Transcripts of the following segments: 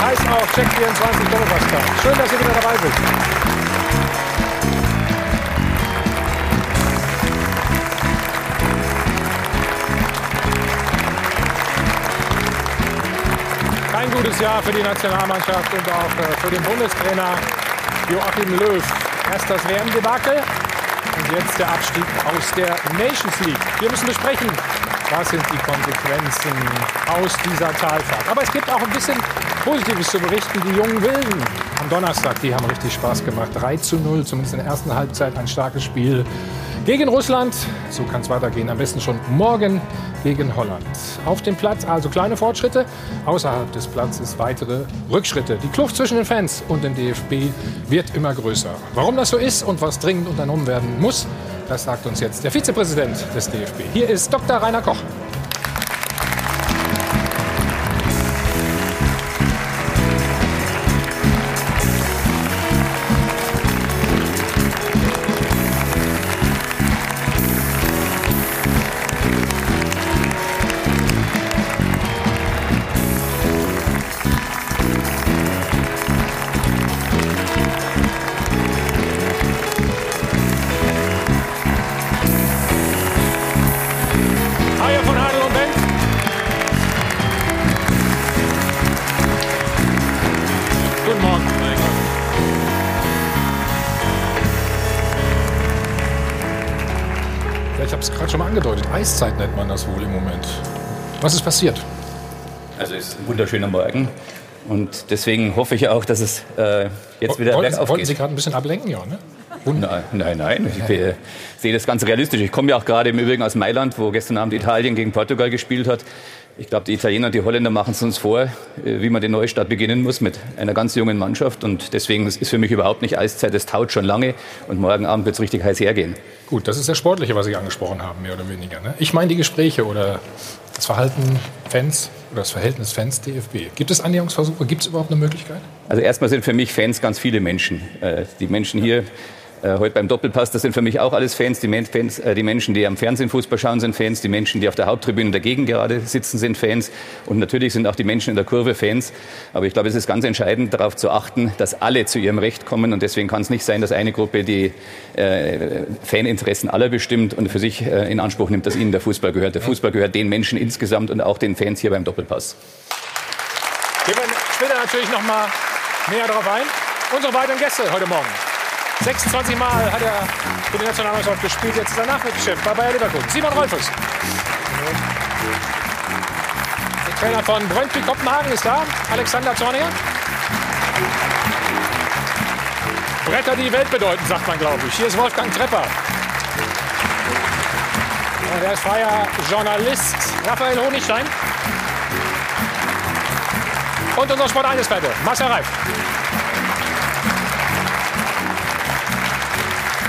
heißt auch Check24 Doppelpass Schön, dass ihr wieder dabei seid. Ein gutes Jahr für die Nationalmannschaft und auch äh, für den Bundestrainer Joachim Löw. Erst das WM-Debakel und jetzt der Abstieg aus der Nations League. Wir müssen besprechen, was sind die Konsequenzen aus dieser Talfahrt. Aber es gibt auch ein bisschen Positives zu berichten. Die jungen Wilden am Donnerstag, die haben richtig Spaß gemacht. 3 zu 0, zumindest in der ersten Halbzeit ein starkes Spiel gegen Russland. So kann es weitergehen. Am besten schon morgen gegen Holland. Auf dem Platz also kleine Fortschritte, außerhalb des Platzes weitere Rückschritte. Die Kluft zwischen den Fans und dem DFB wird immer größer. Warum das so ist und was dringend unternommen werden muss, das sagt uns jetzt der Vizepräsident des DFB. Hier ist Dr. Rainer Koch. Eiszeit nennt man das wohl im Moment. Was ist passiert? Also es ist ein wunderschöner Morgen. Und deswegen hoffe ich auch, dass es äh, jetzt wieder wollten, bergauf Wollten Sie gerade ein bisschen ablenken, ja, ne? Nein, nein, nein. Ich äh, sehe das ganz realistisch. Ich komme ja auch gerade im Übrigen aus Mailand, wo gestern Abend Italien gegen Portugal gespielt hat. Ich glaube, die Italiener und die Holländer machen es uns vor, äh, wie man den Neustart beginnen muss mit einer ganz jungen Mannschaft. Und deswegen ist für mich überhaupt nicht Eiszeit. Es taut schon lange und morgen Abend wird es richtig heiß hergehen. Gut, das ist das Sportliche, was Sie angesprochen haben, mehr oder weniger. Ne? Ich meine die Gespräche oder das Verhalten Fans oder das Verhältnis Fans-DFB. Gibt es Annäherungsversuche? Gibt es überhaupt eine Möglichkeit? Also erstmal sind für mich Fans ganz viele Menschen. Äh, die Menschen hier äh, heute beim Doppelpass, das sind für mich auch alles Fans. Die, Fans, äh, die Menschen, die am Fernsehen Fußball schauen, sind Fans. Die Menschen, die auf der Haupttribüne dagegen gerade sitzen, sind Fans. Und natürlich sind auch die Menschen in der Kurve Fans. Aber ich glaube, es ist ganz entscheidend, darauf zu achten, dass alle zu ihrem Recht kommen. Und deswegen kann es nicht sein, dass eine Gruppe die äh, Faninteressen aller bestimmt und für sich äh, in Anspruch nimmt, dass ihnen der Fußball gehört. Der Fußball gehört den Menschen insgesamt und auch den Fans hier beim Doppelpass. Gehen wir später natürlich noch mal näher darauf ein. Unsere beiden Gäste heute Morgen. 26 Mal hat er für die Nationalmannschaft gespielt. Jetzt ist er Nachwuchschef bei Bayer Leverkusen. Simon Rolfes. Der Trainer von Brøndby Kopenhagen ist da. Alexander Zorniger. Bretter, die Welt bedeuten, sagt man, glaube ich. Hier ist Wolfgang Trepper. Und er ist freier Journalist Raphael Honigstein. Und unser Sport 1 Marcel Reif.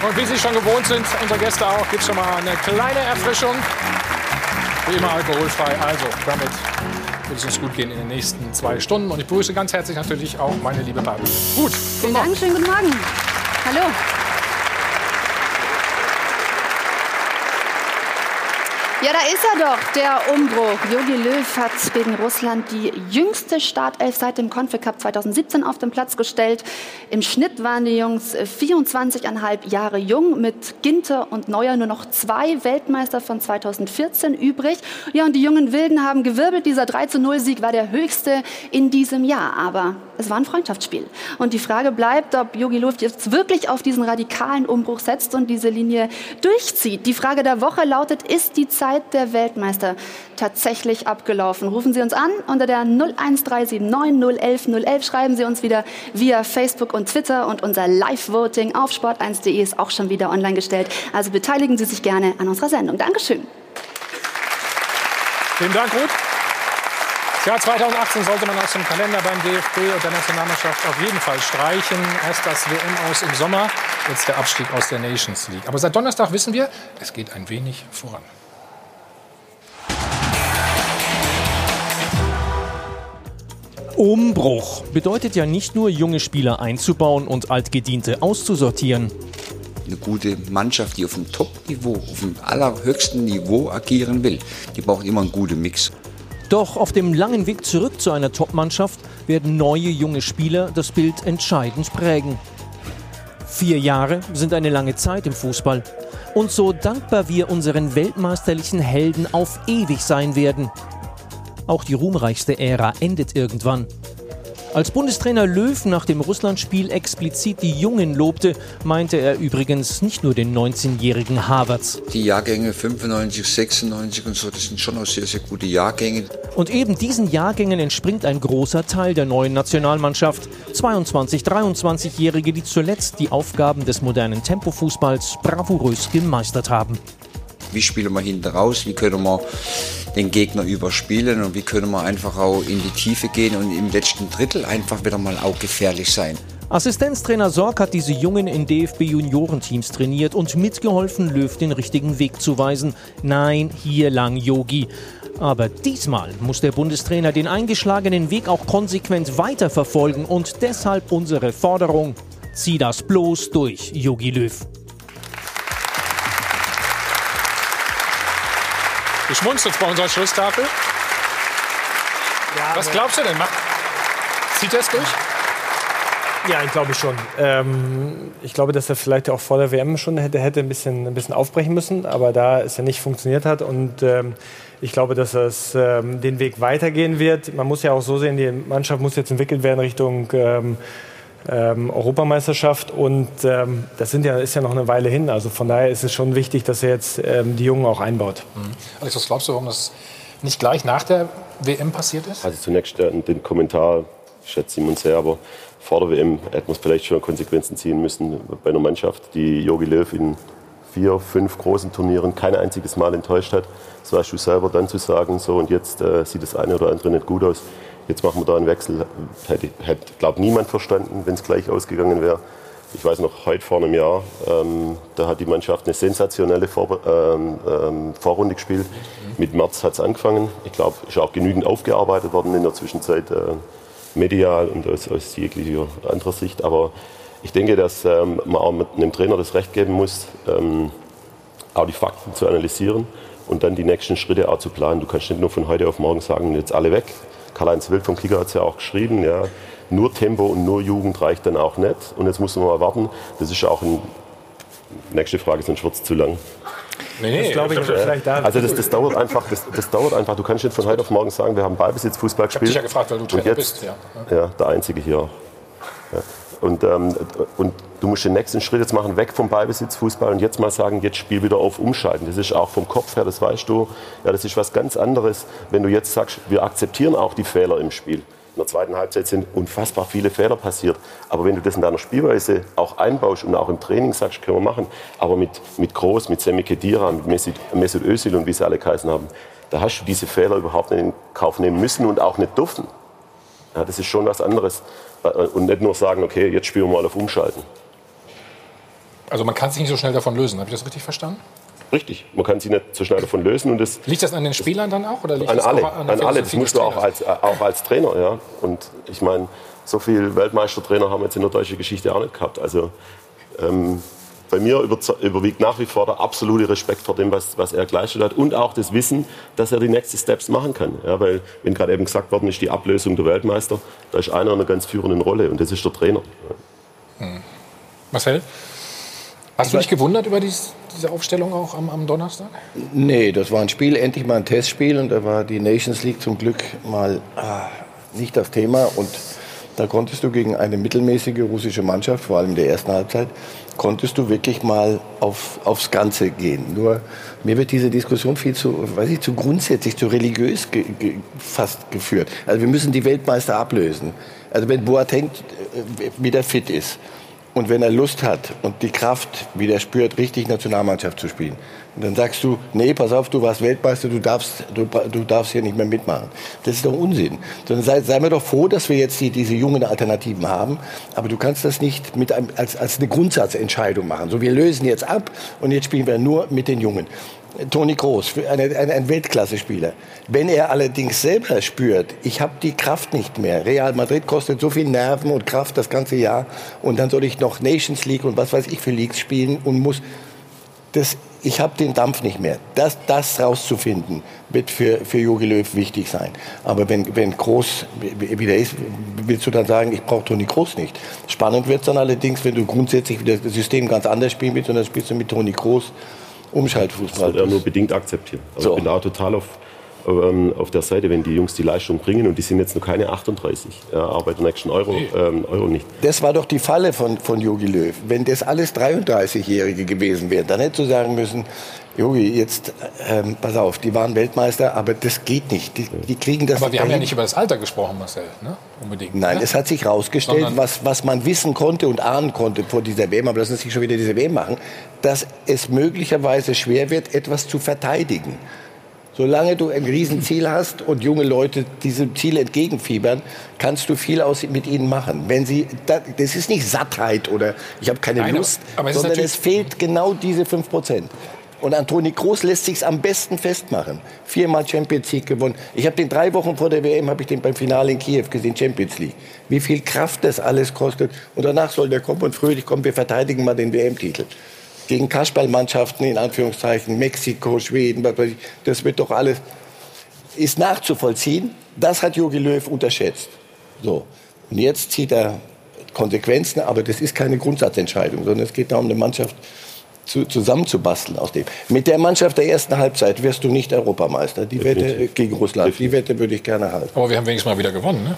Und wie Sie schon gewohnt sind, unsere Gäste auch, gibt es schon mal eine kleine Erfrischung. Wie immer alkoholfrei. Also, damit wird es uns gut gehen in den nächsten zwei Stunden. Und ich begrüße ganz herzlich natürlich auch meine liebe Barbara. Gut. Vielen Dank, schönen guten Morgen. Hallo. Ja, da ist er doch, der Umbruch. Jogi Löw hat gegen Russland die jüngste Startelf seit dem Confed Cup 2017 auf den Platz gestellt. Im Schnitt waren die Jungs 24,5 Jahre jung, mit Ginter und Neuer nur noch zwei Weltmeister von 2014 übrig. Ja, und die jungen Wilden haben gewirbelt. Dieser 3-0-Sieg war der höchste in diesem Jahr. Aber es war ein Freundschaftsspiel. Und die Frage bleibt, ob Jogi Löw jetzt wirklich auf diesen radikalen Umbruch setzt und diese Linie durchzieht. Die Frage der Woche lautet, ist die Zeit der Weltmeister tatsächlich abgelaufen? Rufen Sie uns an unter der 01379 011 011. Schreiben Sie uns wieder via Facebook und Twitter und unser Live-Voting auf sport1.de ist auch schon wieder online gestellt. Also beteiligen Sie sich gerne an unserer Sendung. Dankeschön. Vielen Dank, Ruth. Das Jahr 2018 sollte man aus dem Kalender beim DFB und der Nationalmannschaft auf jeden Fall streichen. Erst das WM aus im Sommer, jetzt der Abstieg aus der Nations League. Aber seit Donnerstag wissen wir, es geht ein wenig voran. Umbruch bedeutet ja nicht nur junge Spieler einzubauen und altgediente auszusortieren. Eine gute Mannschaft, die auf dem Top-Niveau, auf dem allerhöchsten Niveau agieren will, die braucht immer einen guten Mix. Doch auf dem langen Weg zurück zu einer Topmannschaft werden neue junge Spieler das Bild entscheidend prägen. Vier Jahre sind eine lange Zeit im Fußball. Und so dankbar wir unseren weltmeisterlichen Helden auf ewig sein werden. Auch die ruhmreichste Ära endet irgendwann. Als Bundestrainer Löw nach dem Russlandspiel explizit die Jungen lobte, meinte er übrigens nicht nur den 19-jährigen Havertz. Die Jahrgänge 95, 96 und so, das sind schon auch sehr, sehr gute Jahrgänge. Und eben diesen Jahrgängen entspringt ein großer Teil der neuen Nationalmannschaft. 22, 23-Jährige, die zuletzt die Aufgaben des modernen Tempofußballs bravourös gemeistert haben. Wie spielen wir hinten raus? Wie können wir den Gegner überspielen? Und wie können wir einfach auch in die Tiefe gehen und im letzten Drittel einfach wieder mal auch gefährlich sein? Assistenztrainer Sorg hat diese Jungen in DFB-Juniorenteams trainiert und mitgeholfen, Löw den richtigen Weg zu weisen. Nein, hier lang Yogi. Aber diesmal muss der Bundestrainer den eingeschlagenen Weg auch konsequent weiterverfolgen und deshalb unsere Forderung: Zieh das bloß durch, Yogi Löw. Du schmunzelst bei unserer Schlusstafel. Ja, Was glaubst du denn? Macht, zieht er es durch? Ja, ich glaube schon. Ähm, ich glaube, dass er vielleicht auch vor der WM schon hätte, hätte ein, bisschen, ein bisschen aufbrechen müssen, aber da es ja nicht funktioniert hat und ähm, ich glaube, dass es ähm, den Weg weitergehen wird. Man muss ja auch so sehen, die Mannschaft muss jetzt entwickelt werden Richtung ähm, Europameisterschaft und ähm, das sind ja, ist ja noch eine Weile hin. Also von daher ist es schon wichtig, dass er jetzt ähm, die Jungen auch einbaut. Alex, was glaubst du, warum das nicht gleich nach der WM passiert ist? Also zunächst äh, den Kommentar, ich schätze Simon sehr, aber vor der WM hätte man vielleicht schon Konsequenzen ziehen müssen bei einer Mannschaft, die Jogi Löw in vier, fünf großen Turnieren kein einziges Mal enttäuscht hat. So hast du selber dann zu sagen, so und jetzt äh, sieht das eine oder andere nicht gut aus. Jetzt machen wir da einen Wechsel. Hätte, hätte glaube niemand verstanden, wenn es gleich ausgegangen wäre. Ich weiß noch, heute vor einem Jahr, ähm, da hat die Mannschaft eine sensationelle Vor ähm, ähm, Vorrunde gespielt. Mit März hat es angefangen. Ich glaube, ist auch genügend aufgearbeitet worden in der Zwischenzeit, äh, medial und aus, aus jeglicher anderer Sicht. Aber ich denke, dass ähm, man auch einem Trainer das Recht geben muss, ähm, auch die Fakten zu analysieren und dann die nächsten Schritte auch zu planen. Du kannst nicht nur von heute auf morgen sagen, jetzt alle weg. Karl-Heinz Wild vom Kicker hat es ja auch geschrieben, ja, nur Tempo und nur Jugend reicht dann auch nicht. Und jetzt muss man mal warten. Das ist auch ein, nächste Frage, sonst wird es zu lang. Nee, Das glaube ich vielleicht da. Also das, das, dauert einfach, das, das dauert einfach. Du kannst nicht von heute auf morgen sagen, wir haben Ballbesitz, Fußball ich habe dich gespielt. ja gefragt, weil du Und Trainer jetzt- bist. Ja. Ja, der Einzige hier. Ja. Und, ähm, und du musst den nächsten Schritt jetzt machen, weg vom Ballbesitz, Fußball und jetzt mal sagen, jetzt spiel wieder auf, umschalten. Das ist auch vom Kopf her, das weißt du, ja, das ist was ganz anderes, wenn du jetzt sagst, wir akzeptieren auch die Fehler im Spiel. In der zweiten Halbzeit sind unfassbar viele Fehler passiert. Aber wenn du das in deiner Spielweise auch einbaust und auch im Training sagst, können wir machen, aber mit, mit Groß, mit Semi Khedira, mit Mesut, Mesut Özil und wie sie alle geheißen haben, da hast du diese Fehler überhaupt nicht in Kauf nehmen müssen und auch nicht dürfen. Ja, das ist schon was anderes. Äh, Und nicht nur sagen, okay, jetzt spielen wir mal auf Umschalten. Also man kann sich nicht so schnell davon lösen. Habe ich das richtig verstanden? Richtig, man kann sich nicht so schnell davon lösen und das Liegt das an den Spielern dann auch? Oder liegt an alle, auch an, an alle. Das musst du auch als, äh, auch als Trainer. Ja. Und ich meine, so viele Weltmeistertrainer haben wir jetzt in der deutschen Geschichte auch nicht gehabt. Also ähm, bei mir überwiegt nach wie vor der absolute Respekt vor dem, was, was er geleistet hat und auch das Wissen, dass er die nächsten Steps machen kann. Ja, weil, wenn gerade eben gesagt worden ist, die Ablösung der Weltmeister, da ist einer in einer ganz führenden Rolle und das ist der Trainer. Marcel? Hast du dich gewundert über dies, diese Aufstellung auch am, am Donnerstag? Nee, das war ein Spiel, endlich mal ein Testspiel und da war die Nations League zum Glück mal ah, nicht das Thema und da konntest du gegen eine mittelmäßige russische Mannschaft, vor allem in der ersten Halbzeit, konntest du wirklich mal auf, aufs Ganze gehen. Nur mir wird diese Diskussion viel zu, weiß ich, zu grundsätzlich, zu religiös ge, ge, fast geführt. Also wir müssen die Weltmeister ablösen. Also wenn Boateng äh, wieder fit ist, und wenn er Lust hat und die Kraft wieder spürt, richtig Nationalmannschaft zu spielen, und dann sagst du, nee, pass auf, du warst Weltmeister, du darfst, du, du darfst hier nicht mehr mitmachen. Das ist doch Unsinn. Sondern sei, sei mir doch froh, dass wir jetzt die, diese jungen Alternativen haben. Aber du kannst das nicht mit einem, als, als eine Grundsatzentscheidung machen. So, wir lösen jetzt ab und jetzt spielen wir nur mit den Jungen. Toni Groß, ein, Weltklasse-Spieler. Wenn er allerdings selber spürt, ich habe die Kraft nicht mehr. Real Madrid kostet so viel Nerven und Kraft das ganze Jahr und dann soll ich noch Nations League und was weiß ich für Leagues spielen und muss das ich habe den Dampf nicht mehr. Das, das rauszufinden, wird für, für Jogi Löw wichtig sein. Aber wenn, wenn Groß wieder ist, willst du dann sagen, ich brauche Toni Groß nicht. Spannend wird es dann allerdings, wenn du grundsätzlich wieder das System ganz anders spielen willst und dann spielst du mit Toni Groß Umschaltfußball. Das wird er nur bedingt akzeptieren. Also so. Ich bin da total auf, ähm, auf der Seite, wenn die Jungs die Leistung bringen und die sind jetzt noch keine 38, ja, arbeiten nächsten Euro, ähm, Euro nicht. Das war doch die Falle von, von Jogi Löw. Wenn das alles 33-Jährige gewesen wären, dann hättest du sagen müssen, Jogi, jetzt, ähm, pass auf, die waren Weltmeister, aber das geht nicht. Die, die kriegen das Aber wir haben ja nicht über das Alter gesprochen, Marcel, ne? unbedingt. Nein, ne? es hat sich herausgestellt, was, was man wissen konnte und ahnen konnte vor dieser WM, aber lassen Sie sich schon wieder diese WM machen, dass es möglicherweise schwer wird, etwas zu verteidigen. Solange du ein Riesenziel hast und junge Leute diesem Ziel entgegenfiebern, kannst du viel aus, mit ihnen machen. Wenn sie, das ist nicht Sattheit oder ich habe keine Nein, Lust, aber, aber sondern es fehlt genau diese 5 Prozent. Und Antoni Groß lässt sich am besten festmachen. Viermal Champions League gewonnen. Ich habe den drei Wochen vor der WM habe ich den beim Finale in Kiew gesehen, Champions League. Wie viel Kraft das alles kostet. Und danach soll der kommen und fröhlich kommen. Wir verteidigen mal den WM-Titel gegen Kasperlmannschaften in Anführungszeichen, Mexiko, Schweden, das wird doch alles, ist nachzuvollziehen. Das hat Jogi Löw unterschätzt. So. Und jetzt zieht er Konsequenzen, aber das ist keine Grundsatzentscheidung, sondern es geht darum, eine Mannschaft zu, zusammenzubasteln aus dem. Mit der Mannschaft der ersten Halbzeit wirst du nicht Europameister. Die Wette gegen Russland, die Wette würde ich gerne halten. Aber wir haben wenigstens mal wieder gewonnen, ne?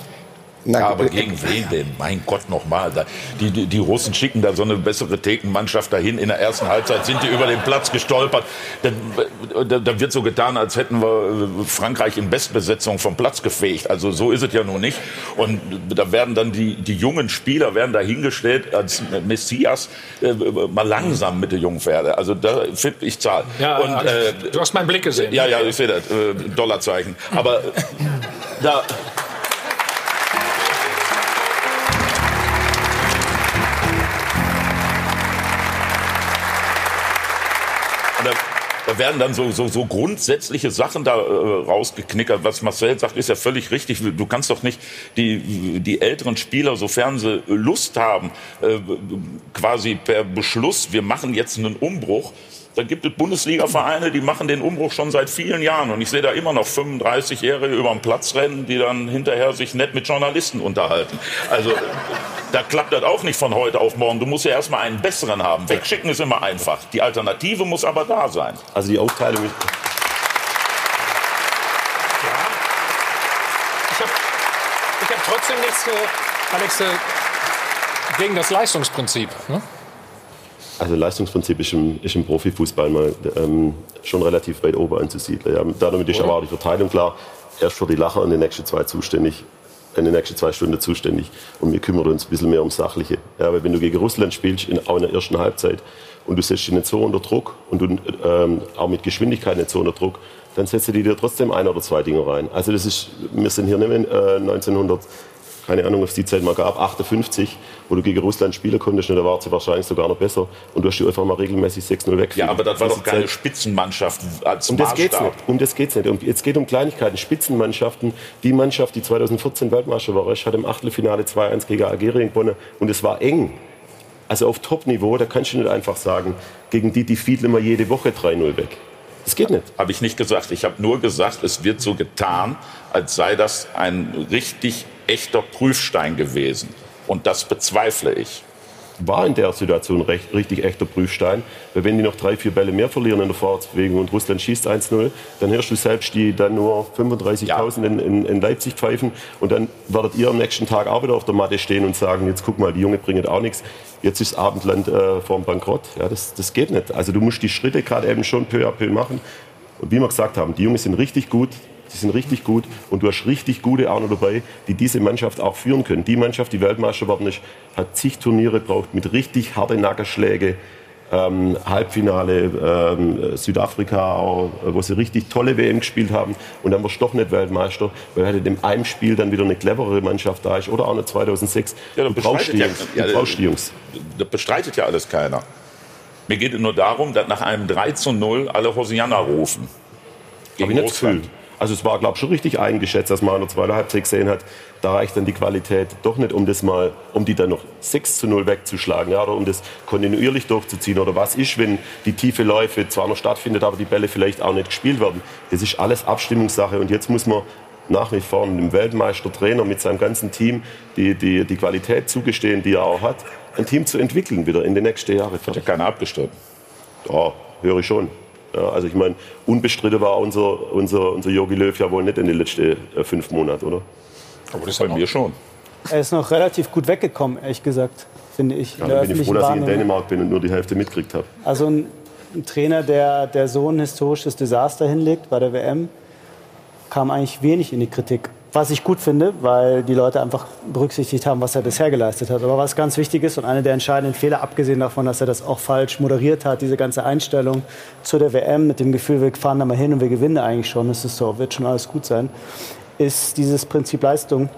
Na, ja, aber gegen wen denn? Mein Gott, nochmal. Die, die, die, Russen schicken da so eine bessere Thekenmannschaft dahin. In der ersten Halbzeit sind die über den Platz gestolpert. Da, da, wird so getan, als hätten wir Frankreich in Bestbesetzung vom Platz gefegt. Also so ist es ja nur nicht. Und da werden dann die, die jungen Spieler werden da hingestellt als Messias. Äh, mal langsam mit den jungen Pferde. Also da finde ich Zahl. Ja, Und, äh, du hast meinen Blick gesehen. Ja, ja, ich sehe das. Äh, Dollarzeichen. Aber da, da werden dann so, so, so grundsätzliche Sachen da äh, rausgeknickert. Was Marcel sagt, ist ja völlig richtig. Du kannst doch nicht die, die älteren Spieler, sofern sie Lust haben, äh, quasi per Beschluss, wir machen jetzt einen Umbruch, dann gibt es Bundesliga-Vereine, die machen den Umbruch schon seit vielen Jahren. Und ich sehe da immer noch 35-Jährige über den Platz rennen, die dann hinterher sich nett mit Journalisten unterhalten. Also da klappt das auch nicht von heute auf morgen. Du musst ja erstmal einen besseren haben. Wegschicken ist immer einfach. Die Alternative muss aber da sein. Also die Aufteilung ist. Ich habe hab trotzdem nichts, Alex, gegen das Leistungsprinzip. Ne? Also Leistungsprinzip ist im, ist im Profifußball mal ähm, schon relativ weit oben anzusiedeln. Ja. Damit ist aber auch die Verteilung klar. Erst für die Lacher in den nächsten zwei zuständig, in den nächsten zwei Stunden zuständig. Und wir kümmern uns ein bisschen mehr ums Sachliche. Ja, weil wenn du gegen Russland spielst, in, auch in der ersten Halbzeit, und du setzt dich nicht so unter Druck und du, ähm, auch mit Geschwindigkeit nicht so unter Druck, dann setzt du dir trotzdem ein oder zwei Dinge rein. Also das ist, wir sind hier nicht mehr äh, 1900 keine Ahnung, ob es die Zeit mal gab, 58, wo du gegen Russland spielen konntest und da war es wahrscheinlich sogar noch besser und du hast die einfach mal regelmäßig 6-0 weg. Ja, aber das war doch keine Zeit. Spitzenmannschaft als um das geht's nicht. Um das geht's nicht. Um, jetzt geht um Kleinigkeiten. Spitzenmannschaften. Die Mannschaft, die 2014 Weltmeister war, hat im Achtelfinale 2-1 gegen Algerien gewonnen und es war eng. Also auf Top-Niveau, da kannst du nicht einfach sagen, gegen die, die fiel immer jede Woche 3-0 weg. Das geht nicht. Habe ich nicht gesagt. Ich habe nur gesagt, es wird so getan, als sei das ein richtig echter Prüfstein gewesen. Und das bezweifle ich. War in der Situation recht, richtig echter Prüfstein. Weil wenn die noch drei, vier Bälle mehr verlieren in der Vorwärtsbewegung und Russland schießt 1-0, dann hörst du selbst die dann nur 35.000 ja. in, in, in, Leipzig pfeifen. Und dann werdet ihr am nächsten Tag auch wieder auf der Matte stehen und sagen, jetzt guck mal, die Junge bringen auch nichts. Jetzt ist Abendland äh, vorm Bankrott. Ja, das, das geht nicht. Also du musst die Schritte gerade eben schon peu à peu machen. Und wie wir gesagt haben, die Jungs sind richtig gut. Die sind richtig gut und du hast richtig gute noch dabei, die diese Mannschaft auch führen können. Die Mannschaft, die Weltmeister geworden ist, hat zig Turniere braucht mit richtig harten Nackerschläge. Ähm, Halbfinale ähm, Südafrika, auch, wo sie richtig tolle WM gespielt haben und dann warst du doch nicht Weltmeister, weil halt in dem einem Spiel dann wieder eine cleverere Mannschaft da ist oder auch eine 2006. Ja, du brauchst die. Ja, du brauchst die Jungs. Das bestreitet ja alles keiner. Mir geht es nur darum, dass nach einem 3 zu 0 alle Hosianna rufen. Gegen Russland. Also es war, glaube ich, schon richtig eingeschätzt, dass man in der zweiten Halbzeit gesehen hat, da reicht dann die Qualität doch nicht, um das mal, um die dann noch 6 zu 0 wegzuschlagen, ja, oder um das kontinuierlich durchzuziehen. Oder was ist, wenn die tiefe Läufe zwar noch stattfindet, aber die Bälle vielleicht auch nicht gespielt werden. Das ist alles Abstimmungssache und jetzt muss man nach wie vor einem Weltmeistertrainer mit seinem ganzen Team die, die, die Qualität zugestehen, die er auch hat, ein Team zu entwickeln wieder in den nächsten Jahren. Hat ja keiner abgestritten. Ja, höre ich schon. Ja, also ich meine, unbestritten war unser, unser, unser Jogi Löw ja wohl nicht in den letzten äh, fünf Monaten, oder? Aber das bei mir schon. Er ist noch relativ gut weggekommen, ehrlich gesagt, finde ich. Ja, bin ich froh, dass ich in Dänemark bin und nur die Hälfte mitgekriegt habe. Also ein, ein Trainer, der, der so ein historisches Desaster hinlegt bei der WM, kam eigentlich wenig in die Kritik. Was ich gut finde, weil die Leute einfach berücksichtigt haben, was er bisher geleistet hat. Aber was ganz wichtig ist und einer der entscheidenden Fehler, abgesehen davon, dass er das auch falsch moderiert hat, diese ganze Einstellung zu der WM mit dem Gefühl, wir fahren da mal hin und wir gewinnen eigentlich schon, es ist so, wird schon alles gut sein, ist dieses Prinzip Leistung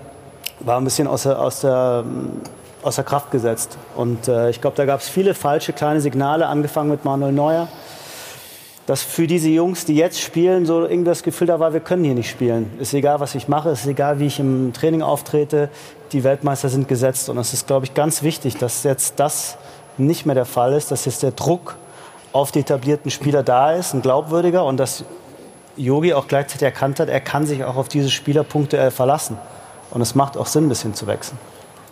war ein bisschen aus der, aus der, aus der Kraft gesetzt. Und äh, ich glaube, da gab es viele falsche kleine Signale, angefangen mit Manuel Neuer dass für diese Jungs, die jetzt spielen, so irgendwie das Gefühl da war, wir können hier nicht spielen. Ist egal, was ich mache, ist egal, wie ich im Training auftrete. Die Weltmeister sind gesetzt und es ist, glaube ich, ganz wichtig, dass jetzt das nicht mehr der Fall ist, dass jetzt der Druck auf die etablierten Spieler da ist, ein glaubwürdiger und dass Yogi auch gleichzeitig erkannt hat, er kann sich auch auf diese Spielerpunkte verlassen. Und es macht auch Sinn, ein bisschen zu wechseln.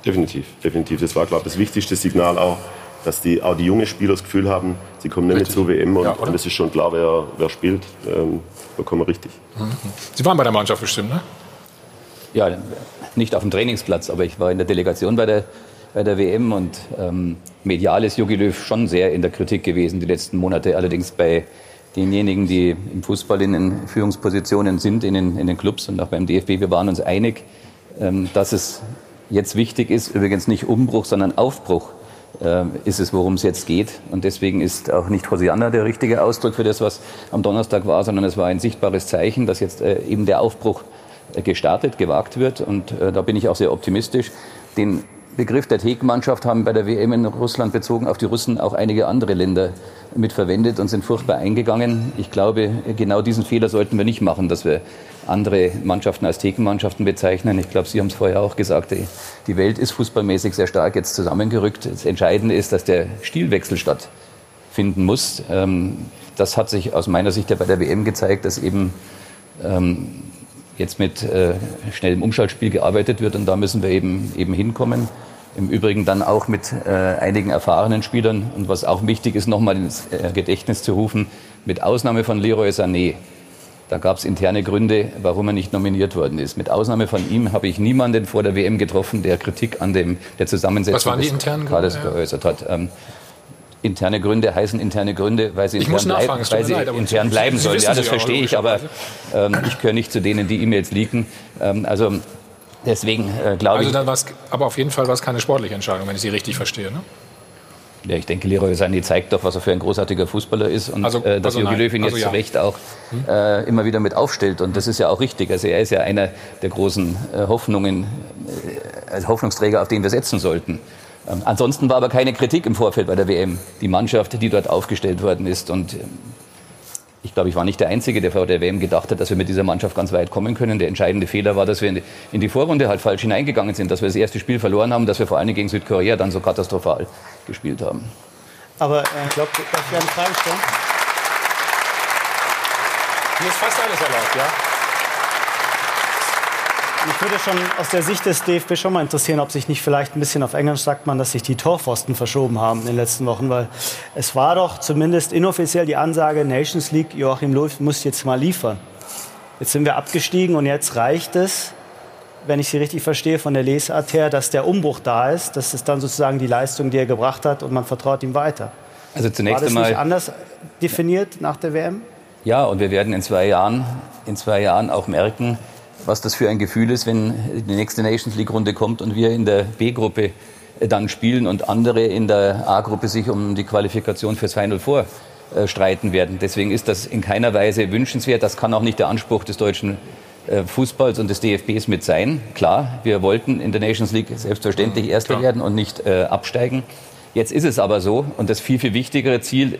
Definitiv, definitiv. Das war, glaube ich, das wichtigste Signal auch dass die, auch die jungen Spieler das Gefühl haben, sie kommen nicht richtig. zur WM und, ja, und es ist schon klar, wer, wer spielt, ähm, da kommen wir richtig. Mhm. Sie waren bei der Mannschaft bestimmt, ne? Ja, nicht auf dem Trainingsplatz, aber ich war in der Delegation bei der, bei der WM und ähm, medial ist Jogi Löw schon sehr in der Kritik gewesen die letzten Monate. Allerdings bei denjenigen, die im Fußball in den Führungspositionen sind, in den, in den Clubs und auch beim DFB, wir waren uns einig, ähm, dass es jetzt wichtig ist, übrigens nicht Umbruch, sondern Aufbruch ist es, worum es jetzt geht. Und deswegen ist auch nicht Hosianna der richtige Ausdruck für das, was am Donnerstag war, sondern es war ein sichtbares Zeichen, dass jetzt äh, eben der Aufbruch äh, gestartet, gewagt wird. Und äh, da bin ich auch sehr optimistisch. Den Begriff der Thek-Mannschaft haben bei der WM in Russland bezogen auf die Russen auch einige andere Länder mitverwendet und sind furchtbar eingegangen. Ich glaube, genau diesen Fehler sollten wir nicht machen, dass wir andere Mannschaften als Thekenmannschaften bezeichnen. Ich glaube, Sie haben es vorher auch gesagt, die Welt ist fußballmäßig sehr stark jetzt zusammengerückt. Das Entscheidende ist, dass der Stilwechsel stattfinden muss. Ähm, das hat sich aus meiner Sicht ja bei der WM gezeigt, dass eben ähm, jetzt mit äh, schnellem Umschaltspiel gearbeitet wird und da müssen wir eben, eben hinkommen. Im Übrigen dann auch mit äh, einigen erfahrenen Spielern und was auch wichtig ist, nochmal ins äh, Gedächtnis zu rufen, mit Ausnahme von Leroy Sané, da gab es interne Gründe, warum er nicht nominiert worden ist. Mit Ausnahme von ihm habe ich niemanden vor der WM getroffen, der Kritik an dem, der Zusammensetzung was waren die internen Gründe, Kaders geäußert hat. Ähm, interne Gründe heißen interne Gründe, weil sie intern, bleib, weil sie leid, intern bleiben sollen. Ja, das verstehe ich, aber ähm, ich gehöre nicht zu denen, die E-Mails leaken. Ähm, also deswegen äh, glaube also ich. Dann aber auf jeden Fall war es keine sportliche Entscheidung, wenn ich Sie richtig verstehe. Ne? Ja, ich denke, Leroy Sané zeigt doch, was er für ein großartiger Fußballer ist und also, äh, dass also Jogi Löw ihn also jetzt ja. zu Recht auch hm? äh, immer wieder mit aufstellt. Und das ist ja auch richtig. Also er ist ja einer der großen äh, Hoffnungen, äh, als Hoffnungsträger, auf den wir setzen sollten. Ähm, ansonsten war aber keine Kritik im Vorfeld bei der WM. Die Mannschaft, die dort aufgestellt worden ist und ähm, ich glaube, ich war nicht der Einzige, der vor der WM gedacht hat, dass wir mit dieser Mannschaft ganz weit kommen können. Der entscheidende Fehler war, dass wir in die Vorrunde halt falsch hineingegangen sind, dass wir das erste Spiel verloren haben, dass wir vor allem gegen Südkorea dann so katastrophal gespielt haben. Aber äh, ich glaube, darf ich eine Frage stellen? Hier ist fast alles erlaubt, ja? Mich würde schon aus der Sicht des DFB schon mal interessieren, ob sich nicht vielleicht ein bisschen auf Englisch sagt man, dass sich die Torpfosten verschoben haben in den letzten Wochen, weil es war doch zumindest inoffiziell die Ansage Nations League, Joachim Löw muss jetzt mal liefern. Jetzt sind wir abgestiegen und jetzt reicht es, wenn ich Sie richtig verstehe, von der Lesart her, dass der Umbruch da ist. Das ist dann sozusagen die Leistung, die er gebracht hat und man vertraut ihm weiter. Also zunächst War das einmal nicht anders definiert nach der WM? Ja, und wir werden in zwei Jahren, in zwei Jahren auch merken, was das für ein Gefühl ist, wenn die nächste Nations League Runde kommt und wir in der B-Gruppe dann spielen und andere in der A-Gruppe sich um die Qualifikation fürs Final Four äh, streiten werden. Deswegen ist das in keiner Weise wünschenswert. Das kann auch nicht der Anspruch des deutschen äh, Fußballs und des DFBs mit sein. Klar, wir wollten in der Nations League selbstverständlich Erster Klar. werden und nicht äh, absteigen. Jetzt ist es aber so und das viel, viel wichtigere Ziel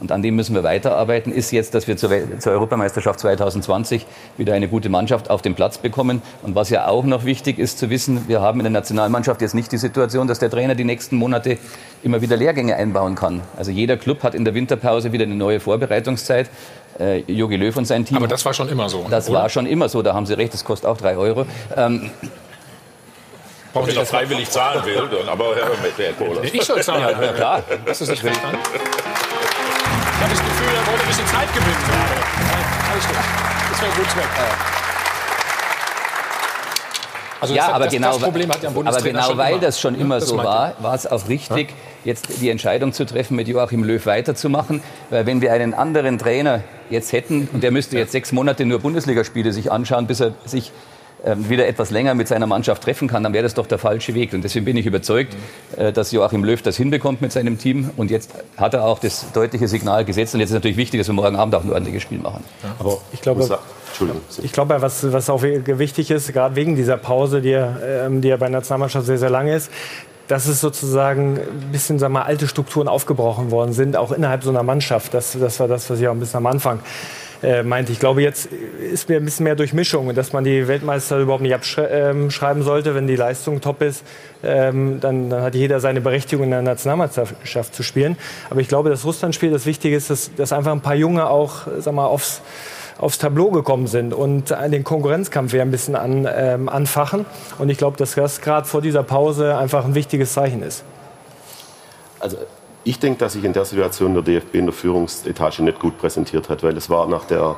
Und an dem müssen wir weiterarbeiten. Ist jetzt, dass wir zur, zur Europameisterschaft 2020 wieder eine gute Mannschaft auf den Platz bekommen. Und was ja auch noch wichtig ist zu wissen, wir haben in der Nationalmannschaft jetzt nicht die Situation, dass der Trainer die nächsten Monate immer wieder Lehrgänge einbauen kann. Also jeder Club hat in der Winterpause wieder eine neue Vorbereitungszeit. Äh, Jogi Löw und sein Team. Aber das war schon immer so. Das oder? war schon immer so. Da haben Sie recht, das kostet auch drei Euro. Ähm, Wenn er freiwillig zahlen will, dann aber Herr, Herr Kohler. Ich soll zahlen. ja, klar. Das ist nicht verstanden. Ich habe das Gefühl, er wollte ein bisschen Zeit gewinnen gerade. Alles gut. Das wäre gut weg. Also ja, das, aber das, genau, das Problem hat ja aber genau weil immer. das schon immer Das so war, war es auch richtig, jetzt die Entscheidung zu treffen, mit Joachim Löw weiterzumachen. Weil wenn wir einen anderen Trainer jetzt hätten und der müsste jetzt sechs Monate nur Bundesligaspiele sich anschauen, bis er sich wieder etwas länger mit seiner Mannschaft treffen kann, dann wäre das doch der falsche Weg. Und deswegen bin ich überzeugt, äh, dass Joachim Löw das hinbekommt mit seinem Team. Und jetzt hat er auch das deutliche Signal gesetzt. Und jetzt ist natürlich wichtig, dass wir morgen Abend auch ein ordentliches Spiel machen. Aber Ich glaube. Ich glaube, was, was auch wichtig ist, gerade wegen dieser Pause, die, ja, ähm, die ja bei der Nationalmannschaft sehr, sehr lang ist, dass es sozusagen ein bisschen sagen wir, mal, alte Strukturen aufgebrochen worden sind, auch innerhalb so einer Mannschaft. Das, das war das, was ich auch ein bisschen am Anfang äh, meinte. Ich glaube, jetzt ist mir ein bisschen mehr Durchmischung, dass man die Weltmeister überhaupt nicht abschreiben sollte, wenn die Leistung top ist. Ähm, dann, dann hat jeder seine Berechtigung in der Nationalmeisterschaft zu spielen. Aber ich glaube, das Russlandspiel, das Wichtige ist, dass, dass einfach ein paar Junge auch, sag mal, aufs aufs Tableau gekommen sind und den Konkurrenzkampf wieder ein bisschen an, ähm, anfachen. Und ich glaube, dass das gerade vor dieser Pause einfach ein wichtiges Zeichen ist. Also ich denke, dass sich in der Situation der DFB in der Führungsetage nicht gut präsentiert hat, weil es war nach der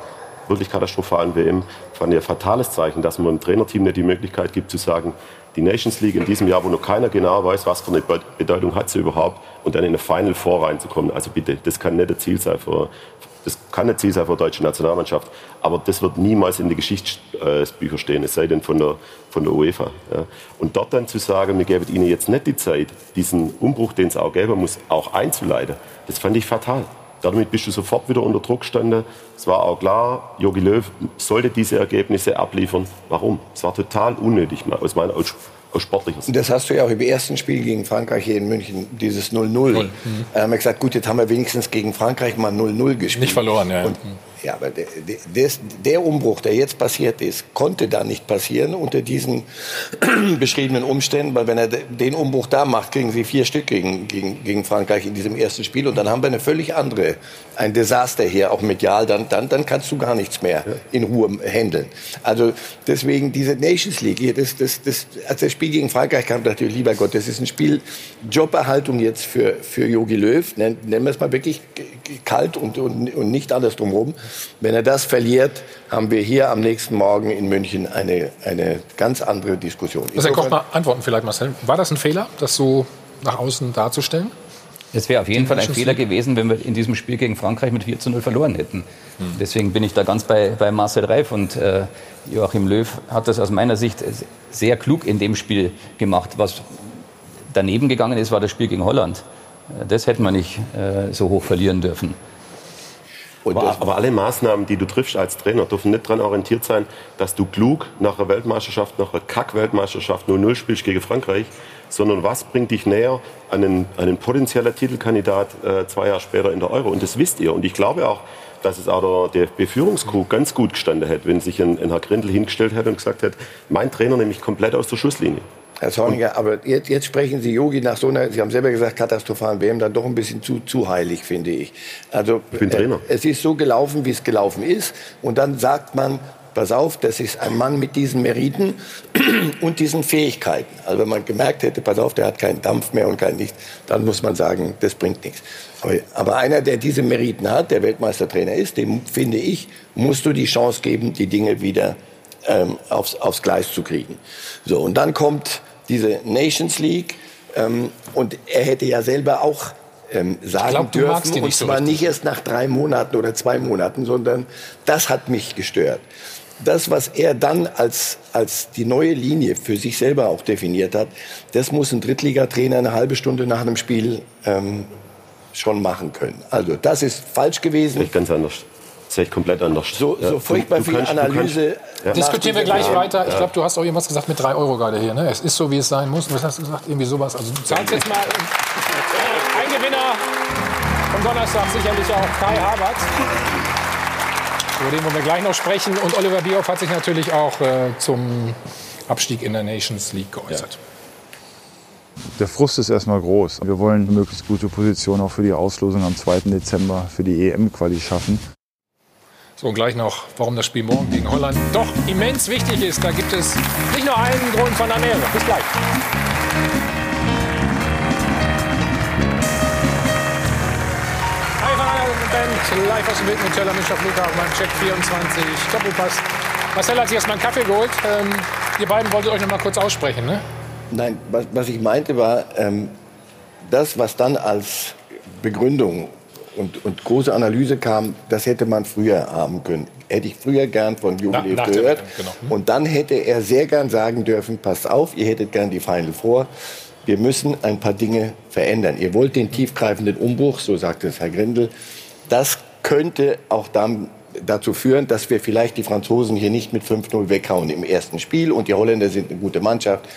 wirklich katastrophalen WM fand ich ein fatales Zeichen, dass man einem Trainerteam nicht die Möglichkeit gibt zu sagen, die Nations League in diesem Jahr, wo noch keiner genau weiß, was für eine Bedeutung hat sie überhaupt, und dann in eine Final Four reinzukommen. Also bitte, das kann nicht ein Ziel sein für, das kann nicht Ziel sein für die deutsche Nationalmannschaft, aber das wird niemals in die Geschichtsbücher stehen, es sei denn von der, von der UEFA. Ja. Und dort dann zu sagen, wir geben ihnen jetzt nicht die Zeit, diesen Umbruch, den es auch geben muss, auch einzuleiten, das fand ich fatal. Damit bist du sofort wieder unter Druck gestanden. Es war auch klar, Jogi Löw sollte diese Ergebnisse abliefern. Warum? Es war total unnötig aus meiner aus, aus sportlicher Sicht. Das hast du ja auch im ersten Spiel gegen Frankreich hier in München, dieses 0-0. Mhm. Da haben wir gesagt, gut, jetzt haben wir wenigstens gegen Frankreich mal 0-0 gespielt. Nicht verloren, ja. Und, ja, aber der, der, der, Umbruch, der jetzt passiert ist, konnte da nicht passieren unter diesen beschriebenen Umständen, weil wenn er den Umbruch da macht, kriegen sie vier Stück gegen, gegen, gegen Frankreich in diesem ersten Spiel und dann haben wir eine völlig andere, ein Desaster hier, auch medial, dann, dann, dann kannst du gar nichts mehr in Ruhe handeln. Also deswegen diese Nations League, hier, das, das, das, als das Spiel gegen Frankreich kam, dachte ich, lieber Gott, das ist ein Spiel, Joberhaltung jetzt für, für Jogi Löw, nennen, nennen wir es mal wirklich kalt und, und, und nicht alles drumherum. Wenn er das verliert, haben wir hier am nächsten Morgen in München eine, eine ganz andere Diskussion. Also Herr Koch, mal antworten vielleicht, Marcel. War das ein Fehler, das so nach außen darzustellen? Es wäre auf jeden Fall ein Fehler gewesen, wenn wir in diesem Spiel gegen Frankreich mit 4 zu 0 verloren hätten. Hm. Deswegen bin ich da ganz bei, bei Marcel Reif und äh, Joachim Löw hat das aus meiner Sicht sehr klug in dem Spiel gemacht. Was daneben gegangen ist, war das Spiel gegen Holland. Das hätten wir nicht äh, so hoch verlieren dürfen. Aber, aber, alle Maßnahmen, die du triffst als Trainer, dürfen nicht daran orientiert sein, dass du klug nach einer Weltmeisterschaft, nach einer Kack-Weltmeisterschaft 0-0 spielst gegen Frankreich, sondern was bringt dich näher an einen, einen potenziellen Titelkandidat äh, zwei Jahre später in der Euro. Und das wisst ihr. Und ich glaube auch, dass es auch der DFB-Führungscrew ganz gut gestanden hätte, wenn sich ein, ein Herr Grindel hingestellt hätte und gesagt hätte, mein Trainer nehme ich komplett aus der Schusslinie. Herr Zorniger, aber jetzt, jetzt sprechen Sie Yogi nach so einer, Sie haben selber gesagt, katastrophalen WM, dann doch ein bisschen zu, zu heilig, finde ich. Also, ich bin Trainer. Äh, es ist so gelaufen, wie es gelaufen ist. Und dann sagt man, pass auf, das ist ein Mann mit diesen Meriten und diesen Fähigkeiten. Also wenn man gemerkt hätte, pass auf, der hat keinen Dampf mehr und kein Nichts, dann muss man sagen, das bringt nichts. Aber, aber einer, der diese Meriten hat, der Weltmeistertrainer ist, dem, finde ich, musst du die Chance geben, die Dinge wieder ähm, aufs, aufs Gleis zu kriegen. So, und dann kommt diese Nations League. Ähm, und er hätte ja selber auch ähm, sagen glaub, dürfen, und so zwar richtig. nicht erst nach drei Monaten oder zwei Monaten, sondern das hat mich gestört. Das, was er dann als, als die neue Linie für sich selber auch definiert hat, das muss ein Drittligatrainer eine halbe Stunde nach einem Spiel ähm, schon machen können. Also das ist falsch gewesen. Vielleicht ganz anders. Das sehe komplett anders. So, so furchtbar Du- du viel kannst- Analyse. Ja. Diskutieren wir gleich diesem- weiter. Ich glaube, du hast auch irgendwas gesagt mit 3 Euro gerade hier. Ne? Es ist so, wie es sein muss. Was hast du gesagt? Irgendwie sowas. Also du zahlst jetzt mal. Ein Gewinner vom am Donnerstag sicherlich auch Kai Havertz. Über den wollen wir gleich noch sprechen. Und Oliver Bierhoff hat sich natürlich auch äh, zum Abstieg in der Nations League geäußert. Der Frust ist erstmal groß. Wir wollen eine möglichst gute Position auch für die Auslosung am 2. Dezember für die EM-Quali schaffen. So, gleich noch, warum das Spiel morgen gegen Holland doch immens wichtig ist. Da gibt es nicht nur einen Grund, sondern mehrere. Bis gleich. Hi von Band, live aus dem Wildmützeller Münchner Flughafen beim Check 24 Doppelpass. Marcel hat sich erstmal einen Kaffee geholt. Ähm, ihr beiden wolltet euch noch mal kurz aussprechen, ne? Nein, was, was ich meinte war, ähm, das, was dann als Begründung und, und große Analyse kam, das hätte man früher haben können. Hätte ich früher gern von dem gehört. Genau. Und dann hätte er sehr gern sagen dürfen, passt auf, ihr hättet gern die Final vor. Wir müssen ein paar Dinge verändern. Ihr wollt den tiefgreifenden Umbruch, so sagte es Herr Grindel. Das könnte auch dann dazu führen, dass wir vielleicht die Franzosen hier nicht mit 5-0 weghauen im ersten Spiel und die Holländer sind eine gute Mannschaft.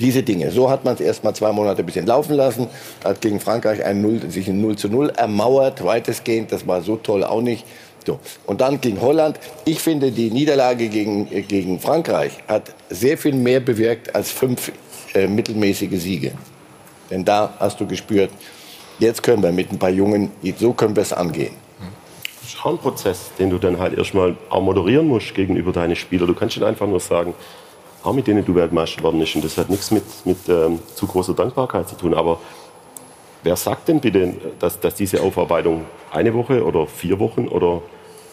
Diese Dinge. So hat man es erst mal zwei Monate ein bisschen laufen lassen, hat gegen Frankreich ein 0, sich ein 0 zu 0 ermauert, weitestgehend. Das war so toll auch nicht. So. Und dann gegen Holland. Ich finde, die Niederlage gegen, gegen Frankreich hat sehr viel mehr bewirkt als fünf äh, mittelmäßige Siege. Denn da hast du gespürt, jetzt können wir mit ein paar Jungen, so können wir es angehen. Das ist ein Prozess, den du dann halt erstmal auch moderieren musst gegenüber deinen Spielern. Du kannst nicht einfach nur sagen, auch mit denen du Weltmeister geworden bist. Und das hat nichts mit, mit ähm, zu großer Dankbarkeit zu tun. Aber wer sagt denn bitte, dass, dass diese Aufarbeitung eine Woche oder vier Wochen oder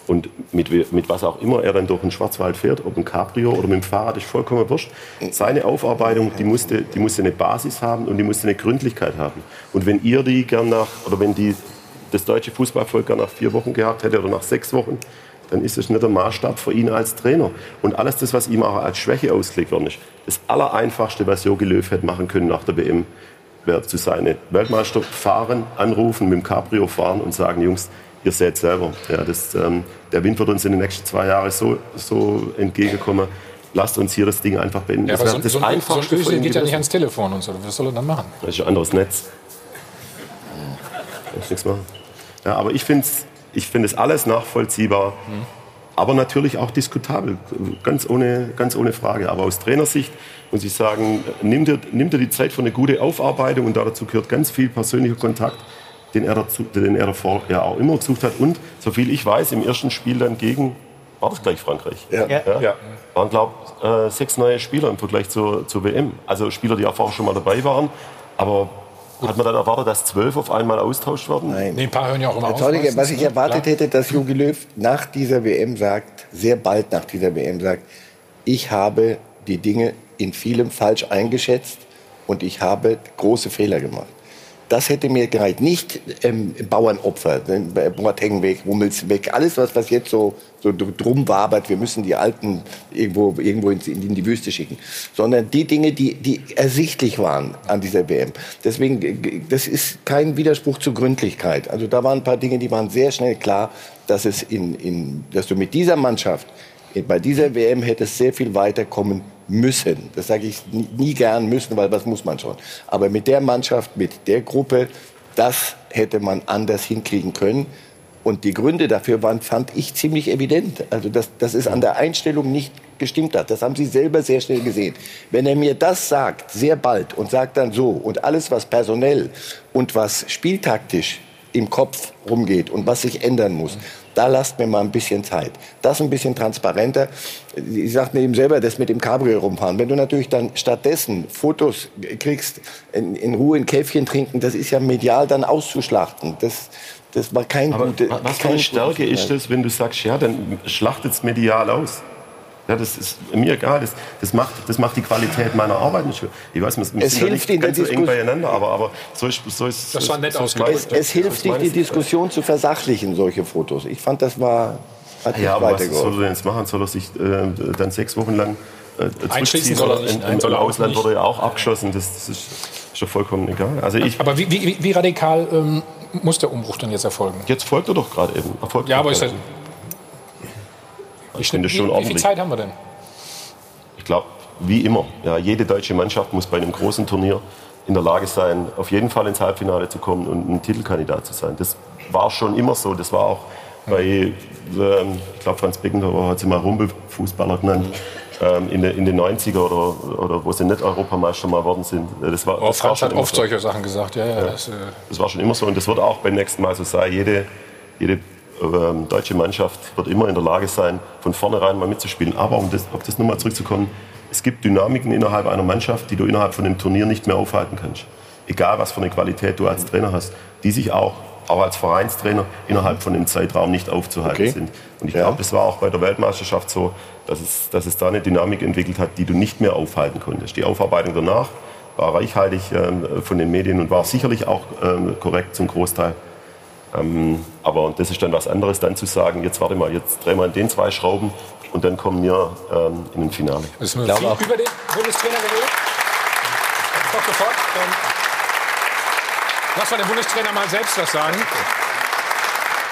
und mit, mit was auch immer er dann durch den Schwarzwald fährt, ob ein Cabrio oder mit dem Fahrrad, ist vollkommen wurscht. Seine Aufarbeitung, die musste, die musste eine Basis haben und die musste eine Gründlichkeit haben. Und wenn ihr die gern nach, oder wenn die, das deutsche Fußballvolk gern nach vier Wochen gehabt hätte oder nach sechs Wochen, dann ist es nicht der Maßstab für ihn als Trainer. Und alles das, was ihm auch als Schwäche ausgelegt worden ist, das Allereinfachste, was Jogi Löw hätte machen können nach der WM, wäre zu seine Weltmeister fahren, anrufen, mit dem Cabrio fahren und sagen, Jungs, ihr seht selber, ja, das, ähm, der Wind wird uns in den nächsten zwei Jahren so, so entgegenkommen. Lasst uns hier das Ding einfach beenden. Ja, das so, das so, ein- so ein Einfachste Ösel geht ja nicht ans Telefon und so. Was soll er dann machen? Das ist ein anderes Netz. Kann ich nichts machen. Ja, aber ich finde es ich find es alles nachvollziehbar, aber natürlich auch diskutabel, ganz ohne, ganz ohne Frage. Aber aus Trainersicht muss ich sagen, nimm dir, nimm dir die Zeit für eine gute Aufarbeitung und dazu gehört ganz viel persönlicher Kontakt, den er, dazu, den er davor ja auch immer gesucht hat. Und, soviel ich weiß, im ersten Spiel dann gegen, war das gleich Frankreich? Ja. Ja. waren, glaube ich, äh, sechs neue Spieler im Vergleich zur, zur WM. Also Spieler, die auch vorher schon mal dabei waren. Aber hat man dann erwartet, dass zwölf auf einmal austauscht werden? Nein. Nee, ein paar hören ja auch immer auf. Was ich ne? erwartet Klar. hätte, dass Jogi Löw nach dieser WM sagt, sehr bald nach dieser WM sagt, ich habe die Dinge in vielem falsch eingeschätzt und ich habe große Fehler gemacht. Das hätte mir gereicht. Nicht ähm, Bauernopfer, äh, Boateng weg, Hummels weg, alles, was, was jetzt so, so drum wabert, wir müssen die Alten irgendwo, irgendwo in, in die Wüste schicken. Sondern die Dinge, die, die ersichtlich waren an dieser WM. Deswegen, äh, das ist kein Widerspruch zur Gründlichkeit. Also da waren ein paar Dinge, die waren sehr schnell klar, dass, es in, in, dass du mit dieser Mannschaft bei dieser WM hätte es sehr viel weiterkommen müssen. Das sage ich nie, nie gern müssen, weil was muss man schon. Aber mit der Mannschaft, mit der Gruppe, das hätte man anders hinkriegen können. Und die Gründe dafür waren, fand ich ziemlich evident. Also, dass, dass es an der Einstellung nicht gestimmt hat. Das haben Sie selber sehr schnell gesehen. Wenn er mir das sagt, sehr bald, und sagt dann so, und alles, was personell und was spieltaktisch im Kopf rumgeht und was sich ändern muss, da lasst mir mal ein bisschen Zeit. Das ein bisschen transparenter. Ich sagte mir eben selber, das mit dem Cabrio rumfahren. Wenn du natürlich dann stattdessen Fotos kriegst, in, in Ruhe ein Käffchen trinken, das ist ja medial dann auszuschlachten. Das, das war kein Aber gute, wa- was für eine Stärke gutes ist das, wenn du sagst, ja, dann schlachtet es medial aus? Ja, das ist mir egal. Das, das, macht, das macht die Qualität meiner Arbeit nicht. höher. Ich weiß, wir Es ja hilft nicht ganz so eng beieinander, aber, aber so ist, so ist Das so war nett so meine- Es, es hilft ist die Diskussion zu versachlichen, solche Fotos. Ich fand, das war, hat Ja, nicht aber was soll er denn jetzt machen? Soll er sich äh, dann sechs Wochen lang äh, Einschließen soll er nicht. Im er auch Ausland nicht. wurde er auch abgeschossen. Das, das ist, doch vollkommen egal. Also ich, Aber wie, wie, wie radikal ähm, muss der Umbruch denn jetzt erfolgen? jetzt folgt er doch gerade eben. Er folgt Ja, aber ist eben. Ich finde wie, schon wie viel ordentlich. Zeit haben wir denn? Ich glaube, wie immer, ja, jede deutsche Mannschaft muss bei einem großen Turnier in der Lage sein, auf jeden Fall ins Halbfinale zu kommen und ein Titelkandidat zu sein. Das war schon immer so. Das war auch bei, ähm, ich glaube, Franz Beckenbauer hat sie mal Rumpelfußballer genannt. Ähm, in, de, in, den 90er oder, oder wo sie nicht Europameister mal worden sind. Das war, oh, das Franz war hat oft so. solche Sachen gesagt. Ja, ja, ja. Das, äh das, war schon immer so und das wird auch beim nächsten Mal so sein. Jede, jede deutsche Mannschaft wird immer in der Lage sein, von vornherein mal mitzuspielen. Aber um das, auf das nochmal zurückzukommen, es gibt Dynamiken innerhalb einer Mannschaft, die du innerhalb von dem Turnier nicht mehr aufhalten kannst. Egal, was für eine Qualität du als Trainer hast, die sich auch auch als Vereinstrainer innerhalb von dem Zeitraum nicht aufzuhalten okay. sind. Und ich ja. glaube, das war auch bei der Weltmeisterschaft so, dass es, dass es da eine Dynamik entwickelt hat, die du nicht mehr aufhalten konntest. Die Aufarbeitung danach war reichhaltig äh, von den Medien und war sicherlich auch äh, korrekt zum Großteil. Ähm, aber das ist dann was anderes, dann zu sagen, jetzt warte mal, jetzt drehen wir in den zwei Schrauben und dann kommen wir ähm, in den Finale. Das ist viel über den Bundestrainer geredet. Sofort. Ähm Lass mal den Bundestrainer mal selbst was sagen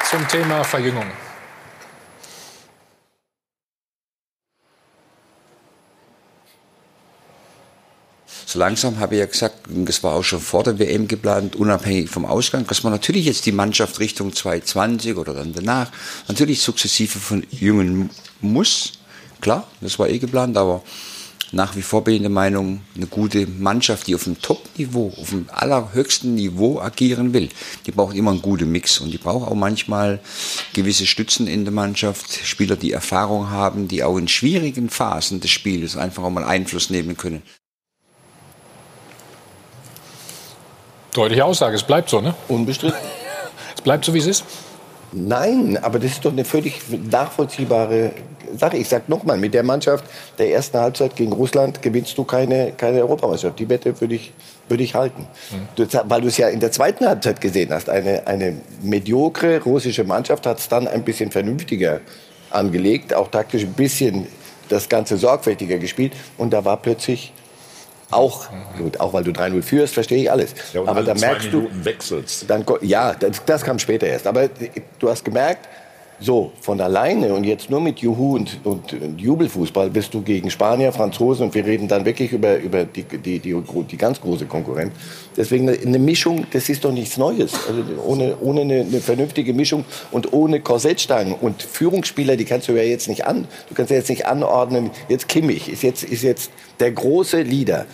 zum Thema Verjüngung. So langsam habe ich ja gesagt, das war auch schon vor der WM geplant, unabhängig vom Ausgang, dass man natürlich jetzt die Mannschaft Richtung 2020 oder dann danach natürlich sukzessive von Jungen muss. Klar, das war eh geplant, aber nach wie vor bin ich der Meinung, eine gute Mannschaft, die auf dem Top-Niveau, auf dem allerhöchsten Niveau agieren will, die braucht immer einen guten Mix und die braucht auch manchmal gewisse Stützen in der Mannschaft, Spieler, die Erfahrung haben, die auch in schwierigen Phasen des Spiels einfach auch mal Einfluss nehmen können. Deutliche Aussage, es bleibt so, ne? Unbestritten. es bleibt so, wie es ist. Nein, aber das ist doch eine völlig nachvollziehbare Sache. Ich sage nochmal, mit der Mannschaft der ersten Halbzeit gegen Russland gewinnst du keine, keine Europameisterschaft. Die Wette würde ich, würde ich halten. Mhm. Du, weil du es ja in der zweiten Halbzeit gesehen hast. Eine, eine mediokre russische Mannschaft hat es dann ein bisschen vernünftiger angelegt, auch taktisch ein bisschen das Ganze sorgfältiger gespielt. Und da war plötzlich auch, gut, auch weil du 3-0 führst, verstehe ich alles. Ja, aber da merkst du, wechselst. Dann, ja, das, das kam später erst. Aber du hast gemerkt, so, von alleine und jetzt nur mit Juhu und, und, und, Jubelfußball bist du gegen Spanier, Franzosen und wir reden dann wirklich über, über die, die, die, die ganz große Konkurrenz. Deswegen eine Mischung, das ist doch nichts Neues. Also ohne, ohne eine, eine vernünftige Mischung und ohne Korsettstangen und Führungsspieler, die kannst du ja jetzt nicht an. Du kannst ja jetzt nicht anordnen, jetzt Kimmich ist jetzt, ist jetzt der große Leader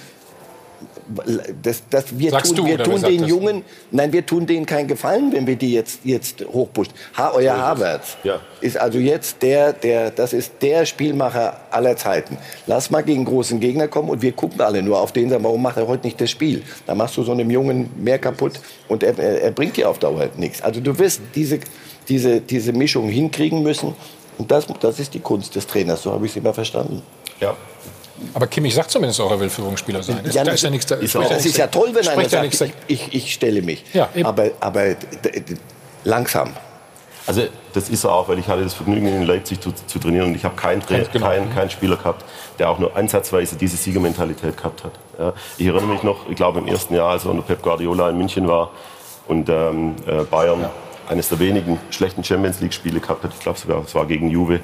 das, das, wir Sagst tun, du, wir tun den Jungen, nein, wir tun denen keinen Gefallen, wenn wir die jetzt, jetzt hochpushen. Ha, euer Havertz ja. ist also jetzt der, der, das ist der Spielmacher aller Zeiten. Lass mal gegen großen Gegner kommen und wir gucken alle nur auf den, sagen, warum macht er heute nicht das Spiel? Da machst du so einem Jungen mehr kaputt und er, er, er bringt dir auf Dauer nichts. Also du wirst diese, diese, diese Mischung hinkriegen müssen und das, das ist die Kunst des Trainers, so habe ich es immer verstanden. Ja, aber Kimmich sagt zumindest auch, er will Führungsspieler sein. Ja, da ist ja nichts da. Ist das ist ja toll, wenn einer sagt, ja ich, ich, stelle mich. Ja, aber, aber langsam. Also das ist er auch, weil ich hatte das Vergnügen in Leipzig zu, zu trainieren und ich habe keinen genau. kein, kein Spieler gehabt, der auch nur ansatzweise diese Siegermentalität gehabt hat. Ja, ich erinnere mich noch, ich glaube im ersten Jahr, als er unter Pep Guardiola in München war und ähm, äh, Bayern ja. eines der wenigen schlechten Champions League Spiele gehabt hat, ich glaube sogar, es war gegen Juve,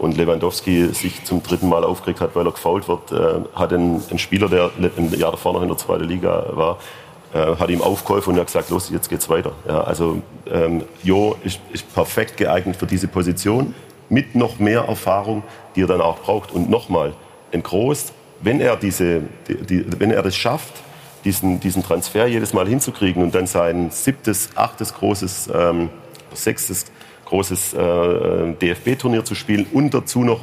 und Lewandowski sich zum dritten Mal aufgeregt hat, weil er gefault wird, äh, hat ein, ein, Spieler, der im Jahr davor noch in der zweiten Liga war, äh, hat ihm aufgeholfen und hat gesagt, los, jetzt geht's weiter. Ja, also ähm, Jo ist, ist perfekt geeignet für diese Position mit noch mehr Erfahrung, die er dann auch braucht. Und nochmal, ein Groß, wenn er, diese, die, die, wenn er das schafft, diesen, diesen Transfer jedes Mal hinzukriegen und dann sein siebtes, achtes großes, ähm, sechstes großes äh, DFB-Turnier zu spielen und dazu noch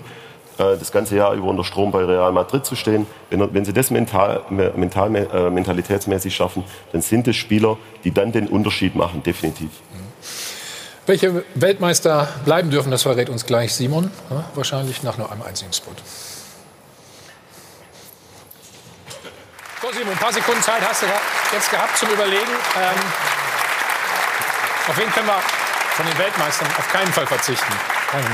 äh, das ganze Jahr über unter Strom bei Real Madrid zu stehen. Wenn, wenn sie das mental, mental, äh, mentalitätsmäßig schaffen, dann sind es Spieler, die dann den Unterschied machen, definitiv. Welche Weltmeister bleiben dürfen, das verrät uns gleich Simon. Ja, wahrscheinlich nach nur einem einzigen Spot. So, Simon, ein paar Sekunden Zeit hast du jetzt gehabt zum Überlegen. Ähm, auf wen können wir von den Weltmeistern auf keinen Fall verzichten.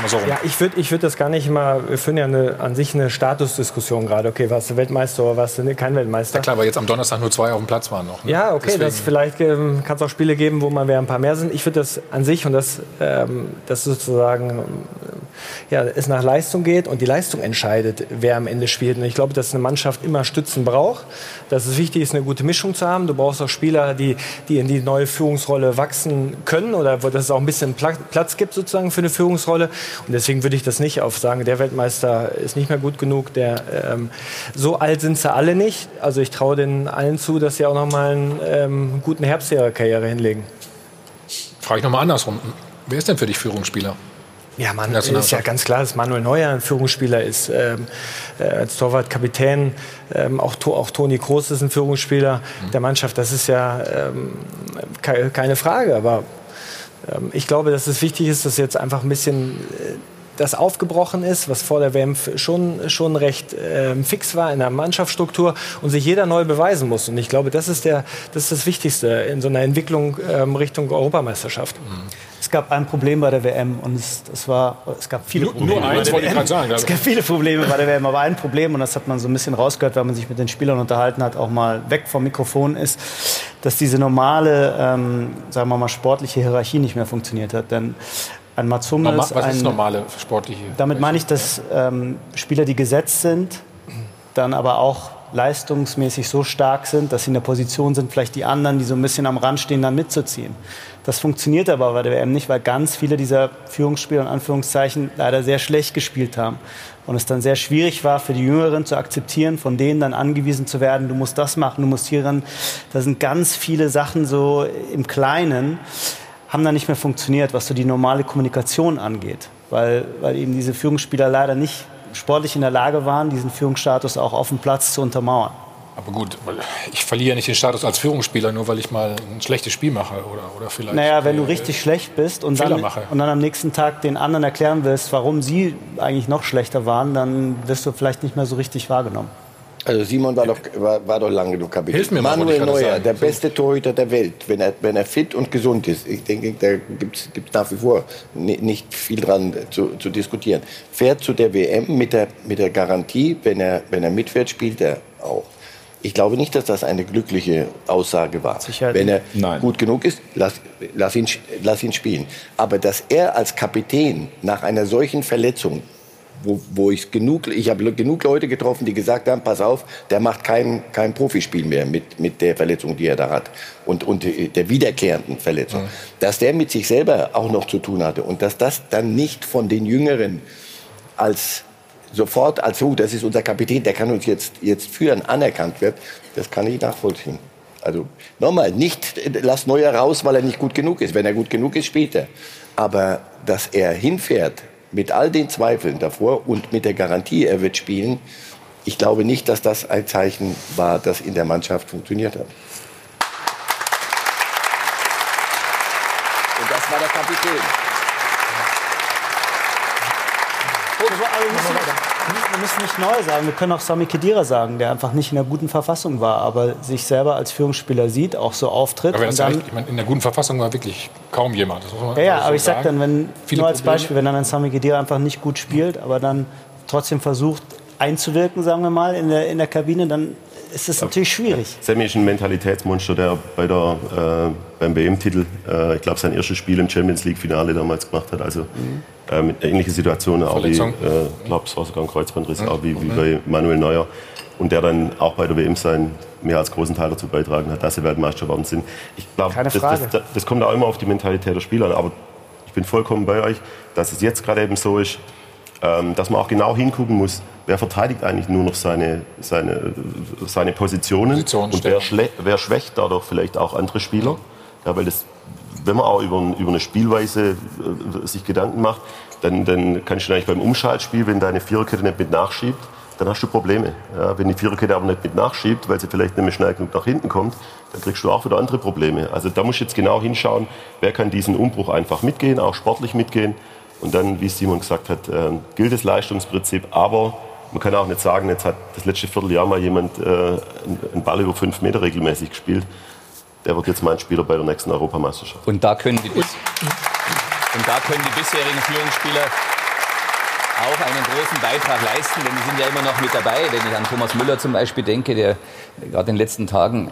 So ja, ich würde ich würd das gar nicht mal, wir führen ja eine, an sich eine Statusdiskussion gerade. Okay, warst du Weltmeister oder warst du kein Weltmeister? Ja klar, weil jetzt am Donnerstag nur zwei auf dem Platz waren noch. Ne? Ja, okay, das vielleicht ähm, kann es auch Spiele geben, wo mal ein paar mehr sind. Ich würde das an sich und das, ähm, das sozusagen ja, es nach Leistung geht und die Leistung entscheidet, wer am Ende spielt. Und ich glaube, dass eine Mannschaft immer Stützen braucht, dass es wichtig ist, eine gute Mischung zu haben. Du brauchst auch Spieler, die, die in die neue Führungsrolle wachsen können oder wo das auch ein bisschen Platz gibt sozusagen für eine Führungsrolle. Und deswegen würde ich das nicht auf sagen, der Weltmeister ist nicht mehr gut genug. Der, ähm, so alt sind sie alle nicht. Also ich traue den allen zu, dass sie auch noch mal einen ähm, guten Herbst ihrer Karriere hinlegen. Frage ich noch mal andersrum. Wer ist denn für dich Führungsspieler? Ja, man ist ja ganz klar, dass Manuel Neuer ein Führungsspieler ist. Ähm, äh, als Torwart Kapitän, ähm, auch, auch Toni Kroos ist ein Führungsspieler mhm. der Mannschaft. Das ist ja ähm, ke keine Frage. Aber ähm, ich glaube, dass es wichtig ist, dass jetzt einfach ein bisschen äh, das aufgebrochen ist, was vor der WM schon, schon recht äh, fix war in der Mannschaftsstruktur und sich jeder neu beweisen muss. Und ich glaube, das ist, der, das, ist das Wichtigste in so einer Entwicklung ähm, Richtung Europameisterschaft. Mhm. Es gab ein Problem bei der WM und es, es war, es gab viele nur, Probleme. Nur eins wollte ich gerade sagen. Es gab viele Probleme bei der WM, aber ein Problem, und das hat man so ein bisschen rausgehört, wenn man sich mit den Spielern unterhalten hat, auch mal weg vom Mikrofon ist, dass diese normale, ähm, sagen wir mal, sportliche Hierarchie nicht mehr funktioniert hat. Denn ein Mats Hummels, was ein, ist normale sportliche? Damit meine ich, dass ähm, Spieler, die gesetzt sind, dann aber auch leistungsmäßig so stark sind, dass sie in der Position sind, vielleicht die anderen, die so ein bisschen am Rand stehen, dann mitzuziehen. Das funktioniert aber bei der WM nicht, weil ganz viele dieser Führungsspieler in Anführungszeichen leider sehr schlecht gespielt haben. Und es dann sehr schwierig war für die Jüngeren zu akzeptieren, von denen dann angewiesen zu werden, du musst das machen, du musst hier ran. Da sind ganz viele Sachen so im Kleinen, haben dann nicht mehr funktioniert, was so die normale Kommunikation angeht. Weil, weil eben diese Führungsspieler leider nicht sportlich in der Lage waren, diesen Führungsstatus auch auf dem Platz zu untermauern. Aber gut, ich verliere ja nicht den Status als Führungsspieler, nur weil ich mal ein schlechtes Spiel mache oder, oder vielleicht. Naja, wenn du richtig schlecht bist und dann, und dann am nächsten Tag den anderen erklären willst, warum sie eigentlich noch schlechter waren, dann wirst du vielleicht nicht mehr so richtig wahrgenommen. Also Simon war doch, war, war doch lange genug Kapitän. Hilf mir mal, Manuel Neuer, der beste Torhüter der Welt, wenn er, wenn er fit und gesund ist. Ich denke, da gibt es nach wie vor nicht viel dran zu, zu diskutieren. Fährt zu der WM mit der, mit der Garantie, wenn er, wenn er mitfährt, spielt er auch. Ich glaube nicht, dass das eine glückliche Aussage war. Sicher Wenn er Nein. gut genug ist, lass, lass, ihn, lass ihn spielen. Aber dass er als Kapitän nach einer solchen Verletzung, wo, wo ich genug, ich habe genug Leute getroffen, die gesagt haben, pass auf, der macht kein, kein Profispiel mehr mit, mit der Verletzung, die er da hat und, und der wiederkehrenden Verletzung. Mhm. Dass der mit sich selber auch noch zu tun hatte und dass das dann nicht von den Jüngeren als sofort als, oh, das ist unser Kapitän, der kann uns jetzt, jetzt führen, anerkannt wird, das kann ich nachvollziehen. Also nochmal, nicht lass Neuer raus, weil er nicht gut genug ist. Wenn er gut genug ist, spielt er. Aber dass er hinfährt mit all den Zweifeln davor und mit der Garantie, er wird spielen, ich glaube nicht, dass das ein Zeichen war, das in der Mannschaft funktioniert hat. Und das war der Kapitän. Nicht neu sagen. Wir können auch Sami Khedira sagen, der einfach nicht in einer guten Verfassung war, aber sich selber als Führungsspieler sieht, auch so auftritt. Aber und dann, ich meine, in der guten Verfassung war wirklich kaum jemand. Das ja, ja, also aber ich sag sagen. dann, wenn Viele nur als Probleme. Beispiel, wenn dann ein Sami Khedira einfach nicht gut spielt, aber dann trotzdem versucht einzuwirken, sagen wir mal, in der, in der Kabine, dann ist es natürlich schwierig. Sammy ist ein Mentalitätsmonster, der bei der, äh, beim WM-Titel, äh, ich glaube, sein erstes Spiel im Champions League-Finale damals gemacht hat. Also äh, mit ähnliche Situationen, auch wie, äh, ich glaube, es war sogar ein Kreuzbandriss, auch wie, wie bei Manuel Neuer. Und der dann auch bei der WM sein mehr als großen Teil dazu beitragen hat, dass sie Weltmeister geworden sind. Ich glaube, das, Frage. das, das kommt auch immer auf die Mentalität der Spieler an. Aber ich bin vollkommen bei euch, dass es jetzt gerade eben so ist, ähm, dass man auch genau hingucken muss, wer verteidigt eigentlich nur noch seine, seine, seine Positionen Positionen und wer, wer schwächt dadurch vielleicht auch andere Spieler. Ja, weil das, wenn man auch über, über eine Spielweise äh, sich Gedanken macht, dann, dann kannst du eigentlich beim Umschaltspiel, wenn deine Viererkette nicht mit nachschiebt, dann hast du Probleme. Ja, wenn die Viererkette aber nicht mit nachschiebt, weil sie vielleicht nicht mehr schnell genug nach hinten kommt, dann kriegst du auch wieder andere Probleme. Also da musst du jetzt genau hinschauen, wer kann diesen Umbruch einfach mitgehen, auch sportlich mitgehen. Und dann, wie Simon gesagt hat, äh, gilt das Leistungsprinzip. Aber man kann auch nicht sagen, jetzt hat das letzte Vierteljahr mal jemand äh, einen Ball über fünf Meter regelmäßig gespielt. Der wird jetzt mein Spieler bei der nächsten Europameisterschaft. Und da können die, und da können die bisherigen Führungsspieler auch einen großen Beitrag leisten, denn die sind ja immer noch mit dabei. Wenn ich an Thomas Müller zum Beispiel denke, der gerade in den letzten Tagen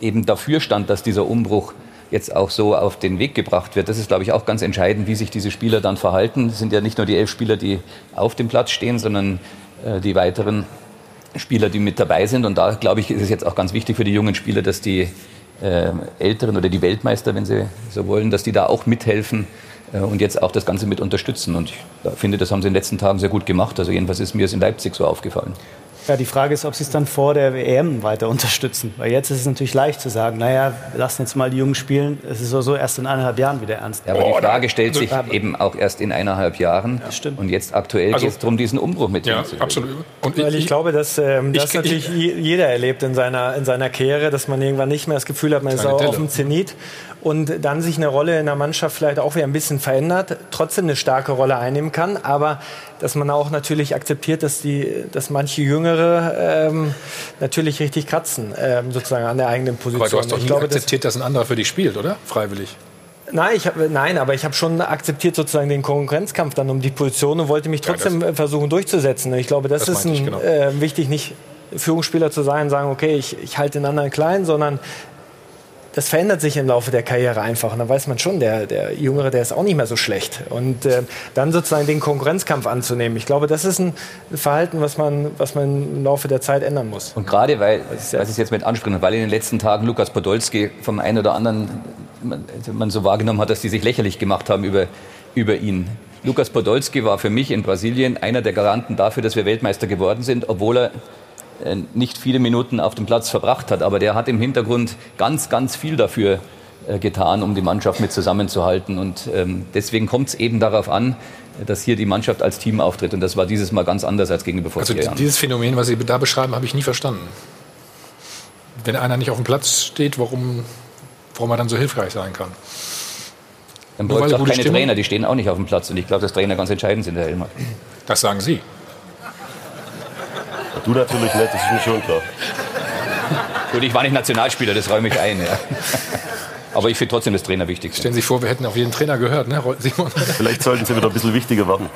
eben dafür stand, dass dieser Umbruch jetzt auch so auf den Weg gebracht wird. Das ist, glaube ich, auch ganz entscheidend, wie sich diese Spieler dann verhalten. Es sind ja nicht nur die elf Spieler, die auf dem Platz stehen, sondern die weiteren Spieler, die mit dabei sind. Und da, glaube ich, ist es jetzt auch ganz wichtig für die jungen Spieler, dass die äh, Älteren oder die Weltmeister, wenn sie so wollen, dass die da auch mithelfen äh, und jetzt auch das Ganze mit unterstützen. Und ich finde, das haben sie in den letzten Tagen sehr gut gemacht. Also jedenfalls ist mir es in Leipzig so aufgefallen. Ja, die Frage ist, ob sie es dann vor der WM weiter unterstützen. Weil jetzt ist es natürlich leicht zu sagen, naja, wir lassen jetzt mal die Jungen spielen. Es ist so erst in eineinhalb Jahren wieder ernst. Ja, aber die Frage stellt sich eben auch erst in eineinhalb Jahren. Das stimmt. Und jetzt aktuell Also- geht es darum, diesen Umbruch mit Ja, hinzukriegen. absolut. Und Weil ich, glaube, dass ähm, das ich- natürlich je- jeder erlebt in seiner, in seiner Karriere, dass man irgendwann nicht mehr das Gefühl hat, man ist auf dem Zenit und dann sich eine Rolle in der Mannschaft vielleicht auch wieder ein bisschen verändert, trotzdem eine starke Rolle einnehmen kann, aber dass man auch natürlich akzeptiert, dass, die, dass manche Jüngere ähm, natürlich richtig kratzen, ähm, sozusagen an der eigenen Position. aber du hast doch ich nie glaube, akzeptiert, dass ein anderer für dich spielt, oder? Freiwillig. Nein, ich hab, nein, aber ich habe schon akzeptiert sozusagen den Konkurrenzkampf dann um die Position und wollte mich Ja, trotzdem äh, versuchen durchzusetzen. Ich glaube, das, Das ist ein, genau. äh, wichtig, nicht Führungsspieler zu sein und sagen, okay, ich, ich halte den anderen klein, sondern das verändert sich im Laufe der Karriere einfach. Und dann weiß man schon, der, der Jüngere, der ist auch nicht mehr so schlecht. Und äh, dann sozusagen den Konkurrenzkampf anzunehmen. Ich glaube, das ist ein Verhalten, was man, was man im Laufe der Zeit ändern muss. Und gerade weil, was ich jetzt mit ansprechen, weil in den letzten Tagen Lukas Podolski vom einen oder anderen man, man so wahrgenommen hat, dass die sich lächerlich gemacht haben über, über ihn. Lukas Podolski war für mich in Brasilien einer der Garanten dafür, dass wir Weltmeister geworden sind, obwohl er nicht viele Minuten auf dem Platz verbracht hat. Aber der hat im Hintergrund ganz, ganz viel dafür äh, getan, um die Mannschaft mit zusammenzuhalten. Und ähm, deswegen kommt es eben darauf an, dass hier die Mannschaft als Team auftritt. Und das war dieses Mal ganz anders als gegenüber vor Also dieses Phänomen, was Sie da beschreiben, habe ich nie verstanden. Wenn einer nicht auf dem Platz steht, warum, warum er dann so hilfreich sein kann. Dann braucht es auch keine Stimmung? Trainer, die stehen auch nicht auf dem Platz. Und ich glaube, dass Trainer ganz entscheidend sind, Herr Elmer. Das sagen Sie. Du natürlich nicht, das ist mir schon klar. Gut, ich war nicht Nationalspieler, das räume ich ein. Ja. Aber ich finde trotzdem das Trainer wichtig. Stellen Sie sich vor, wir hätten auf jeden Trainer gehört, ne, Simon? Vielleicht sollten sie wieder ein bisschen wichtiger werden.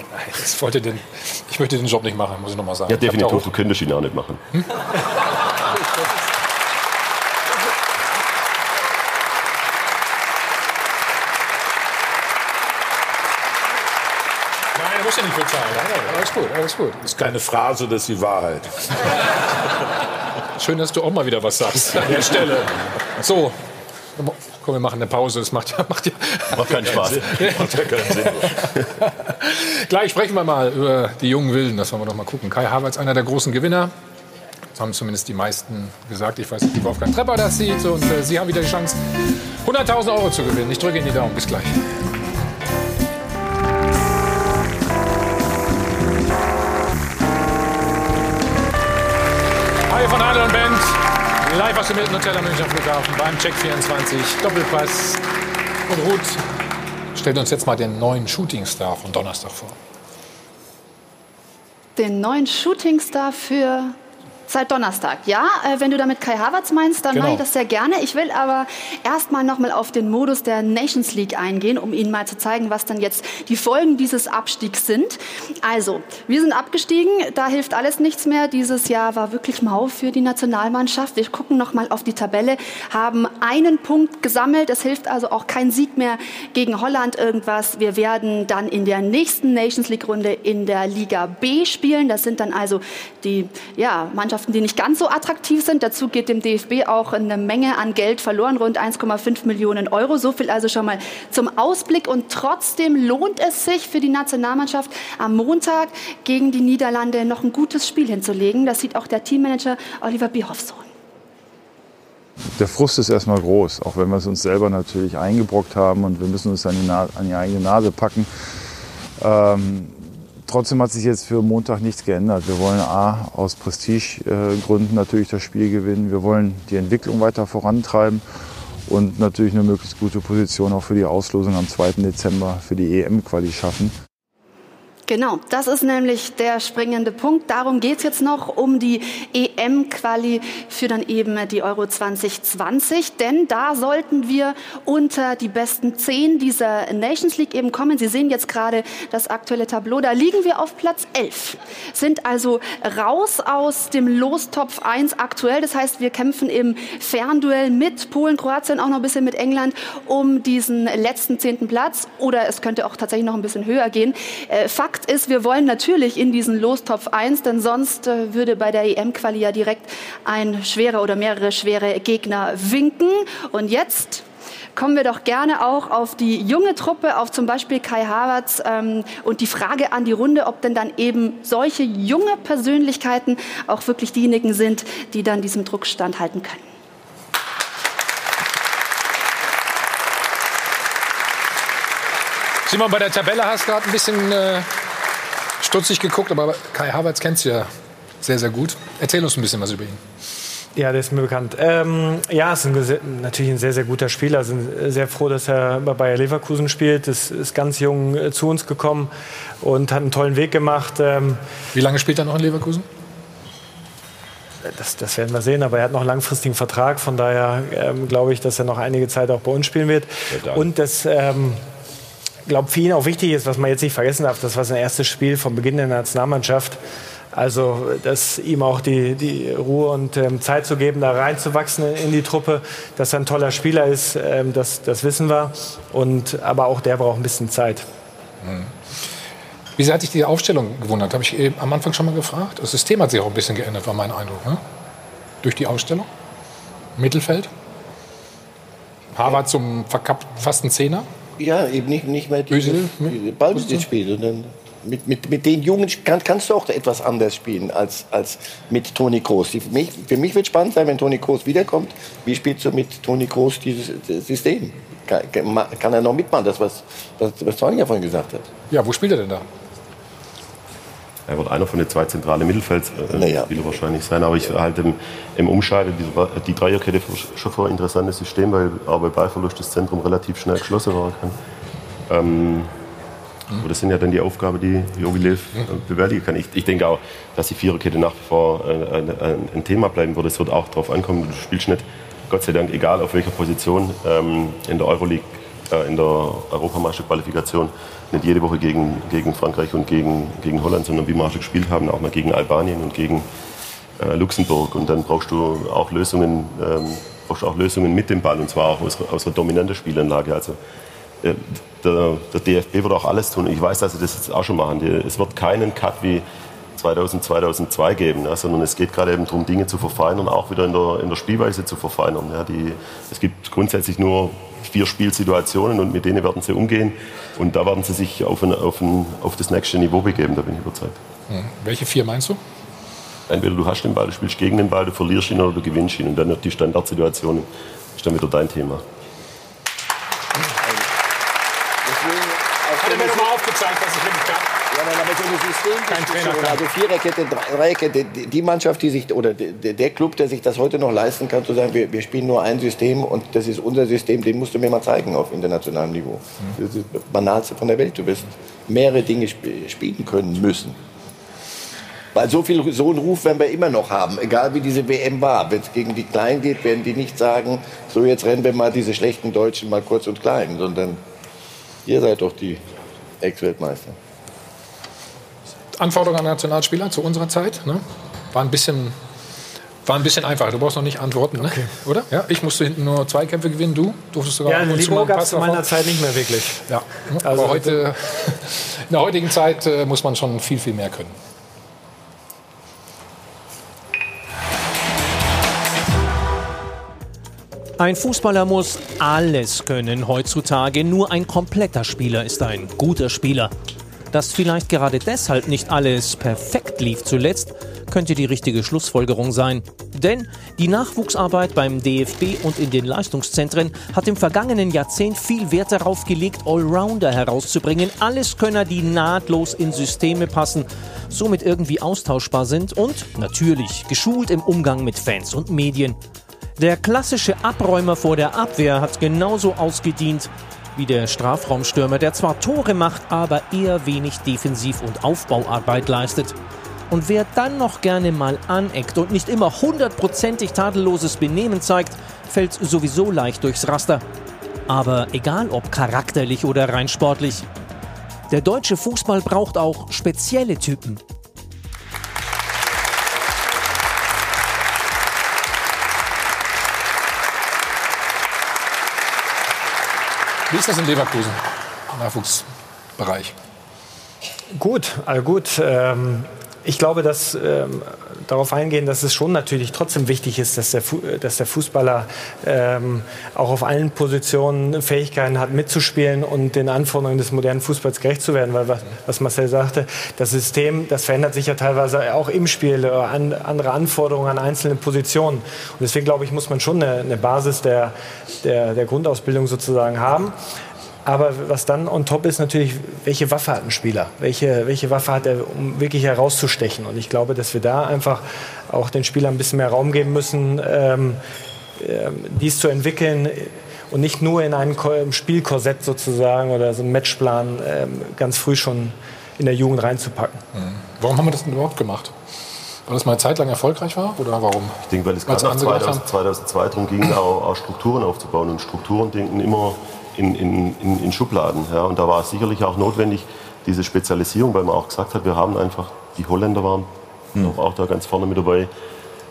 Ich, wollte den, ich möchte den Job nicht machen, muss ich nochmal sagen. Ja, definitiv. Du könntest ihn auch nicht machen. Nein, er muss ja nicht bezahlen. Nein, nein, alles gut, alles gut. Das ist keine Phrase, das ist die Wahrheit. Schön, dass du auch mal wieder was sagst an der Stelle. So, komm, wir machen eine Pause. Das macht ja, macht ja, Macht keinen Spaß. Macht ja keinen Sinn. Gleich sprechen wir mal über die jungen Wilden. Das wollen wir doch mal gucken. Kai Havertz, einer der großen Gewinner. Das haben zumindest die meisten gesagt. Ich weiß nicht, wie Wolfgang Trepper das sieht. Und äh, Sie haben wieder die Chance, 100.000 Euro zu gewinnen. Ich drücke Ihnen die Daumen. Bis gleich. Hi von Adel und Band. Live aus dem Hilton Hotel am Münchner Flughafen beim Check 24. Doppelpass. Und Ruth stellt uns jetzt mal den neuen Shootingstar von Donnerstag vor. Den neuen Shootingstar für seit Donnerstag. Ja, äh, wenn du damit Kai Havertz meinst, dann Genau. mache ich das sehr gerne. Ich will aber erstmal noch mal auf den Modus der Nations League eingehen, um Ihnen mal zu zeigen, was dann jetzt die Folgen dieses Abstiegs sind. Also, wir sind abgestiegen, da hilft alles nichts mehr. Dieses Jahr war wirklich mau für die Nationalmannschaft. Wir gucken noch mal auf die Tabelle, haben einen Punkt gesammelt. Es hilft also auch kein Sieg mehr gegen Holland irgendwas. Wir werden dann in der nächsten Nations League Runde in der Liga B spielen. Das sind dann also die ja, Mannschaften, die nicht ganz so attraktiv sind. Dazu geht dem DFB auch eine Menge an Geld verloren, rund 1,5 Millionen Euro. So viel also schon mal zum Ausblick. Und trotzdem lohnt es sich für die Nationalmannschaft am Montag gegen die Niederlande noch ein gutes Spiel hinzulegen. Das sieht auch der Teammanager Oliver Bierhoff so. Der Frust ist erstmal groß, auch wenn wir es uns selber natürlich eingebrockt haben und wir müssen uns an die, Na an die eigene Nase packen. Ähm, trotzdem hat sich jetzt für Montag nichts geändert. Wir wollen A, aus Prestigegründen natürlich das Spiel gewinnen. Wir wollen die Entwicklung weiter vorantreiben und natürlich eine möglichst gute Position auch für die Auslosung am 2. Dezember für die EM-Quali schaffen. Genau, das ist nämlich der springende Punkt. Darum geht es jetzt noch um die EM-Quali für dann eben die Euro 2020. Denn da sollten wir unter die besten zehn dieser Nations League eben kommen. Sie sehen jetzt gerade das aktuelle Tableau. Da liegen wir auf Platz 11. Sind also raus aus dem Lostopf 1 aktuell. Das heißt, wir kämpfen im Fernduell mit Polen, Kroatien, auch noch ein bisschen mit England um diesen letzten zehnten Platz. Oder es könnte auch tatsächlich noch ein bisschen höher gehen. Äh, Fakt Fakt ist, wir wollen natürlich in diesen Lostopf 1, denn sonst äh, würde bei der EM-Quali ja direkt ein schwerer oder mehrere schwere Gegner winken. Und jetzt kommen wir doch gerne auch auf die junge Truppe, auf zum Beispiel Kai Havertz ähm, und die Frage an die Runde, ob denn dann eben solche junge Persönlichkeiten auch wirklich diejenigen sind, die dann diesem Druck standhalten können. Simon, bei der Tabelle hast du gerade ein bisschen äh, stutzig geguckt, aber Kai Havertz kennst du ja sehr, sehr gut. Erzähl uns ein bisschen was über ihn. Ja, der ist mir bekannt. Ähm, ja, ist ein, natürlich ein sehr, sehr guter Spieler. Sind sehr froh, dass er bei Bayer Leverkusen spielt. Ist, ist ganz jung äh, zu uns gekommen und hat einen tollen Weg gemacht. Ähm, Wie lange spielt er noch in Leverkusen? Das, das, werden wir sehen, aber er hat noch einen langfristigen Vertrag. Von daher ähm, glaube ich, dass er noch einige Zeit auch bei uns spielen wird. Und das ähm, glaube, für ihn auch wichtig ist, was man jetzt nicht vergessen darf, das war sein erstes Spiel vom Beginn der Nationalmannschaft. Also, dass ihm auch die, die Ruhe und ähm, Zeit zu geben, da reinzuwachsen in die Truppe, dass er ein toller Spieler ist, ähm, das, das wissen wir. Und, aber auch der braucht ein bisschen Zeit. Mhm. Wie sehr hat sich die Aufstellung gewundert? Habe ich am Anfang schon mal gefragt. Das System hat sich auch ein bisschen geändert, war mein Eindruck. Ne? Durch die Ausstellung. Mittelfeld. Harvard zum verkappten Zehner. Ja, eben nicht, nicht mehr die, die Ballbesitzspiel, sondern mit, mit, mit den Jungen kann, kannst du auch etwas anders spielen als, als mit Toni Kroos. Für mich, für mich wird spannend sein, wenn Toni Kroos wiederkommt. Wie spielst du mit Toni Kroos dieses System? Kann, kann, er noch mitmachen, das was, was, was Toni vorhin gesagt hat? Ja, wo spielt er denn da? Er wird einer von den zwei zentralen Mittelfeldspielern naja. wahrscheinlich sein. Aber ich halte im, im Umscheiden die, die Dreierkette schon für ein interessantes System, weil auch bei Ballverlust das Zentrum relativ schnell geschlossen werden kann. Ähm, aber das sind ja dann die Aufgaben, die Jogi Löw äh, bewältigen kann. Ich, ich, denke auch, dass die Viererkette nach wie vor äh, ein, ein, ein, Thema bleiben wird. Es wird auch darauf ankommen, du spielst nicht, Gott sei Dank, egal auf welcher Position ähm, in der Euroleague, äh, in der Europameisterqualifikation, nicht jede Woche gegen, gegen Frankreich und gegen, gegen Holland, sondern wie wir auch schon gespielt haben, auch mal gegen Albanien und gegen äh, Luxemburg. Und dann brauchst du auch Lösungen, ähm, brauchst auch Lösungen mit dem Ball und zwar auch aus, aus einer dominanten Spielanlage. Also äh, der, der, DFB wird auch alles tun. Ich weiß, dass sie das jetzt auch schon machen. Die, es wird keinen Cut wie 2000, 2002 geben, ja, sondern es geht gerade eben darum, Dinge zu verfeinern, auch wieder in der, in der Spielweise zu verfeinern. Ja, die, es gibt grundsätzlich nur vier Spielsituationen und mit denen werden sie umgehen. Und da werden sie sich auf, ein, auf, ein, auf das nächste Niveau begeben, da bin ich überzeugt. Hm. Welche vier meinst du? Entweder du hast den Ball, du spielst gegen den Ball, du verlierst ihn oder du gewinnst ihn. Und dann die Standardsituation ist dann wieder dein Thema. Hat er mir nochmal aufgezeigt, dass ich wirklich kann. Ja, nein, aber so eine Systemdiskussion, also Viererkette, Dreierkette, die Mannschaft, die sich, oder der Club, der sich das heute noch leisten kann, zu sagen, wir, wir spielen nur ein System und das ist unser System, den musst du mir mal zeigen auf internationalem Niveau. Mhm. Das ist das Banalste von der Welt. Du wirst mehrere Dinge spielen können müssen. Weil so, viel, so einen Ruf werden wir immer noch haben, egal wie diese WM war. Wenn es gegen die Kleinen geht, werden die nicht sagen, so jetzt rennen wir mal diese schlechten Deutschen mal kurz und klein, sondern ihr seid doch die Ex-Weltmeister. Anforderungen an Nationalspieler zu unserer Zeit. Ne? War ein bisschen war ein bisschen einfacher. Du brauchst noch nicht antworten, ne? okay. oder? Ja, ich musste hinten nur zwei Kämpfe gewinnen. Du durftest sogar ja, und zu mal gab es in meiner Zeit nicht mehr wirklich. Ja, also aber heute, in der heutigen Zeit äh, muss man schon viel, viel mehr können. Ein Fußballer muss alles können heutzutage. Nur ein kompletter Spieler ist ein guter Spieler. Dass vielleicht gerade deshalb nicht alles perfekt lief zuletzt, könnte die richtige Schlussfolgerung sein. Denn die Nachwuchsarbeit beim DFB und in den Leistungszentren hat im vergangenen Jahrzehnt viel Wert darauf gelegt, Allrounder herauszubringen, Alleskönner, die nahtlos in Systeme passen, somit irgendwie austauschbar sind und natürlich geschult im Umgang mit Fans und Medien. Der klassische Abräumer vor der Abwehr hat genauso ausgedient wie der Strafraumstürmer, der zwar Tore macht, aber eher wenig Defensiv- und Aufbauarbeit leistet. Und wer dann noch gerne mal aneckt und nicht immer hundertprozentig tadelloses Benehmen zeigt, fällt sowieso leicht durchs Raster. Aber egal ob charakterlich oder rein sportlich, der deutsche Fußball braucht auch spezielle Typen. Wie ist das in Leverkusen, Nachwuchsbereich? Gut, also gut. Ähm, ich glaube, dass ähm, darauf eingehen, dass es schon natürlich trotzdem wichtig ist, dass der, Fu dass der Fußballer ähm, auch auf allen Positionen Fähigkeiten hat, mitzuspielen und den Anforderungen des modernen Fußballs gerecht zu werden. Weil was, was Marcel sagte, das System, das verändert sich ja teilweise auch im Spiel, äh, an, andere Anforderungen an einzelne Positionen. Und deswegen glaube ich, muss man schon eine, eine Basis der, der, der Grundausbildung sozusagen haben. Aber was dann on top ist natürlich, welche Waffe hat ein Spieler? Welche, welche Waffe hat er, um wirklich herauszustechen? Und ich glaube, dass wir da einfach auch den Spielern ein bisschen mehr Raum geben müssen, ähm, äh, dies zu entwickeln und nicht nur in ein Spielkorsett sozusagen oder so einen Matchplan äh, ganz früh schon in der Jugend reinzupacken. Mhm. Warum haben wir das denn überhaupt gemacht? Weil das mal eine Zeit lang erfolgreich war oder warum? Ich denke, weil es gerade nach 2000, 2002 darum ging, auch, auch Strukturen aufzubauen. Und Strukturen denken immer in, in, in, Schubladen. Ja. Und da war es sicherlich auch notwendig, diese Spezialisierung, weil man auch gesagt hat, wir haben einfach, die Holländer waren mhm. auch, auch da ganz vorne mit dabei.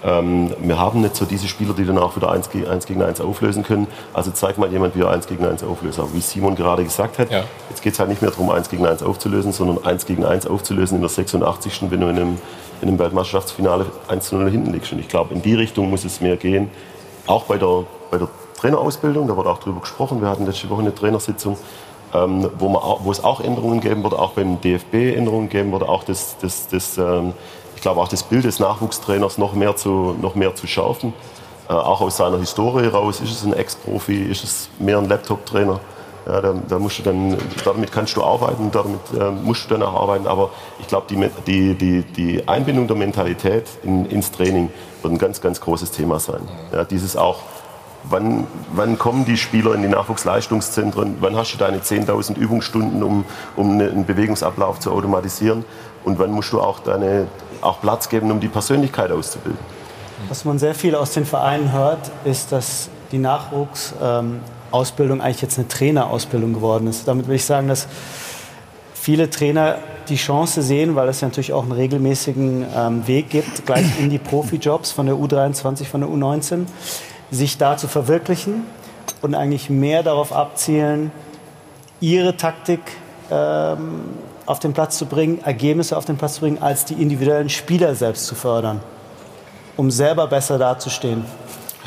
Ähm, wir haben nicht so diese Spieler, die dann auch wieder 1 gegen 1, gegen 1 auflösen können. Also zeig mal jemand, wie er 1 gegen 1 auflöst. Aber wie Simon gerade gesagt hat, ja. jetzt geht es halt nicht mehr darum, 1 gegen 1 aufzulösen, sondern 1 gegen 1 aufzulösen in der 86. wenn du in einem, in einem Weltmeisterschaftsfinale 1 zu 0 hinten liegst. Und ich glaube, in die Richtung muss es mehr gehen. Auch bei der, bei der Trainerausbildung, da wurde auch darüber gesprochen. Wir hatten letzte Woche eine Trainersitzung, ähm, wo, man, wo, es auch Änderungen geben wird, auch beim DFB Änderungen geben wird, auch das, das, das ähm, ich glaube auch das Bild des Nachwuchstrainers noch mehr zu, noch mehr zu schärfen. Äh, auch aus seiner Historie heraus, ist es ein Ex-Profi, ist es mehr ein Laptop-Trainer. Ja, da, da, musst du dann, damit kannst du arbeiten, damit äh, musst du dann auch arbeiten. Aber ich glaube, die, die, die, die Einbindung der Mentalität in, ins Training wird ein ganz, ganz großes Thema sein. Ja, dieses auch Wann, wann, kommen die Spieler in die Nachwuchsleistungszentren? Wann hast du deine 10.000 Übungsstunden, um, um einen Bewegungsablauf zu automatisieren? Und wann musst du auch, deine, auch Platz geben, um die Persönlichkeit auszubilden? Was man sehr viel aus den Vereinen hört, ist, dass die Nachwuchsausbildung ähm, eigentlich jetzt eine Trainerausbildung geworden ist. Damit will ich sagen, dass viele Trainer die Chance sehen, weil es ja natürlich auch einen regelmäßigen ähm, Weg gibt, gleich in die Profijobs von der U23, von der U19 sich da zu verwirklichen und eigentlich mehr darauf abzielen, ihre Taktik ähm, auf den Platz zu bringen, Ergebnisse auf den Platz zu bringen, als die individuellen Spieler selbst zu fördern, um selber besser dazustehen.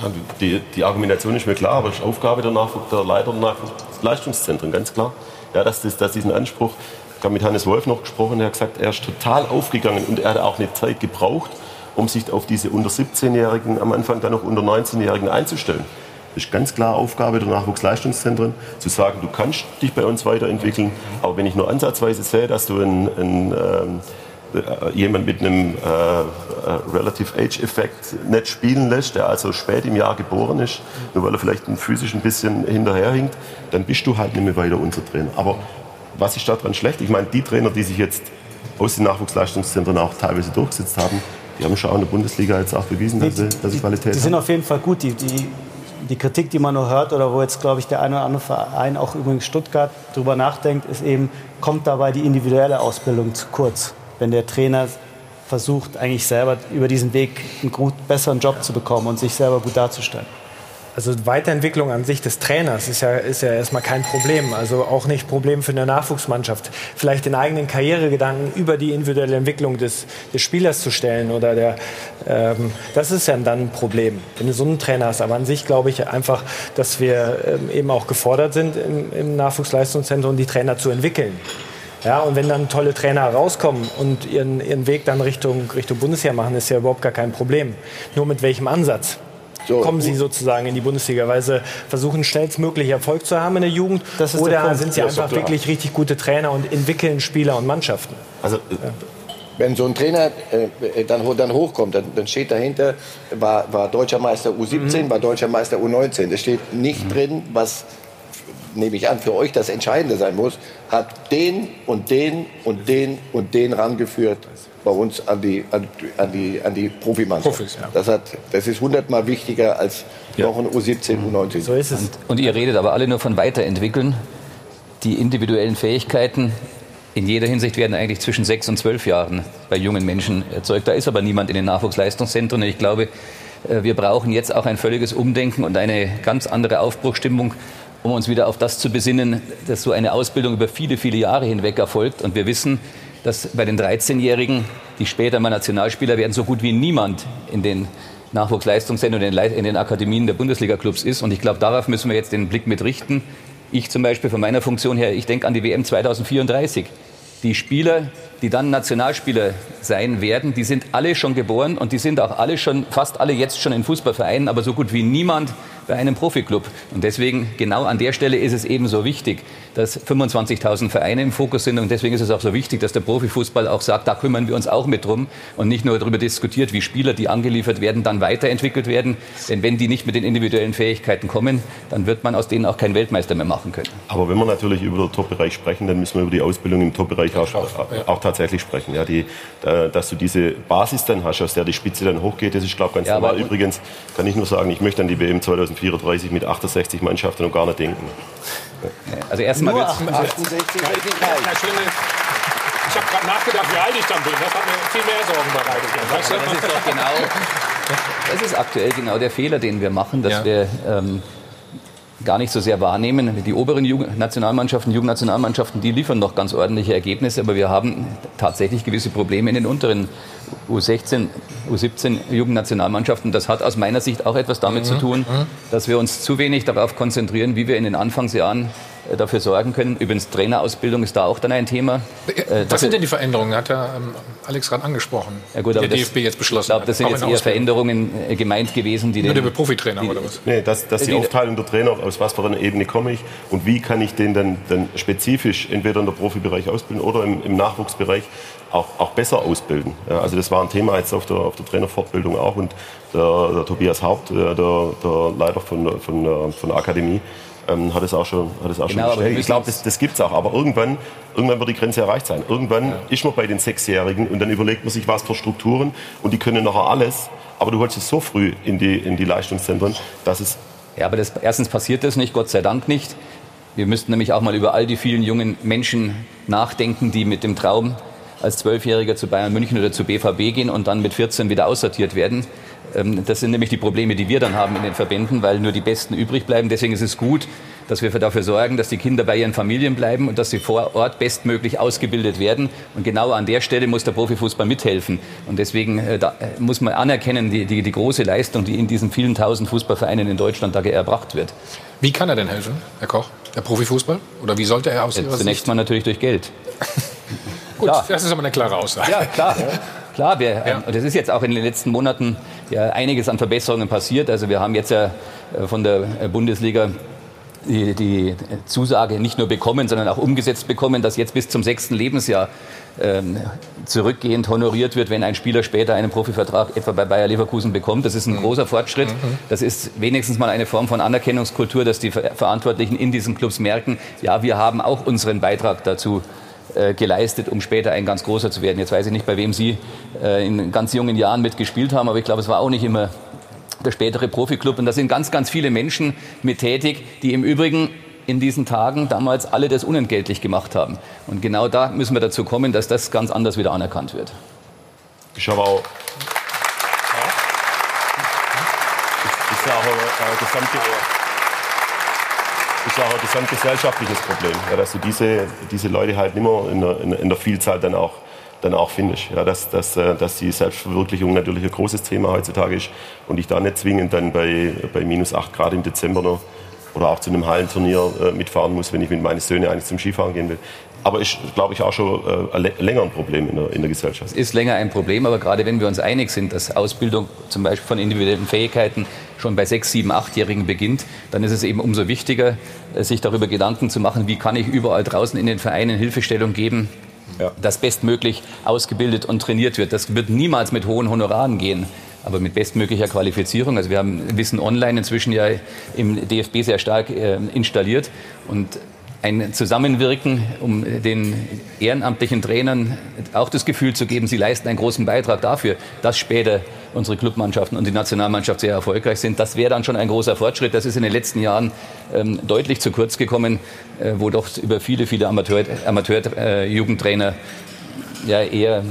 Ja, die, die, Argumentation ist mir klar, aber es ist Aufgabe der, Nachwuch, der Leiter der Leistungszentren, ganz klar. Ja, dass, das, dass diesen Anspruch, ich habe mit Hannes Wolf noch gesprochen, er hat gesagt, er ist total aufgegangen und er hat auch eine Zeit gebraucht, um sich auf diese unter 17-Jährigen, am Anfang dann noch unter 19-Jährigen einzustellen. Das ist ganz klar Aufgabe der Nachwuchsleistungszentren, zu sagen, du kannst dich bei uns weiterentwickeln, aber wenn ich nur ansatzweise sehe, dass du einen, einen, äh, jemand mit einem äh, äh, Relative Age Effekt nicht spielen lässt, der also spät im Jahr geboren ist, nur weil er vielleicht physisch ein bisschen hinterherhinkt, dann bist du halt nicht mehr weiter unser Trainer. Aber was ist daran schlecht? Ich meine, die Trainer, die sich jetzt aus den Nachwuchsleistungszentren auch teilweise durchgesetzt haben, die haben schon auch in der Bundesliga jetzt auch bewiesen, dass sie, dass sie Qualität Die sind auf jeden Fall gut. Die, die, die Kritik, die man nur hört oder wo jetzt, glaube ich, der eine oder andere Verein, auch übrigens Stuttgart, darüber nachdenkt, ist eben, kommt dabei die individuelle Ausbildung zu kurz. Wenn der Trainer versucht, eigentlich selber über diesen Weg einen gut, besseren Job zu bekommen und sich selber gut darzustellen. Also Weiterentwicklung an sich des Trainers ist ja, ist ja erstmal kein Problem. Also auch nicht Problem für eine Nachwuchsmannschaft. Vielleicht den eigenen Karrieregedanken über die individuelle Entwicklung des, des Spielers zu stellen oder der, ähm, das ist ja dann ein Problem, wenn du so einen Trainer hast. Aber an sich glaube ich einfach, dass wir ähm, eben auch gefordert sind im, im Nachwuchsleistungszentrum, die Trainer zu entwickeln. Ja, und wenn dann tolle Trainer rauskommen und ihren, ihren Weg dann Richtung, Richtung Bundesheer machen, ist ja überhaupt gar kein Problem. Nur mit welchem Ansatz? So. kommen sie sozusagen in die Bundesliga, weil sie versuchen schnellstmöglich Erfolg zu haben in der Jugend oder sind sie einfach wirklich richtig gute Trainer und entwickeln Spieler und Mannschaften. Also ja. Wenn so ein Trainer äh, dann, dann hochkommt, dann, dann, steht dahinter, war, war deutscher Meister U17, mhm. war deutscher Meister U19. Es steht nicht mhm. drin, was nehme ich an, für euch das Entscheidende sein muss, hat den und den und den und den rangeführt bei uns an die, an, an die, an die Profimannschaft. Profis, ja. das, hat, das ist hundertmal wichtiger als noch ein U17, U19. So ist es. Und ihr redet aber alle nur von weiterentwickeln. Die individuellen Fähigkeiten in jeder Hinsicht werden eigentlich zwischen sechs und zwölf Jahren bei jungen Menschen erzeugt. Da ist aber niemand in den Nachwuchsleistungszentren. Und ich glaube, äh, wir brauchen jetzt auch ein völliges Umdenken und eine ganz andere Aufbruchstimmung, um uns wieder auf das zu besinnen, dass so eine Ausbildung über viele, viele Jahre hinweg erfolgt. Und wir wissen, dass bei den 13-Jährigen, die später mal Nationalspieler werden, so gut wie niemand in den Nachwuchsleistungszentren und in den Akademien der Bundesliga-Clubs ist. Und ich glaube, darauf müssen wir jetzt den Blick mit richten. Ich zum Beispiel von meiner Funktion her, ich denke an die WM 2034. Die Spieler, die dann Nationalspieler sein werden, die sind alle schon geboren und die sind auch alle schon, fast alle jetzt schon in Fußballvereinen, aber so gut wie niemand bei einem Profiklub. Und deswegen, genau an der Stelle ist es eben so wichtig, dass 25.000 Vereine im Fokus sind. Und deswegen ist es auch so wichtig, dass der Profifußball auch sagt, da kümmern wir uns auch mit drum und nicht nur darüber diskutiert, wie Spieler, die angeliefert werden, dann weiterentwickelt werden. Denn wenn die nicht mit den individuellen Fähigkeiten kommen, dann wird man aus denen auch keinen Weltmeister mehr machen können. Aber wenn wir natürlich über den Top-Bereich sprechen, dann müssen wir über die Ausbildung im Top-Bereich auch, auch tatsächlich sprechen. Ja, die, dass du diese Basis dann hast, aus der die Spitze dann hochgeht, das ist, glaube ich, ganz Ja, aber- normal. Übrigens kann ich nur sagen, ich möchte an die WM 2034 mit 68 Mannschaften noch gar nicht denken. Also erstmal Nur wird's- 68 ist nicht Ja, reich. schlimme. Ich habe gerade nachgedacht, wie alt ich dann bin. Das hat mir viel mehr Sorgen bereitet. Weißt du? Das ist doch genau, das ist aktuell genau der Fehler, den wir machen, dass Ja. wir ähm, gar nicht so sehr wahrnehmen. Die oberen Jugend Nationalmannschaften, Jugendnationalmannschaften, die liefern noch ganz ordentliche Ergebnisse, aber wir haben tatsächlich gewisse Probleme in den unteren U16, U17 Jugendnationalmannschaften. Das hat aus meiner Sicht auch etwas damit Mhm. zu tun, dass wir uns zu wenig darauf konzentrieren, wie wir in den Anfangsjahren äh, dafür sorgen können. Übrigens Trainerausbildung ist da auch dann ein Thema. Äh, Was dafür- sind denn die Veränderungen? Hat ja ähm, Alex gerade angesprochen. ja gut, die der das- DFB jetzt beschlossen Ich glaube, das sind hat. jetzt eher. Veränderungen äh, gemeint gewesen, die Nur den, der Profitrainer oder was? Nee, dass, dass die Die- Aufteilung der Trainer, aus was für einer Ebene komme ich und wie kann ich den dann, dann spezifisch entweder in der Profibereich ausbilden oder im, im Nachwuchsbereich auch, auch besser ausbilden. Ja, also das war ein Thema jetzt auf der, auf der Trainerfortbildung auch und der, der Tobias Haupt, äh, der, der Leiter von, der- von, der- von der Akademie, ähm, hat es auch schon, hat es auch Genau, schon bestätigt. Ich glaube, das, das gibt es auch. Aber irgendwann, irgendwann wird die Grenze erreicht sein. Irgendwann ist man bei den Sechsjährigen und dann überlegt man sich, was für Strukturen und die können nachher alles. Aber du holst es so früh in die, in die Leistungszentren, dass es Ja, aber das, erstens passiert das nicht, Gott sei Dank nicht. Wir müssten nämlich auch mal über all die vielen jungen Menschen nachdenken, die mit dem Traum als Zwölfjähriger zu Bayern München oder zu BVB gehen und dann mit 14 wieder aussortiert werden. Ähm, Das sind nämlich die Probleme, die wir dann haben in den Verbänden, weil nur die Besten übrig bleiben. Deswegen ist es gut, dass wir dafür sorgen, dass die Kinder bei ihren Familien bleiben und dass sie vor Ort bestmöglich ausgebildet werden. Und genau an der Stelle muss der Profifußball mithelfen. Und deswegen äh, äh, muss man anerkennen, die, die, die große Leistung, die in diesen vielen tausend Fußballvereinen in Deutschland da erbracht wird. Wie kann er denn helfen, Herr Koch? Der Profifußball? Oder wie sollte er aus Ihrer Zunächst mal natürlich durch Geld. Gut, klar. das ist aber eine klare Aussage. Ja, klar. Klar, wir, Ja. und es ist jetzt auch in den letzten Monaten ja einiges an Verbesserungen passiert. Also wir haben jetzt ja äh, von der äh, Bundesliga die, die Zusage nicht nur bekommen, sondern auch umgesetzt bekommen, dass jetzt bis zum sechsten Lebensjahr ähm, zurückgehend honoriert wird, wenn ein Spieler später einen Profivertrag etwa bei Bayer Leverkusen bekommt. Das ist ein großer Fortschritt. Das ist wenigstens mal eine Form von Anerkennungskultur, dass die Ver Verantwortlichen in diesen Clubs merken, ja, wir haben auch unseren Beitrag dazu äh, geleistet, um später ein ganz großer zu werden. Jetzt weiß ich nicht, bei wem Sie äh, in ganz jungen Jahren mitgespielt haben, aber ich glaube, es war auch nicht immer der spätere Profiklub. Und da sind ganz, ganz viele Menschen mit tätig, die im Übrigen in diesen Tagen damals alle das unentgeltlich gemacht haben. Und genau da müssen wir dazu kommen, dass das ganz anders wieder anerkannt wird. ist aber auch. Ist ja auch ein, ein, gesamte, ist auch ein gesamtgesellschaftliches Problem, ja, dass du diese, diese Leute halt nicht mehr in der, in der- in der Vielzahl dann auch, dann auch findest. Ja, dass, dass, äh, dass die Selbstverwirklichung natürlich ein großes Thema heutzutage ist und ich da nicht zwingend dann bei, bei minus 8 Grad im Dezember noch oder auch zu einem Hallenturnier äh, mitfahren muss, wenn ich mit meinen Söhnen eigentlich zum Skifahren gehen will. Aber ist, glaube ich, auch schon äh, länger ein Problem in der, in der Gesellschaft. Es ist länger ein Problem, aber gerade wenn wir uns einig sind, dass Ausbildung zum Beispiel von individuellen Fähigkeiten schon bei sechs, sieben, achtjährigen beginnt, dann ist es eben umso wichtiger, äh, sich darüber Gedanken zu machen, wie kann ich überall draußen in den Vereinen Hilfestellung geben, dass bestmöglich ausgebildet und trainiert wird. Das wird niemals mit hohen Honoraren gehen. aber mit bestmöglicher Qualifizierung. Also wir haben Wissen online inzwischen ja im DFB sehr stark äh, installiert und ein Zusammenwirken, um den ehrenamtlichen Trainern auch das Gefühl zu geben, sie leisten einen großen Beitrag dafür, dass später unsere Clubmannschaften und die Nationalmannschaft sehr erfolgreich sind. Das wäre dann schon ein großer Fortschritt. Das ist in den letzten Jahren ähm, deutlich zu kurz gekommen, äh, wo doch über viele, viele Amateur-Jugendtrainer Amateur, äh, ja eher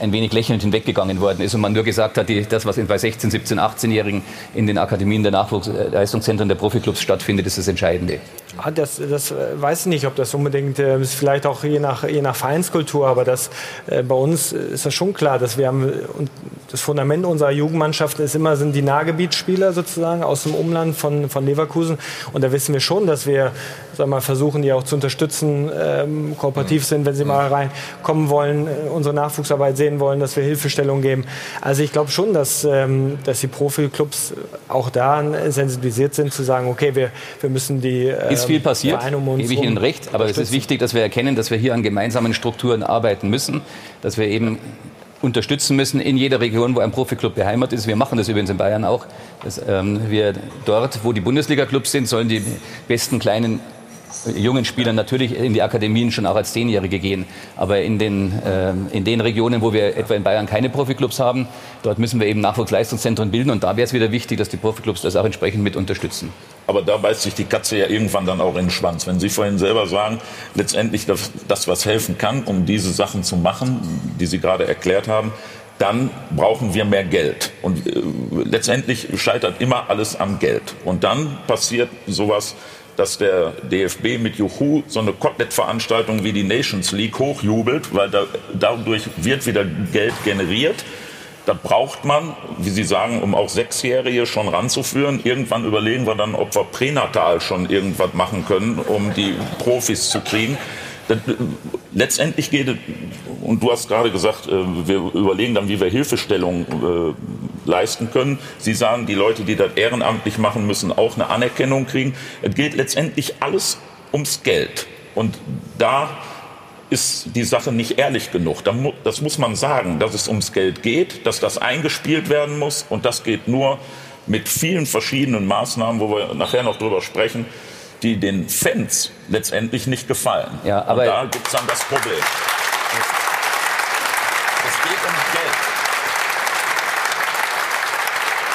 ein wenig lächelnd hinweggegangen worden ist und man nur gesagt hat, die, das, was bei 16, 17, 18-Jährigen in den Akademien der Nachwuchsleistungszentren der Profiklubs stattfindet, ist das Entscheidende. Ah, das, das äh, weiß ich nicht, ob das unbedingt äh, ist, vielleicht auch je nach, je nach Vereinskultur, aber das, äh, bei uns ist das schon klar, dass wir haben, und das Fundament unserer Jugendmannschaft ist immer, sind die Nahgebietsspieler sozusagen aus dem Umland von, von Leverkusen. Und da wissen wir schon, dass wir sag mal, versuchen, die auch zu unterstützen, ähm, kooperativ sind, wenn sie mal reinkommen wollen, unsere Nachwuchsarbeit sehen wollen, dass wir Hilfestellung geben. Also ich glaube schon, dass, ähm, dass die Profiklubs auch da sensibilisiert sind, zu sagen, okay, wir, wir müssen die. Äh, ist viel passiert, um gebe ich Ihnen recht. Aber es ist wichtig, dass wir erkennen, dass wir hier an gemeinsamen Strukturen arbeiten müssen, dass wir eben unterstützen müssen in jeder Region, wo ein Profiklub beheimatet ist. Wir machen das übrigens in Bayern auch. Dass, ähm, wir dort, wo die Bundesliga-Clubs sind, sollen die besten kleinen jungen Spielern natürlich in die Akademien schon auch als Zehnjährige gehen. Aber in den, äh, in den Regionen, wo wir etwa in Bayern keine Profiklubs haben, dort müssen wir eben Nachwuchsleistungszentren bilden. Und da wäre es wieder wichtig, dass die Profiklubs das auch entsprechend mit unterstützen. Aber da beißt sich die Katze ja irgendwann dann auch in den Schwanz. Wenn Sie vorhin selber sagen, letztendlich das, das was helfen kann, um diese Sachen zu machen, die Sie gerade erklärt haben, dann brauchen wir mehr Geld. Und äh, letztendlich scheitert immer alles am Geld. Und dann passiert sowas, dass der DFB mit Juhu so eine Kotelett-Veranstaltung wie die Nations League hochjubelt, weil da, dadurch wird wieder Geld generiert. Da braucht man, wie Sie sagen, um auch Sechsjährige schon ranzuführen. Irgendwann überlegen wir dann, ob wir pränatal schon irgendwas machen können, um die Profis zu kriegen. Das, letztendlich geht es, und du hast gerade gesagt, äh, wir überlegen dann, wie wir Hilfestellung äh, leisten können. Sie sagen, die Leute, die das ehrenamtlich machen, müssen auch eine Anerkennung kriegen. Es geht letztendlich alles ums Geld. Und da ist die Sache nicht ehrlich genug. Das muss man sagen, dass es ums Geld geht, dass das eingespielt werden muss. Und das geht nur mit vielen verschiedenen Maßnahmen, wo wir nachher noch drüber sprechen die den Fans letztendlich nicht gefallen. Ja, aber Und da gibt es dann das Problem. Es geht um Geld.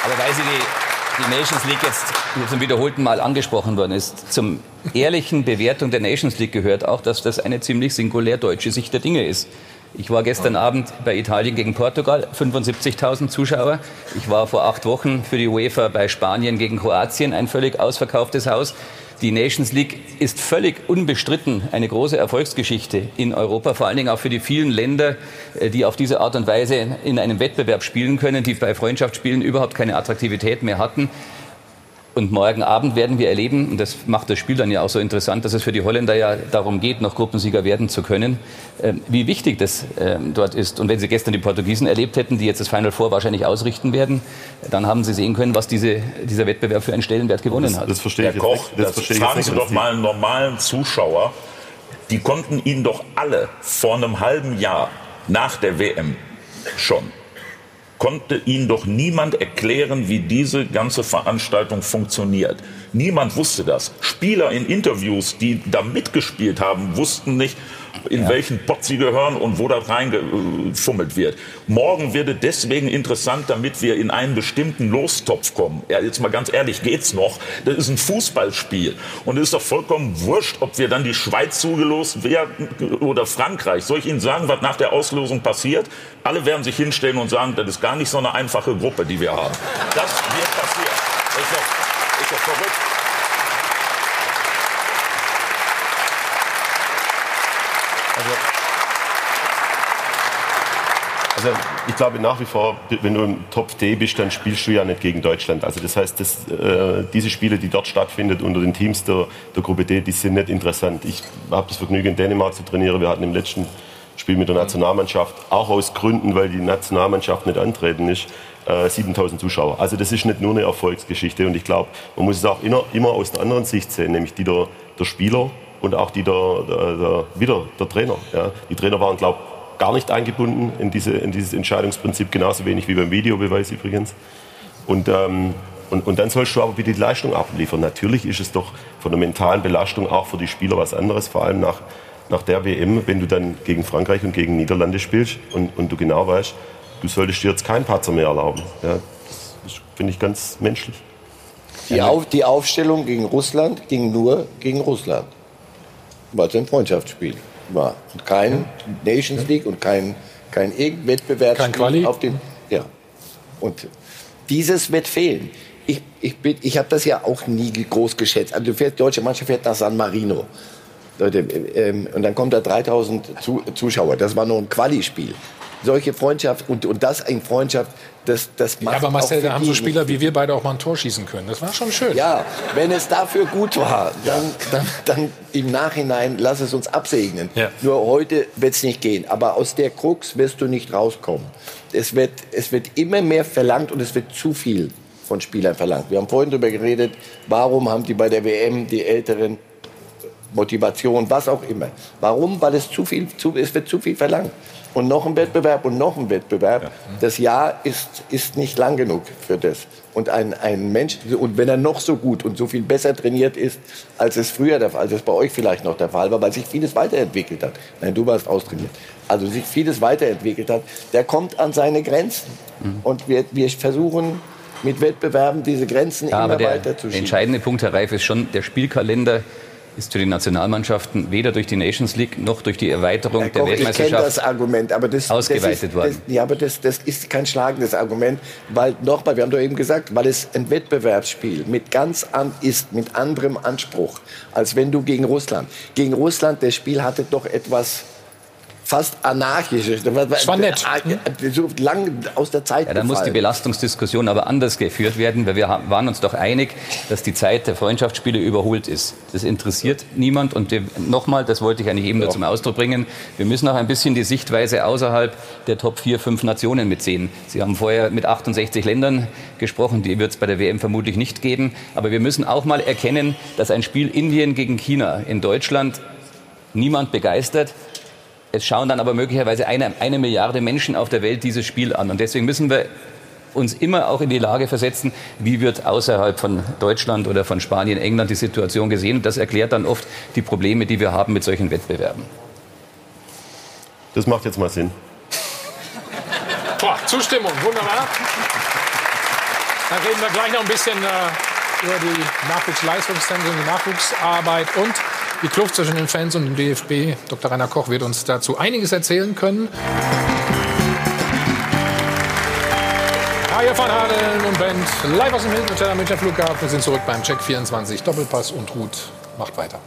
Aber weil Sie die, die Nations League jetzt zum wiederholten Mal angesprochen worden ist, zum ehrlichen Bewertung der Nations League gehört auch, dass das eine ziemlich singulär deutsche Sicht der Dinge ist. Ich war gestern Abend bei Italien gegen Portugal, 75.000 Zuschauer. Ich war vor acht Wochen für die UEFA bei Spanien gegen Kroatien, ein völlig ausverkauftes Haus. Die Nations League ist völlig unbestritten eine große Erfolgsgeschichte in Europa, vor allen Dingen auch für die vielen Länder, äh, die auf diese Art und Weise in einem Wettbewerb spielen können, die bei Freundschaftsspielen überhaupt keine Attraktivität mehr hatten. Und morgen Abend werden wir erleben, und das macht das Spiel dann ja auch so interessant, dass es für die Holländer ja darum geht, noch Gruppensieger werden zu können, ähm, wie wichtig das ähm, dort ist. Und wenn Sie gestern die Portugiesen erlebt hätten, die jetzt das Final Four wahrscheinlich ausrichten werden, dann haben Sie sehen können, was diese, dieser Wettbewerb für einen Stellenwert gewonnen das, hat. Das verstehe Herr ich Koch, das, das verstehe fragen Sie doch mal einen normalen Zuschauer, die konnten ihn doch alle vor einem halben Jahr nach der WM schon konnte Ihnen doch niemand erklären, wie diese ganze Veranstaltung funktioniert. Niemand wusste das. Spieler in Interviews, die da mitgespielt haben, wussten nicht, in ja. welchen Pot sie gehören und wo das reingefummelt wird. Morgen wird es deswegen interessant, damit wir in einen bestimmten Lostopf kommen. Ja, jetzt mal ganz ehrlich, geht's noch? Das ist ein Fußballspiel. Und es ist doch vollkommen wurscht, ob wir dann die Schweiz zugelost werden oder Frankreich. Soll ich Ihnen sagen, was nach der Auslosung passiert? Alle werden sich hinstellen und sagen, das ist gar nicht so eine einfache Gruppe, die wir haben. Das wird passieren. Das ist doch, ist doch verrückt. Also ich glaube nach wie vor, wenn du im Top D bist, dann spielst du ja nicht gegen Deutschland. Also das heißt, dass, äh, diese Spiele, die dort stattfinden unter den Teams der, der Gruppe D, die sind nicht interessant. Ich habe das Vergnügen, in Dänemark zu trainieren. Wir hatten im letzten Spiel mit der Nationalmannschaft, auch aus Gründen, weil die Nationalmannschaft nicht antreten ist, äh, 7000 Zuschauer. Also das ist nicht nur eine Erfolgsgeschichte und ich glaube, man muss es auch immer, immer aus der anderen Sicht sehen, nämlich die der, der Spieler und auch die der, der, der wieder der Trainer. Ja. Die Trainer waren, glaube gar nicht eingebunden in, diese, in dieses Entscheidungsprinzip, genauso wenig wie beim Videobeweis übrigens. Und, ähm, und, und dann sollst du aber bitte die Leistung abliefern. Natürlich ist es doch von der mentalen Belastung auch für die Spieler was anderes, vor allem nach, nach der WM, wenn du dann gegen Frankreich und gegen Niederlande spielst und, und du genau weißt, du solltest dir jetzt keinen Patzer mehr erlauben. Ja, das finde ich ganz menschlich. Die, Auf, die Aufstellung gegen Russland ging nur gegen Russland, weil es ein Freundschaftsspiel war. Und kein Nations League und kein, kein Quali? auf dem. Ja. Und dieses wird fehlen. Ich, ich, bin- ich habe das ja auch nie groß geschätzt. Also du fährst, die deutsche Mannschaft fährt nach San Marino. Leute, ähm, und dann kommen da 3000 Zu Zuschauer. Das war nur ein Quali-Spiel. Solche Freundschaft und, und das in Freundschaft, das, das Ja, aber Marcel, da haben so Spieler wie wir beide auch mal ein Tor schießen können. Das war schon schön. ja, wenn es dafür gut war, dann, dann, dann im Nachhinein lass es uns absegnen. Ja. Nur heute wird es nicht gehen. Aber aus der Krux wirst du nicht rauskommen. Es wird, es wird immer mehr verlangt und es wird zu viel von Spielern verlangt. Wir haben vorhin darüber geredet, warum haben die bei der WM die Älteren Motivation, was auch immer. Warum? Weil es zu viel, zu, es wird zu viel verlangt. Und noch ein Wettbewerb und noch ein Wettbewerb. Das Jahr ist, ist nicht lang genug für das. Und ein, ein Mensch, und wenn er noch so gut und so viel besser trainiert ist, als es früher der Fall, als es bei euch vielleicht noch der Fall war, weil sich vieles weiterentwickelt hat. Nein, du warst austrainiert. Also sich vieles weiterentwickelt hat, der kommt an seine Grenzen. Und wir, wir versuchen mit Wettbewerben diese Grenzen Ja, aber immer der weiter zu schieben. entscheidende Punkt, Herr Reif, ist schon, der Spielkalender ist für die Nationalmannschaften weder durch die Nations League noch durch die Erweiterung Herr der Koch, ich Weltmeisterschaft das Argument, aber das, ausgeweitet das ist, worden. Das, ja, aber das, das ist kein schlagendes Argument, weil nochmal, wir haben doch eben gesagt, weil es ein Wettbewerbsspiel mit ganz an ist, mit anderem Anspruch, als wenn du gegen Russland. Gegen Russland, das Spiel hatte doch etwas fast anarchisches. Das war nett. So lang aus der Zeit Ja, da muss die. Belastungsdiskussion aber anders geführt werden, weil wir waren uns doch einig, dass die Zeit der Freundschaftsspiele überholt ist. Das interessiert niemand. Und nochmal, das wollte ich eigentlich eben nur zum Ausdruck bringen, wir müssen auch ein bisschen die Sichtweise außerhalb der Top 4, 5 Nationen mitsehen. Sie haben vorher mit 68 Ländern gesprochen, die wird es bei der WM vermutlich nicht geben. Aber wir müssen auch mal erkennen, dass ein Spiel Indien gegen China in Deutschland niemand begeistert. Es schauen dann aber möglicherweise eine, eine Milliarde Menschen auf der Welt dieses Spiel an. Und deswegen müssen wir uns immer auch in die Lage versetzen, wie wird außerhalb von Deutschland oder von Spanien, England die Situation gesehen. Und das erklärt dann oft die Probleme, die wir haben mit solchen Wettbewerben. Das macht jetzt mal Sinn. Boah, Zustimmung, wunderbar. Dann reden wir gleich noch ein bisschen äh, über die Nachwuchsleistungszentren, die Nachwuchsarbeit und die Kluft zwischen den Fans und dem DFB. Dr. Rainer Koch wird uns dazu einiges erzählen können. Hajo von Hadeln und Band live aus dem Hilton Hotel am Flughafen. Wir sind zurück beim Check 24 Doppelpass und Ruth macht weiter.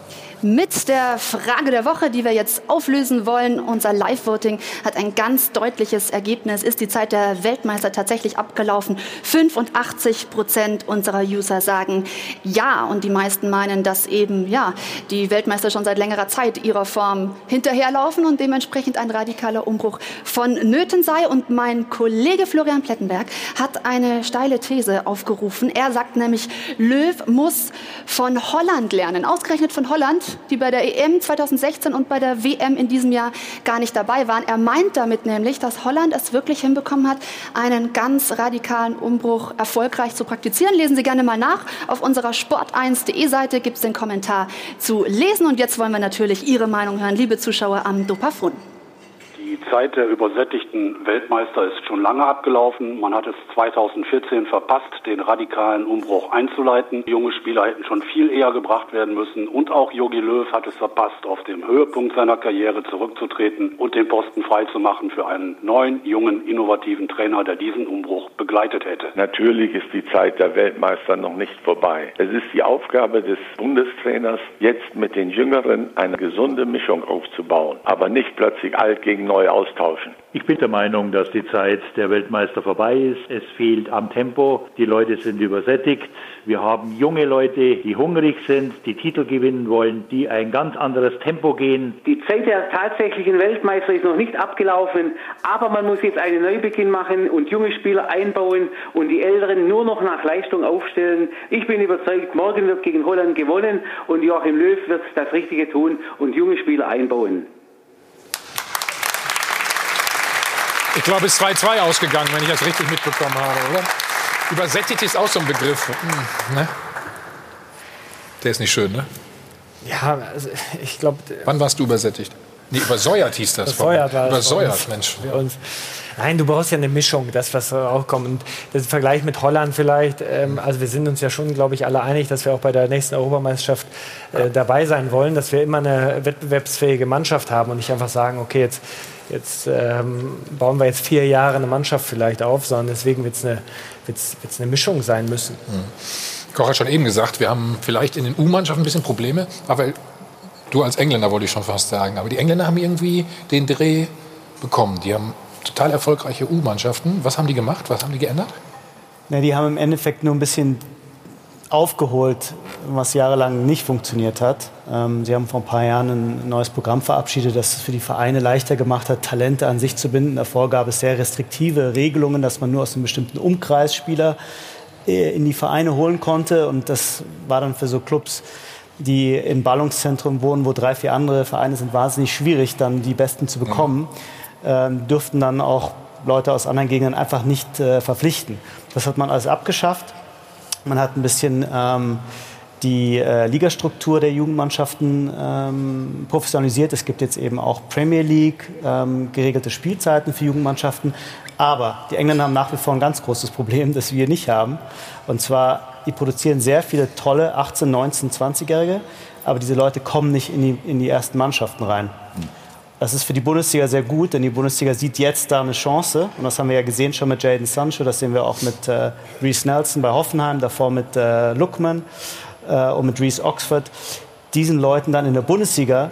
Mit der Frage der Woche, die wir jetzt auflösen wollen, unser Live-Voting hat ein ganz deutliches Ergebnis. Ist die Zeit der Weltmeister tatsächlich abgelaufen? 85 Prozent unserer User sagen ja. Und die meisten meinen, dass eben ja, die Weltmeister schon seit längerer Zeit ihrer Form hinterherlaufen und dementsprechend ein radikaler Umbruch vonnöten sei. Und mein Kollege Florian Plettenberg hat eine steile These aufgerufen. Er sagt nämlich, Löw muss von Holland lernen. Ausgerechnet von Holland, die bei der EM 2016 und bei der WM in diesem Jahr gar nicht dabei waren. Er meint damit nämlich, dass Holland es wirklich hinbekommen hat, einen ganz radikalen Umbruch erfolgreich zu praktizieren. Lesen Sie gerne mal nach. Auf unserer sport1.de Seite gibt es den Kommentar zu lesen. Und jetzt wollen wir natürlich Ihre Meinung hören, liebe Zuschauer am Dopafon. Die Zeit der übersättigten Weltmeister ist schon lange abgelaufen. Man hat es 2014 verpasst, den radikalen Umbruch einzuleiten. Junge Spieler hätten schon viel eher gebracht werden müssen. Und auch Jogi Löw hat es verpasst, auf dem Höhepunkt seiner Karriere zurückzutreten und den Posten freizumachen für einen neuen, jungen, innovativen Trainer, der diesen Umbruch begleitet hätte. Natürlich ist die Zeit der Weltmeister noch nicht vorbei. Es ist die Aufgabe des Bundestrainers, jetzt mit den Jüngeren eine gesunde Mischung aufzubauen, aber nicht plötzlich alt gegen neu austauschen. Ich bin der Meinung, dass die Zeit der Weltmeister vorbei ist. Es fehlt am Tempo. Die Leute sind übersättigt. Wir haben junge Leute, die hungrig sind, die Titel gewinnen wollen, die ein ganz anderes Tempo gehen. Die Zeit der tatsächlichen Weltmeister ist noch nicht abgelaufen, aber man muss jetzt einen Neubeginn machen und junge Spieler einbauen und die Älteren nur noch nach Leistung aufstellen. Ich bin überzeugt, morgen wird gegen Holland gewonnen und Joachim Löw wird das Richtige tun und junge Spieler einbauen. Ich glaube, es ist 2-2 ausgegangen, wenn ich das richtig mitbekommen habe, oder? Übersättigt ist auch so ein Begriff. Hm, ne? Der ist nicht schön, ne? Ja, also ich glaube. Wann warst du übersättigt? Nee, übersäuert hieß das. Übersäuert war Übersäuert. Mensch. Bei uns. Nein, du brauchst ja eine Mischung, das, was auch kommt. Und das Vergleich mit Holland vielleicht, ähm, also wir sind uns ja schon, glaube ich, alle einig, dass wir auch bei der nächsten Europameisterschaft äh, dabei sein wollen, dass wir immer eine wettbewerbsfähige Mannschaft haben und nicht einfach sagen, okay, jetzt, jetzt ähm, bauen wir jetzt vier Jahre eine Mannschaft vielleicht auf, sondern deswegen wird es eine, wird's, wird's eine Mischung sein müssen. Koch hat schon eben gesagt, wir haben vielleicht in den U-Mannschaften ein bisschen Probleme, aber du als Engländer wollte ich schon fast sagen, aber die Engländer haben irgendwie den Dreh bekommen. Die haben total erfolgreiche U-Mannschaften. Was haben die gemacht? Was haben die geändert? Na, die haben im Endeffekt nur ein bisschen aufgeholt, was jahrelang nicht funktioniert hat. Ähm, sie haben vor ein paar Jahren ein neues Programm verabschiedet, das es für die Vereine leichter gemacht hat, Talente an sich zu binden. Davor gab es sehr restriktive Regelungen, dass man nur aus einem bestimmten Umkreis Spieler äh, in die Vereine holen konnte. Und das war dann für so Clubs, die im Ballungszentrum wohnen, wo drei, vier andere Vereine sind, wahnsinnig schwierig, dann die Besten zu bekommen. Ähm, dürften dann auch Leute aus anderen Gegenden einfach nicht äh, verpflichten. Das hat man alles abgeschafft. Man hat ein bisschen ähm, die äh, Ligastruktur der Jugendmannschaften ähm, professionalisiert. Es gibt jetzt eben auch Premier League, ähm, geregelte Spielzeiten für Jugendmannschaften. Aber die Engländer haben nach wie vor ein ganz großes Problem, das wir nicht haben. Und zwar, die produzieren sehr viele tolle 18, 19, 20-Jährige, aber diese Leute kommen nicht in die, in die ersten Mannschaften rein. Das ist für die Bundesliga sehr gut, denn die Bundesliga sieht jetzt da eine Chance. Und das haben wir ja gesehen schon mit Jaden Sancho, das sehen wir auch mit äh, Reese Nelson bei Hoffenheim, davor mit äh, Lookman äh, und mit Reese Oxford. Diesen Leuten dann in der Bundesliga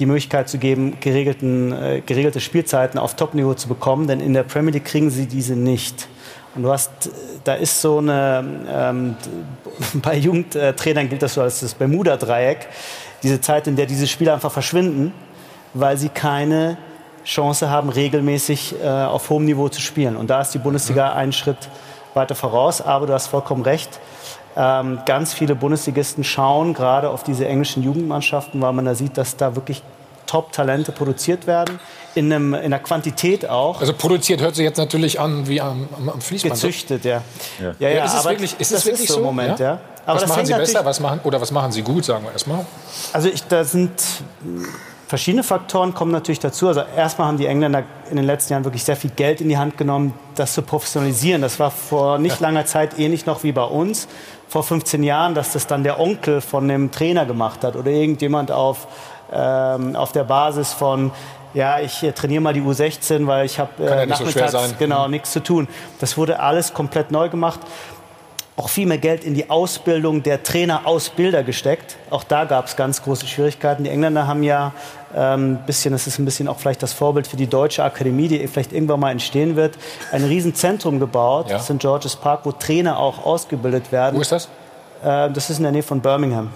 die Möglichkeit zu geben, geregelten, äh, geregelte Spielzeiten auf Topniveau zu bekommen, denn in der Premier League kriegen sie diese nicht. Und du hast, da ist so eine, ähm, bei Jugendtrainern gilt das so als das Bermuda-Dreieck, diese Zeit, in der diese Spieler einfach verschwinden, weil sie keine Chance haben, regelmäßig äh, auf hohem Niveau zu spielen. Und da ist die Bundesliga einen Schritt weiter voraus. Aber du hast vollkommen recht. Ähm, ganz viele Bundesligisten schauen gerade auf diese englischen Jugendmannschaften, weil man da sieht, dass da wirklich Top-Talente produziert werden. In, einem, in der Quantität auch. Also produziert hört sich jetzt natürlich an wie am, am, am Fließband. Gezüchtet, ja. Ja. Ja, ja, ist es aber wirklich, ist das es wirklich ist so im Moment, ja. Aber was das machen Sie besser? Was machen, oder was machen Sie gut, sagen wir erstmal? Also ich, da sind verschiedene Faktoren kommen natürlich dazu. Also erstmal haben die Engländer in den letzten Jahren wirklich sehr viel Geld in die Hand genommen, das zu professionalisieren. Das war vor nicht langer Zeit ähnlich noch wie bei uns. Vor 15 Jahren, dass das dann der Onkel von dem Trainer gemacht hat oder irgendjemand auf, ähm, auf der Basis von ja, ich äh, trainiere mal die U16, weil ich habe ja äh, so schwer nachmittags sein. genau Mhm. nichts zu tun. Das wurde alles komplett neu gemacht auch viel mehr Geld in die Ausbildung der Trainer, Ausbilder gesteckt. Auch da gab es ganz große Schwierigkeiten. Die Engländer haben ja ähm, bisschen, das ist ein bisschen auch vielleicht das Vorbild für die deutsche Akademie, die vielleicht irgendwann mal entstehen wird, ein Riesenzentrum gebaut, Ja. St. George's Park, wo Trainer auch ausgebildet werden. Wo ist das? Äh, das ist in der Nähe von Birmingham.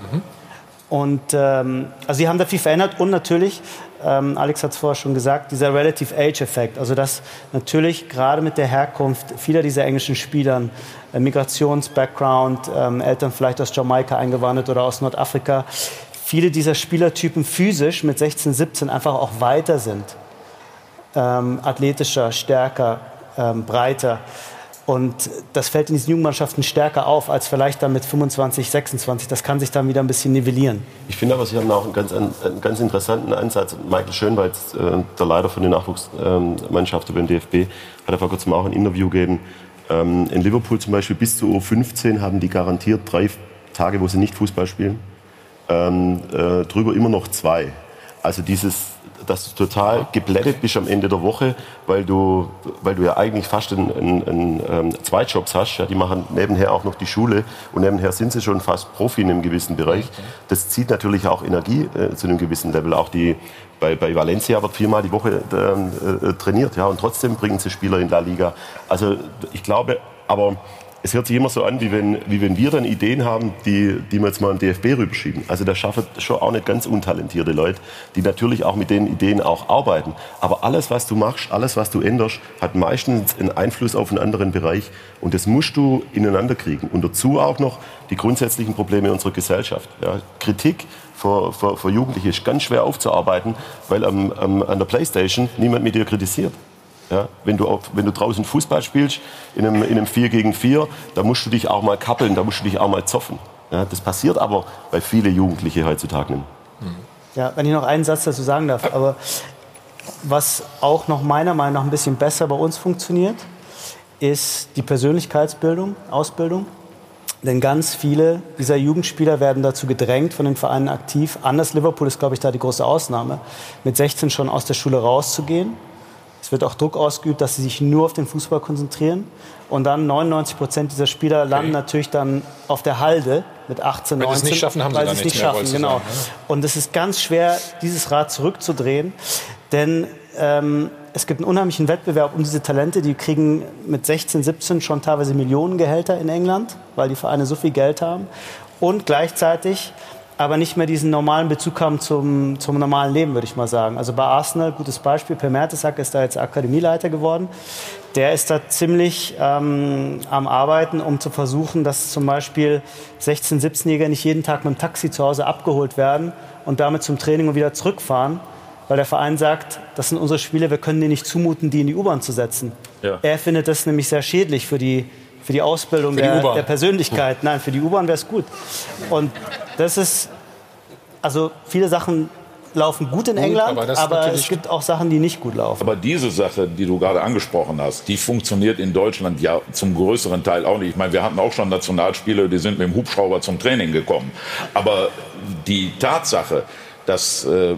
Und ähm, also sie haben da viel verändert und natürlich, ähm, Alex hat es vorher schon gesagt, dieser Relative Age-Effekt. Also dass natürlich gerade mit der Herkunft vieler dieser englischen Spielern, äh, Migrations-Background, ähm, Eltern vielleicht aus Jamaika eingewandert oder aus Nordafrika, viele dieser Spielertypen physisch mit 16, 17 einfach auch weiter sind. Ähm, athletischer, stärker, ähm, breiter. Und das fällt in diesen Jugendmannschaften stärker auf als vielleicht dann mit 25, 26. Das kann sich dann wieder ein bisschen nivellieren. Ich finde aber, Sie haben auch einen ganz, einen ganz interessanten Ansatz. Michael Schönweiz, äh, der Leiter von den Nachwuchsmannschaften beim DFB, hat vor kurzem auch ein Interview gegeben. Ähm, in Liverpool zum Beispiel bis zu U15 haben die garantiert drei Tage, wo sie nicht Fußball spielen. Ähm, äh, drüber immer noch zwei. Also dieses, dass du total geblättet bist am Ende der Woche, weil du, weil du ja eigentlich fast einen, einen, einen, ähm, zwei Jobs hast. Ja, die machen nebenher auch noch die Schule und nebenher sind sie schon fast Profi in einem gewissen Bereich. Das zieht natürlich auch Energie äh, zu einem gewissen Level. Auch die, bei, bei Valencia wird viermal die Woche ähm, äh, trainiert, ja, und trotzdem bringen sie Spieler in La Liga. Also ich glaube, aber es hört sich immer so an, wie wenn, wie wenn wir dann Ideen haben, die, die wir jetzt mal im DFB rüberschieben. Also da schaffen schon auch nicht ganz untalentierte Leute, die natürlich auch mit den Ideen auch arbeiten. Aber alles, was du machst, alles, was du änderst, hat meistens einen Einfluss auf einen anderen Bereich. Und das musst du ineinander kriegen. Und dazu auch noch die grundsätzlichen Probleme unserer Gesellschaft. Ja, Kritik für, für, für Jugendliche ist ganz schwer aufzuarbeiten, weil am, am, an der Playstation niemand mit dir kritisiert. Ja, wenn, du auf, wenn du draußen Fußball spielst, in einem, in einem 4 gegen 4, da musst du dich auch mal kappeln, da musst du dich auch mal zoffen. Ja, das passiert aber bei vielen Jugendlichen heutzutage nicht. Ja, wenn ich noch einen Satz dazu sagen darf, aber was auch noch meiner Meinung nach ein bisschen besser bei uns funktioniert, ist die Persönlichkeitsbildung, Ausbildung. Denn ganz viele dieser Jugendspieler werden dazu gedrängt, von den Vereinen aktiv. Anders Liverpool ist, glaube ich, da die große Ausnahme, mit 16 schon aus der Schule rauszugehen. Es wird auch Druck ausgeübt, dass sie sich nur auf den Fußball konzentrieren. Und dann 99 Prozent dieser Spieler landen natürlich dann auf der Halde mit 18, Wenn 19. sie es nicht schaffen, haben sie weil es nicht schaffen, genau. ne? Und es ist ganz schwer, dieses Rad zurückzudrehen, denn ähm, es gibt einen unheimlichen Wettbewerb um diese Talente. Die kriegen mit 16, 17 schon teilweise Millionengehälter in England, weil die Vereine so viel Geld haben. Und gleichzeitig aber nicht mehr diesen normalen Bezug haben zum, zum normalen Leben, würde ich mal sagen. Also bei Arsenal, gutes Beispiel, Per Mertesacker ist da jetzt Akademieleiter geworden. Der ist da ziemlich ähm, am Arbeiten, um zu versuchen, dass zum Beispiel 16-, 17-Jähriger nicht jeden Tag mit dem Taxi zu Hause abgeholt werden und damit zum Training und wieder zurückfahren, weil der Verein sagt, das sind unsere Spieler, wir können denen nicht zumuten, die in die U-Bahn zu setzen. Ja. Er findet das nämlich sehr schädlich für die, für die Ausbildung Für die der, der Persönlichkeit. Nein, für die U-Bahn wäre es gut. Und das ist, also viele Sachen laufen gut in Gut, England, aber aber, es gibt auch Sachen, die nicht gut laufen. Aber diese Sache, die du gerade angesprochen hast, die funktioniert in Deutschland ja zum größeren Teil auch nicht. Ich meine, wir hatten auch schon Nationalspieler, die sind mit dem Hubschrauber zum Training gekommen. Aber die Tatsache, dass äh,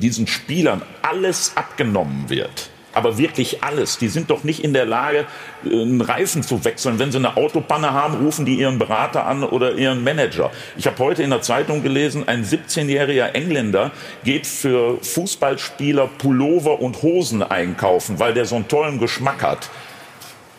diesen Spielern alles abgenommen wird, aber wirklich alles. Die sind doch nicht in der Lage, äh, einen Reifen zu wechseln. Wenn sie eine Autopanne haben, rufen die ihren Berater an oder ihren Manager. Ich habe heute in der Zeitung gelesen, ein 17-jähriger Engländer geht für Fußballspieler Pullover und Hosen einkaufen, weil der so einen tollen Geschmack hat.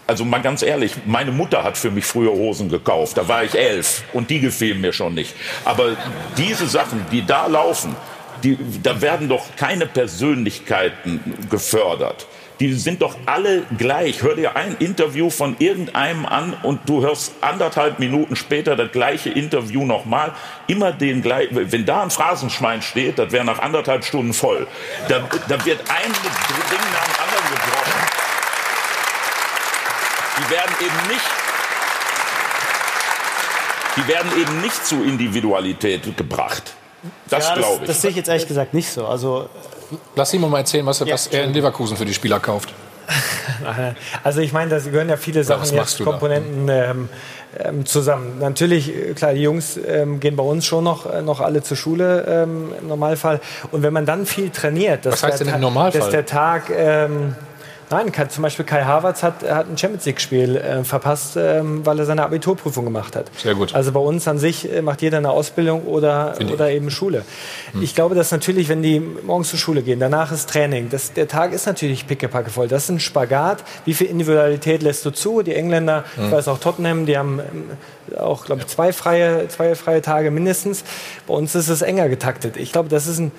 Also mal ganz ehrlich, meine Mutter hat für mich früher Hosen gekauft. Da war ich elf und die gefielen mir schon nicht. Aber diese Sachen, die da laufen, die, da werden doch keine Persönlichkeiten gefördert. Die sind doch alle gleich. Hör dir ein Interview von irgendeinem an und du hörst anderthalb Minuten später das gleiche Interview nochmal. Immer den gleichen. Wenn da ein Phrasenschwein steht, das wäre nach anderthalb Stunden voll. Da, da wird ein Ding nach dem anderen gebrochen. Die werden eben nicht die werden eben nicht zu Individualität gebracht. Das Ja, glaube ich. Das sehe ich jetzt ehrlich gesagt nicht so. Also, Lass Simon mal erzählen, was, was er in Leverkusen für die Spieler kauft. Also ich meine, da gehören ja viele Ja, Sachen jetzt? Komponenten ähm, ähm, zusammen. Natürlich, äh, klar, die Jungs ähm, gehen bei uns schon noch, äh, noch alle zur Schule ähm, im Normalfall. Und wenn man dann viel trainiert, dass Was heißt der denn im Normalfall? Dass der Tag ähm, Nein, zum Beispiel Kai Havertz hat, hat ein Champions League-Spiel äh, verpasst, ähm, weil er seine Abiturprüfung gemacht hat. Sehr gut. Also bei uns an sich äh, macht jeder eine Ausbildung oder, Finde ich. oder eben Schule. Ich glaube, dass natürlich, wenn die morgens zur Schule gehen, danach ist Training, das, der Tag ist natürlich pickepacke voll. Das ist ein Spagat. Wie viel Individualität lässt du zu? Die Engländer, ich Mhm. weiß auch Tottenham, die haben ähm, auch, glaube ich, zwei freie, zwei freie Tage mindestens. Bei uns ist es enger getaktet. Ich glaube, das ist ein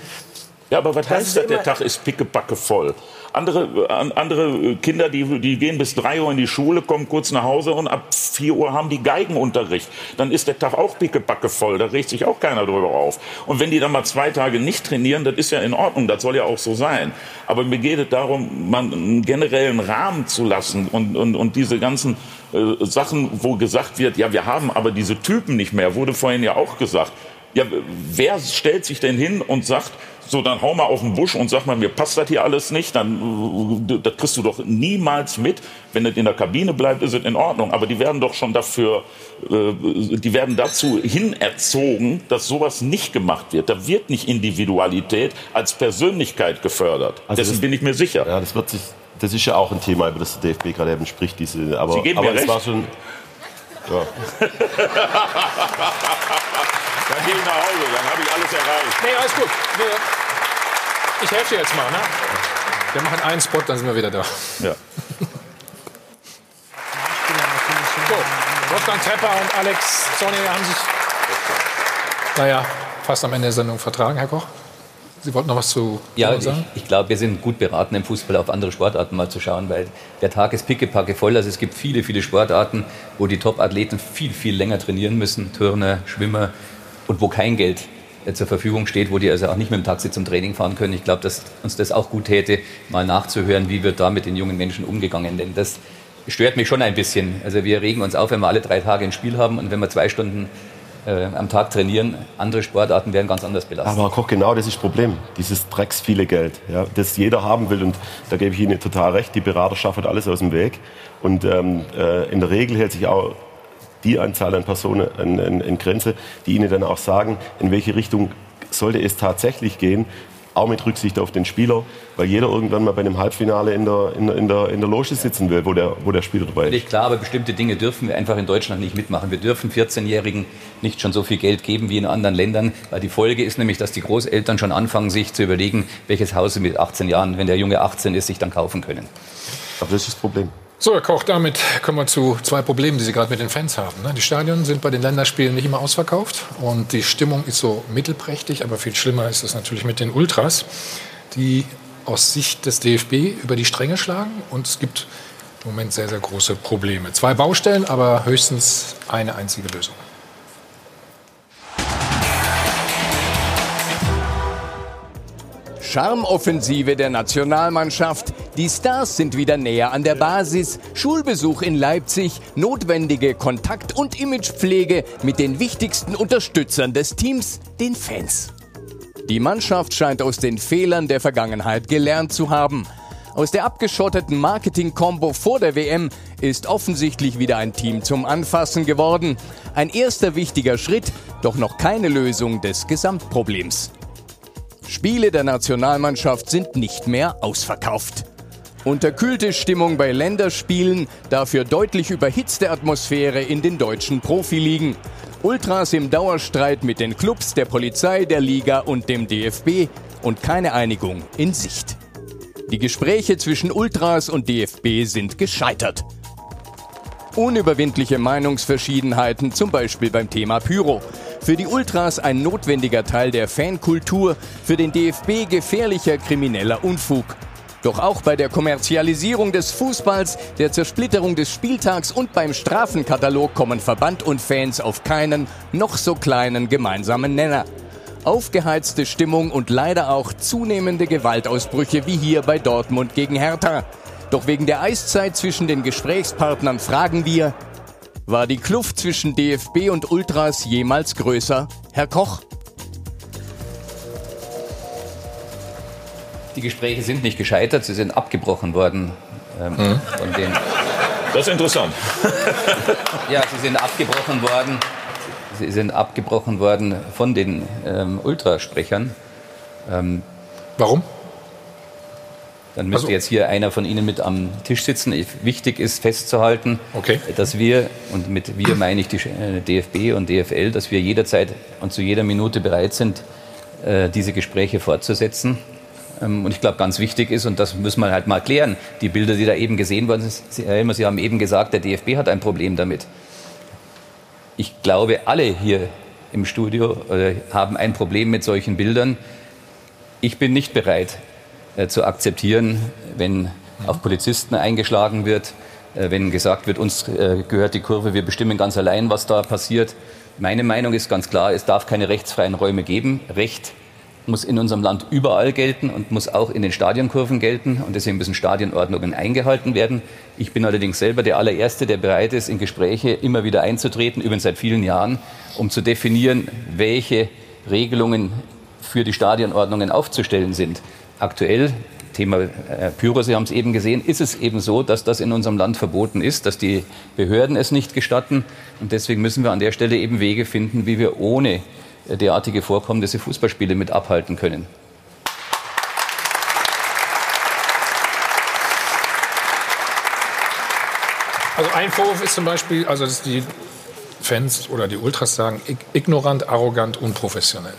Ja, aber was Das heißt das, der Tag ist pickepacke voll? Andere, an- andere Kinder, die, die gehen bis drei Uhr in die Schule, kommen kurz nach Hause und ab vier Uhr haben die Geigenunterricht. Dann ist der Tag auch pickepacke voll. Da regt sich auch keiner drüber auf. Und wenn die dann mal zwei Tage nicht trainieren, das ist ja in Ordnung. Das soll ja auch so sein. Aber mir geht es darum, mal einen generellen Rahmen zu lassen und, und, und diese ganzen äh, Sachen, wo gesagt wird, ja, wir haben aber diese Typen nicht mehr, wurde vorhin ja auch gesagt. Ja, wer stellt sich denn hin und sagt, so, dann hau mal auf den Busch und sag mal, mir passt das hier alles nicht, dann, äh, das kriegst du doch niemals mit. Wenn es in der Kabine bleibt, ist es in Ordnung. Aber die werden doch schon dafür, äh, die werden dazu hinerzogen, dass sowas nicht gemacht wird. Da wird nicht Individualität als Persönlichkeit gefördert. Also Dessen das- bin ich mir sicher. Ja, das wird sich, das ist ja auch ein Thema, über das der DFB gerade eben spricht. Diese, aber, Sie geben aber mir recht. war schon. Ja. Dann gehe ich nach Hause, dann habe ich alles erreicht. Nee, alles gut. Ich helfe dir jetzt mal. Ne? Wir machen einen Spot, dann sind wir wieder da. Ja. So, Wolfgang Trepper und Alex Sonny haben sich, naja, fast am Ende der Sendung vertragen, Herr Koch. Sie wollten noch was zu Ja, ich, sagen? Ich glaube, wir sind gut beraten im Fußball auf andere Sportarten mal zu schauen, weil der Tag ist pickepacke voll. Also es gibt viele, viele Sportarten, wo die Top-Athleten viel, viel länger trainieren müssen, Turner, Schwimmer, und wo kein Geld äh, zur Verfügung steht, wo die also auch nicht mit dem Taxi zum Training fahren können. Ich glaube, dass uns das auch gut täte, mal nachzuhören, wie wird da mit den jungen Menschen umgegangen. Denn das stört mich schon ein bisschen. Also wir regen uns auf, wenn wir alle drei Tage ein Spiel haben und wenn wir zwei Stunden äh, am Tag trainieren. Andere Sportarten werden ganz anders belastet. Aber Koch, genau das ist das Problem. Dieses Drecks viele Geld, ja, das jeder haben will. Und da gebe ich Ihnen total recht. Die Berater schaffen alles aus dem Weg. Und ähm, äh, in der Regel hält sich auch die Anzahl an Personen in, in, in Grenze, die Ihnen dann auch sagen, in welche Richtung sollte es tatsächlich gehen auch mit Rücksicht auf den Spieler, weil jeder irgendwann mal bei einem Halbfinale in der, in, in der, in der Loge sitzen will, wo der, wo der Spieler dabei ist. Völlig klar, aber bestimmte Dinge dürfen wir einfach in Deutschland nicht mitmachen. Wir dürfen 14-Jährigen nicht schon so viel Geld geben wie in anderen Ländern, weil die Folge ist nämlich, dass die Großeltern schon anfangen, sich zu überlegen, welches Haus sie mit 18 Jahren, wenn der Junge 18 ist, sich dann kaufen können. Aber das ist das Problem. So, Herr Koch, damit kommen wir zu zwei Problemen, die Sie gerade mit den Fans haben. ne? Die Stadien sind bei den Länderspielen nicht immer ausverkauft und die Stimmung ist so mittelprächtig, aber viel schlimmer ist es natürlich mit den Ultras, die aus Sicht des DFB über die Stränge schlagen und es gibt im Moment sehr, sehr große Probleme. Zwei Baustellen, aber höchstens eine einzige Lösung. Charmoffensive der Nationalmannschaft. Die Stars sind wieder näher an der Basis. Schulbesuch in Leipzig, notwendige Kontakt- und Imagepflege mit den wichtigsten Unterstützern des Teams, den Fans. Die Mannschaft scheint aus den Fehlern der Vergangenheit gelernt zu haben. Aus der abgeschotteten Marketing-Kombo vor der WM ist offensichtlich wieder ein Team zum Anfassen geworden. Ein erster wichtiger Schritt, doch noch keine Lösung des Gesamtproblems. Spiele der Nationalmannschaft sind nicht mehr ausverkauft. Unterkühlte Stimmung bei Länderspielen, dafür deutlich überhitzte Atmosphäre in den deutschen Profiligen. Ultras im Dauerstreit mit den Clubs, der Polizei, der Liga und dem DFB und keine Einigung in Sicht. Die Gespräche zwischen Ultras und DFB sind gescheitert. Unüberwindliche Meinungsverschiedenheiten, zum Beispiel beim Thema Pyro. Für die Ultras ein notwendiger Teil der Fankultur, für den DFB gefährlicher krimineller Unfug. Doch auch bei der Kommerzialisierung des Fußballs, der Zersplitterung des Spieltags und beim Strafenkatalog kommen Verband und Fans auf keinen, noch so kleinen gemeinsamen Nenner. Aufgeheizte Stimmung und leider auch zunehmende Gewaltausbrüche wie hier bei Dortmund gegen Hertha. Doch wegen der Eiszeit zwischen den Gesprächspartnern fragen wir, war die Kluft zwischen DFB und Ultras jemals größer? Herr Koch? Die Gespräche sind nicht gescheitert, sie sind abgebrochen worden ähm, Mhm. von den. Das ist interessant. Ja, sie sind abgebrochen worden. Sie sind abgebrochen worden von den ähm, Ultrasprechern. Ähm, Warum? Dann müsste Also- jetzt hier einer von Ihnen mit am Tisch sitzen. Ich, wichtig ist festzuhalten, dass wir, und mit wir meine ich die äh, DFB und DFL, dass wir jederzeit und zu jeder Minute bereit sind, äh, diese Gespräche fortzusetzen. Ähm, Und ich glaube, ganz wichtig ist, und das müssen wir halt mal klären, die Bilder, die da eben gesehen worden sind, Sie, Herr Elmer, Sie haben eben gesagt, der DFB hat ein Problem damit. Ich glaube, alle hier im Studio äh, haben ein Problem mit solchen Bildern. Ich bin nicht bereit zu akzeptieren, wenn auf Polizisten eingeschlagen wird, äh, wenn gesagt wird, uns äh, gehört die Kurve, wir bestimmen ganz allein, was da passiert. Meine Meinung ist ganz klar, es darf keine rechtsfreien Räume geben. Recht muss in unserem Land überall gelten und muss auch in den Stadionkurven gelten. Und deswegen müssen Stadionordnungen eingehalten werden. Ich bin allerdings selber der allererste, der bereit ist, in Gespräche immer wieder einzutreten, übrigens seit vielen Jahren, um zu definieren, welche Regelungen für die Stadionordnungen aufzustellen sind. Aktuell, Thema äh, Pyro, Sie haben es eben gesehen, ist es eben so, dass das in unserem Land verboten ist, dass die Behörden es nicht gestatten. Und deswegen müssen wir an der Stelle eben Wege finden, wie wir ohne äh, derartige Vorkommnisse Fußballspiele mit abhalten können. Also ein Vorwurf ist zum Beispiel, also dass die Fans oder die Ultras sagen, ig- ignorant, arrogant, unprofessionell.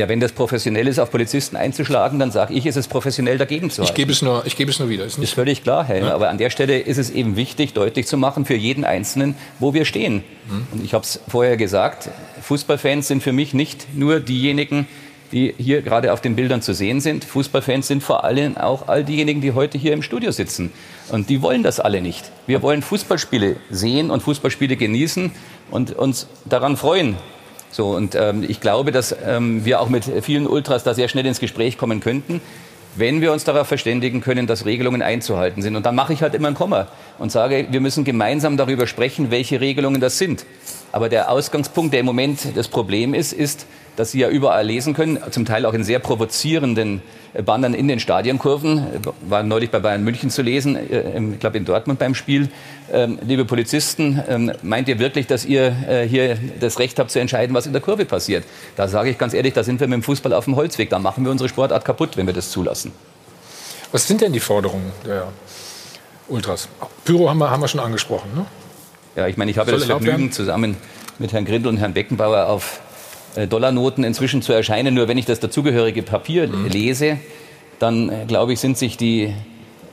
Ja, wenn das professionell ist, auf Polizisten einzuschlagen, dann sage ich, ist es professionell dagegen zu Ich halten. gebe es nur, ich gebe es nur wieder. Ist Ist völlig klar, Herr. Helmer. Aber an der Stelle ist es eben wichtig, deutlich zu machen für jeden Einzelnen, wo wir stehen. Und ich habe es vorher gesagt, Fußballfans sind für mich nicht nur diejenigen, die hier gerade auf den Bildern zu sehen sind. Fußballfans sind vor allem auch all diejenigen, die heute hier im Studio sitzen. Und die wollen das alle nicht. Wir wollen Fußballspiele sehen und Fußballspiele genießen und uns daran freuen, So, und ähm, ich glaube, dass ähm, wir auch mit vielen Ultras da sehr schnell ins Gespräch kommen könnten, wenn wir uns darauf verständigen können, dass Regelungen einzuhalten sind. Und dann mache ich halt immer ein Komma und sage, wir müssen gemeinsam darüber sprechen, welche Regelungen das sind. Aber der Ausgangspunkt, der im Moment das Problem ist, ist, dass Sie ja überall lesen können, zum Teil auch in sehr provozierenden Bannern in den Stadionkurven. War neulich bei Bayern München zu lesen, äh, ich glaube in Dortmund beim Spiel. Ähm, liebe Polizisten, ähm, meint ihr wirklich, dass ihr äh, hier das Recht habt zu entscheiden, was in der Kurve passiert? Da sage ich ganz ehrlich, da sind wir mit dem Fußball auf dem Holzweg. Da machen wir unsere Sportart kaputt, wenn wir das zulassen. Was sind denn die Forderungen der Ultras? Pyro haben wir, haben wir schon angesprochen. Ne? Ja, ich meine, ich habe Soll das Vergnügen, zusammen mit Herrn Grindel und Herrn Beckenbauer auf äh, Dollarnoten inzwischen zu erscheinen. Nur wenn ich das dazugehörige Papier Mhm. lese, dann äh, glaube ich, sind sich die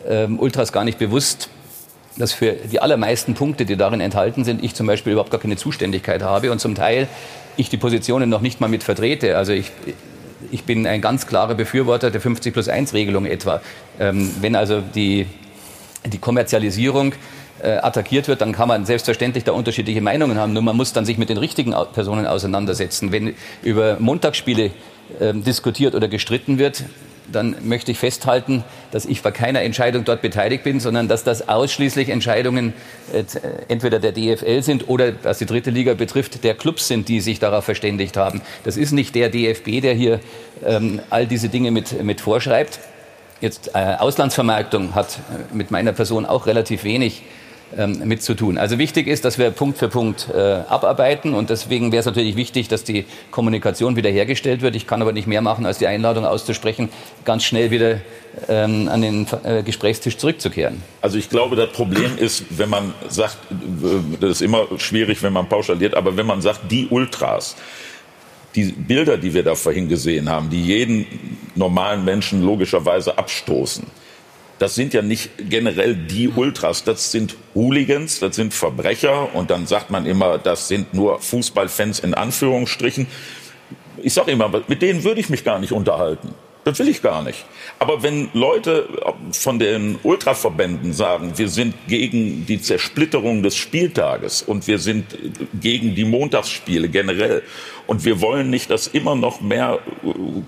ähm, Ultras gar nicht bewusst, dass für die allermeisten Punkte, die darin enthalten sind, ich zum Beispiel überhaupt gar keine Zuständigkeit habe und zum Teil ich die Positionen noch nicht mal mit vertrete. Also ich, ich bin ein ganz klarer Befürworter der 50 plus 1 Regelung etwa. Ähm, wenn also die, die Kommerzialisierung äh, attackiert wird, dann kann man selbstverständlich da unterschiedliche Meinungen haben. Nur man muss dann sich mit den richtigen Personen auseinandersetzen. Wenn über Montagsspiele ähm, diskutiert oder gestritten wird, dann möchte ich festhalten, dass ich bei keiner Entscheidung dort beteiligt bin, sondern dass das ausschließlich Entscheidungen äh, äh, entweder der DFL sind oder, was die dritte Liga betrifft, der Clubs sind, die sich darauf verständigt haben. Das ist nicht der DFB, der hier ähm, all diese Dinge mit, mit vorschreibt. Jetzt äh, Auslandsvermarktung hat äh, mit meiner Person auch relativ wenig ähm, mit zu tun. Also wichtig ist, dass wir Punkt für Punkt äh, abarbeiten und deswegen wäre es natürlich wichtig, dass die Kommunikation wiederhergestellt wird. Ich kann aber nicht mehr machen, als die Einladung auszusprechen, ganz schnell wieder ähm, an den äh, Gesprächstisch zurückzukehren. Also ich glaube, das Problem ist, wenn man sagt, äh, das ist immer schwierig, wenn man pauschaliert, aber wenn man sagt, die Ultras, die Bilder, die wir da vorhin gesehen haben, die jeden normalen Menschen logischerweise abstoßen, das sind ja nicht generell die Ultras, das sind Hooligans, das sind Verbrecher und dann sagt man immer, das sind nur Fußballfans in Anführungsstrichen. Ich sage immer, mit denen würde ich mich gar nicht unterhalten. Das will ich gar nicht. Aber wenn Leute von den Ultraverbänden sagen, wir sind gegen die Zersplitterung des Spieltages und wir sind gegen die Montagsspiele generell und wir wollen nicht, dass immer noch mehr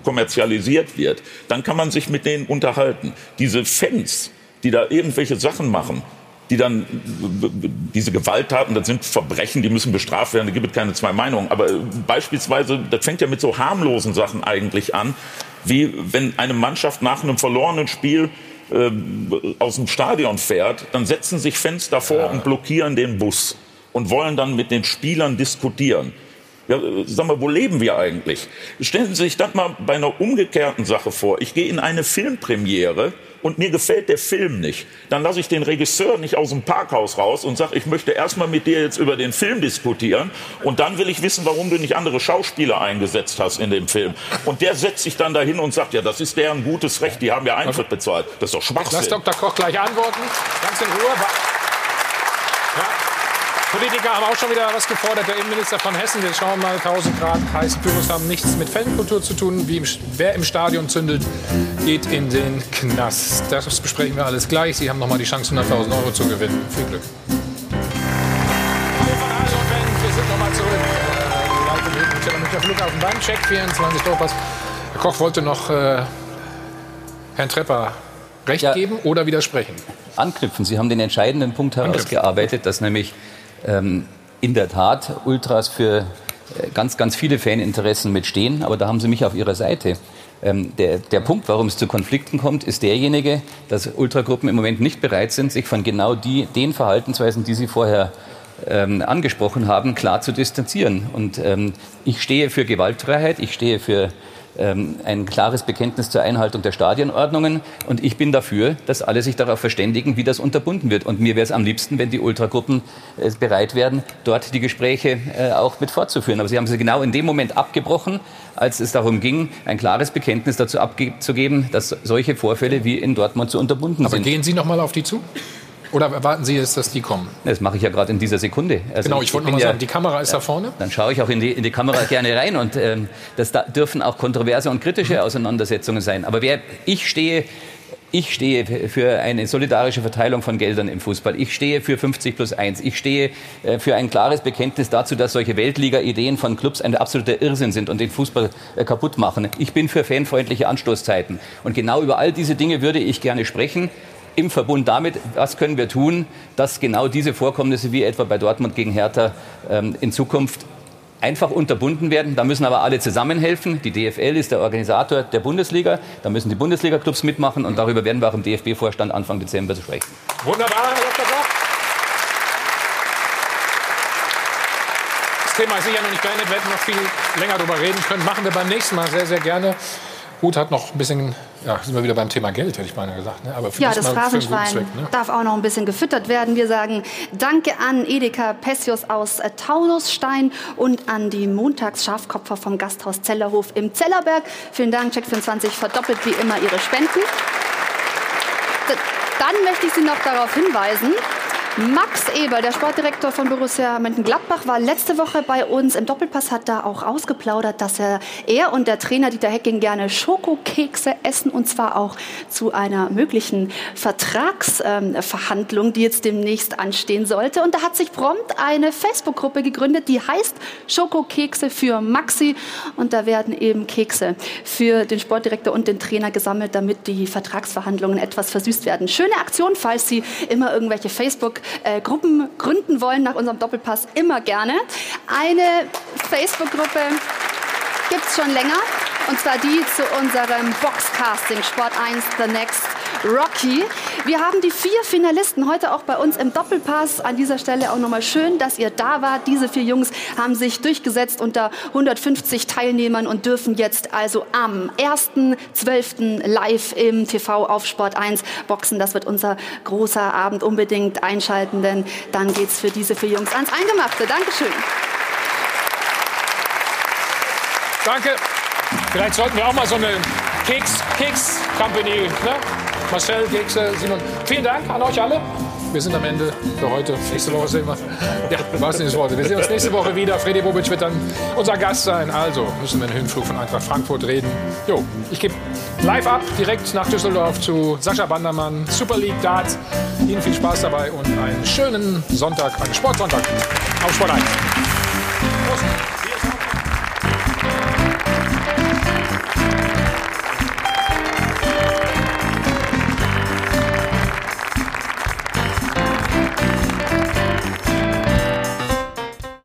kommerzialisiert wird, dann kann man sich mit denen unterhalten. Diese Fans, die da irgendwelche Sachen machen, die dann diese Gewalttaten, das sind Verbrechen, die müssen bestraft werden, da gibt es keine zwei Meinungen. Aber beispielsweise, das fängt ja mit so harmlosen Sachen eigentlich an, wie wenn eine Mannschaft nach einem verlorenen Spiel äh, aus dem Stadion fährt, dann setzen sich Fans davor und blockieren den Bus und wollen dann mit den Spielern diskutieren. Ja, äh, sag mal, wo leben wir eigentlich? Stellen Sie sich das mal bei einer umgekehrten Sache vor. Ich gehe in eine Filmpremiere und mir gefällt der Film nicht. Dann lasse ich den Regisseur nicht aus dem Parkhaus raus und sage, ich möchte erstmal mit dir jetzt über den Film diskutieren und dann will ich wissen, warum du nicht andere Schauspieler eingesetzt hast in dem Film. Und der setzt sich dann dahin und sagt, ja, das ist deren gutes Recht, die haben ja Eintritt bezahlt. Das ist doch Lass Schwachsinn. Dr. Koch gleich antworten. Ganz in Ruhe. Ja. Politiker haben auch schon wieder was gefordert. Der Innenminister von Hessen, wir schauen mal, 1000 Grad heiße Pyros haben nichts mit Fankultur zu tun. Im, wer im Stadion zündelt, geht in den Knast. Das besprechen wir alles gleich. Sie haben noch mal die Chance, 100.000 Euro zu gewinnen. Viel Glück. Wir sind noch mal zurück. Äh, Münchner Flughafen beim Check 24 Dopas. Herr Koch wollte noch äh, Herrn Trepper recht geben oder widersprechen. anknüpfen. Sie haben den entscheidenden Punkt herausgearbeitet, dass nämlich ähm, in der Tat Ultras für äh, ganz, ganz viele Faninteressen mitstehen, aber da haben Sie mich auf Ihrer Seite. Ähm, der, der Punkt, warum es zu Konflikten kommt, ist derjenige, dass Ultragruppen im Moment nicht bereit sind, sich von genau die, den Verhaltensweisen, die Sie vorher ähm, angesprochen haben, klar zu distanzieren. Und ähm, ich stehe für Gewaltfreiheit, ich stehe für ein klares Bekenntnis zur Einhaltung der Stadionordnungen. Und ich bin dafür, dass alle sich darauf verständigen, wie das unterbunden wird. Und mir wäre es am liebsten, wenn die Ultragruppen äh, bereit wären, dort die Gespräche äh, auch mit fortzuführen. Aber sie haben sie genau in dem Moment abgebrochen, als es darum ging, ein klares Bekenntnis dazu abzugeben, dass solche Vorfälle wie in Dortmund zu unterbunden Aber sind. gehen Sie noch mal auf die zu? Oder erwarten Sie jetzt, dass die kommen? Das mache ich ja gerade in dieser Sekunde. Also genau, ich wollte noch bin mal ja- sagen, die Kamera ist da vorne. Dann schaue ich auch in die, in die Kamera gerne rein und ähm, das da dürfen auch kontroverse und kritische Auseinandersetzungen sein. Aber wer, ich stehe Ich stehe für eine solidarische Verteilung von Geldern im Fußball. Ich stehe für 50 plus 1. Ich stehe äh, für ein klares Bekenntnis dazu, dass solche Weltliga-Ideen von Clubs ein absoluter Irrsinn sind und den Fußball äh, kaputt machen. Ich bin für fanfreundliche Anstoßzeiten. Und genau über all diese Dinge würde ich gerne sprechen im Verbund damit, was können wir tun, dass genau diese Vorkommnisse wie etwa bei Dortmund gegen Hertha ähm, in Zukunft einfach unterbunden werden. Da müssen aber alle zusammenhelfen. Die DFL ist der Organisator der Bundesliga. Da müssen die Bundesliga-Clubs mitmachen und darüber werden wir auch im DFB-Vorstand Anfang Dezember sprechen. Wunderbar, Herr Dr. Koch. Das Thema ist sicher noch nicht beendet. Wir hätten noch viel länger darüber reden können. Machen wir beim nächsten Mal sehr, sehr gerne. Hut hat noch ein bisschen, ja, sind wir wieder beim Thema Geld, hätte ich beinahe gesagt. Ne? Aber ja, das Phrasenschwein Zweck, ne? darf auch noch ein bisschen gefüttert werden. Wir sagen Danke an Edeka Pessius aus äh, Taunusstein und an die Montagsschafkopfer vom Gasthaus Zellerhof im Zellerberg. Vielen Dank, Check24 verdoppelt wie immer Ihre Spenden. Dann möchte ich Sie noch darauf hinweisen, Max Eber, der Sportdirektor von Borussia Mönchengladbach, war letzte Woche bei uns im Doppelpass, hat da auch ausgeplaudert, dass er, er und der Trainer Dieter Hecking gerne Schokokekse essen und zwar auch zu einer möglichen Vertragsverhandlung, ähm, die jetzt demnächst anstehen sollte. Und da hat sich prompt eine Facebook-Gruppe gegründet, die heißt Schokokekse für Maxi und da werden eben Kekse für den Sportdirektor und den Trainer gesammelt, damit die Vertragsverhandlungen etwas versüßt werden. Schöne Aktion, falls Sie immer irgendwelche Facebook Facebook-Gruppen gründen wollen, nach unserem Doppelpass immer gerne. Eine Facebook-Gruppe gibt es schon länger. Und zwar die zu unserem Boxcasting Sport 1 The Next Rocky. Wir haben die vier Finalisten heute auch bei uns im Doppelpass. An dieser Stelle auch nochmal schön, dass ihr da wart. Diese vier Jungs haben sich durchgesetzt unter 150 Teilnehmern und dürfen jetzt also am 1.12. live im TV auf Sport 1 boxen. Das wird unser großer Abend. Unbedingt einschalten, denn dann geht es für diese vier Jungs ans Eingemachte. Dankeschön. Danke. Vielleicht sollten wir auch mal so eine Keks-Keks-Company, ne? Marcel, Kekse, Simon. Vielen Dank an euch alle. Wir sind am Ende für heute. Nächste Woche sehen wir. Ja, was sind das Worte? Wir sehen uns nächste Woche wieder. Freddy Bobic wird dann unser Gast sein. Also müssen wir einen Hinflug von Eintracht Frankfurt reden. Jo, ich gebe live ab, direkt nach Düsseldorf zu Sascha Bandermann, Super League Darts. Ihnen viel Spaß dabei und einen schönen Sonntag, einen Sportsonntag auf Sport 1.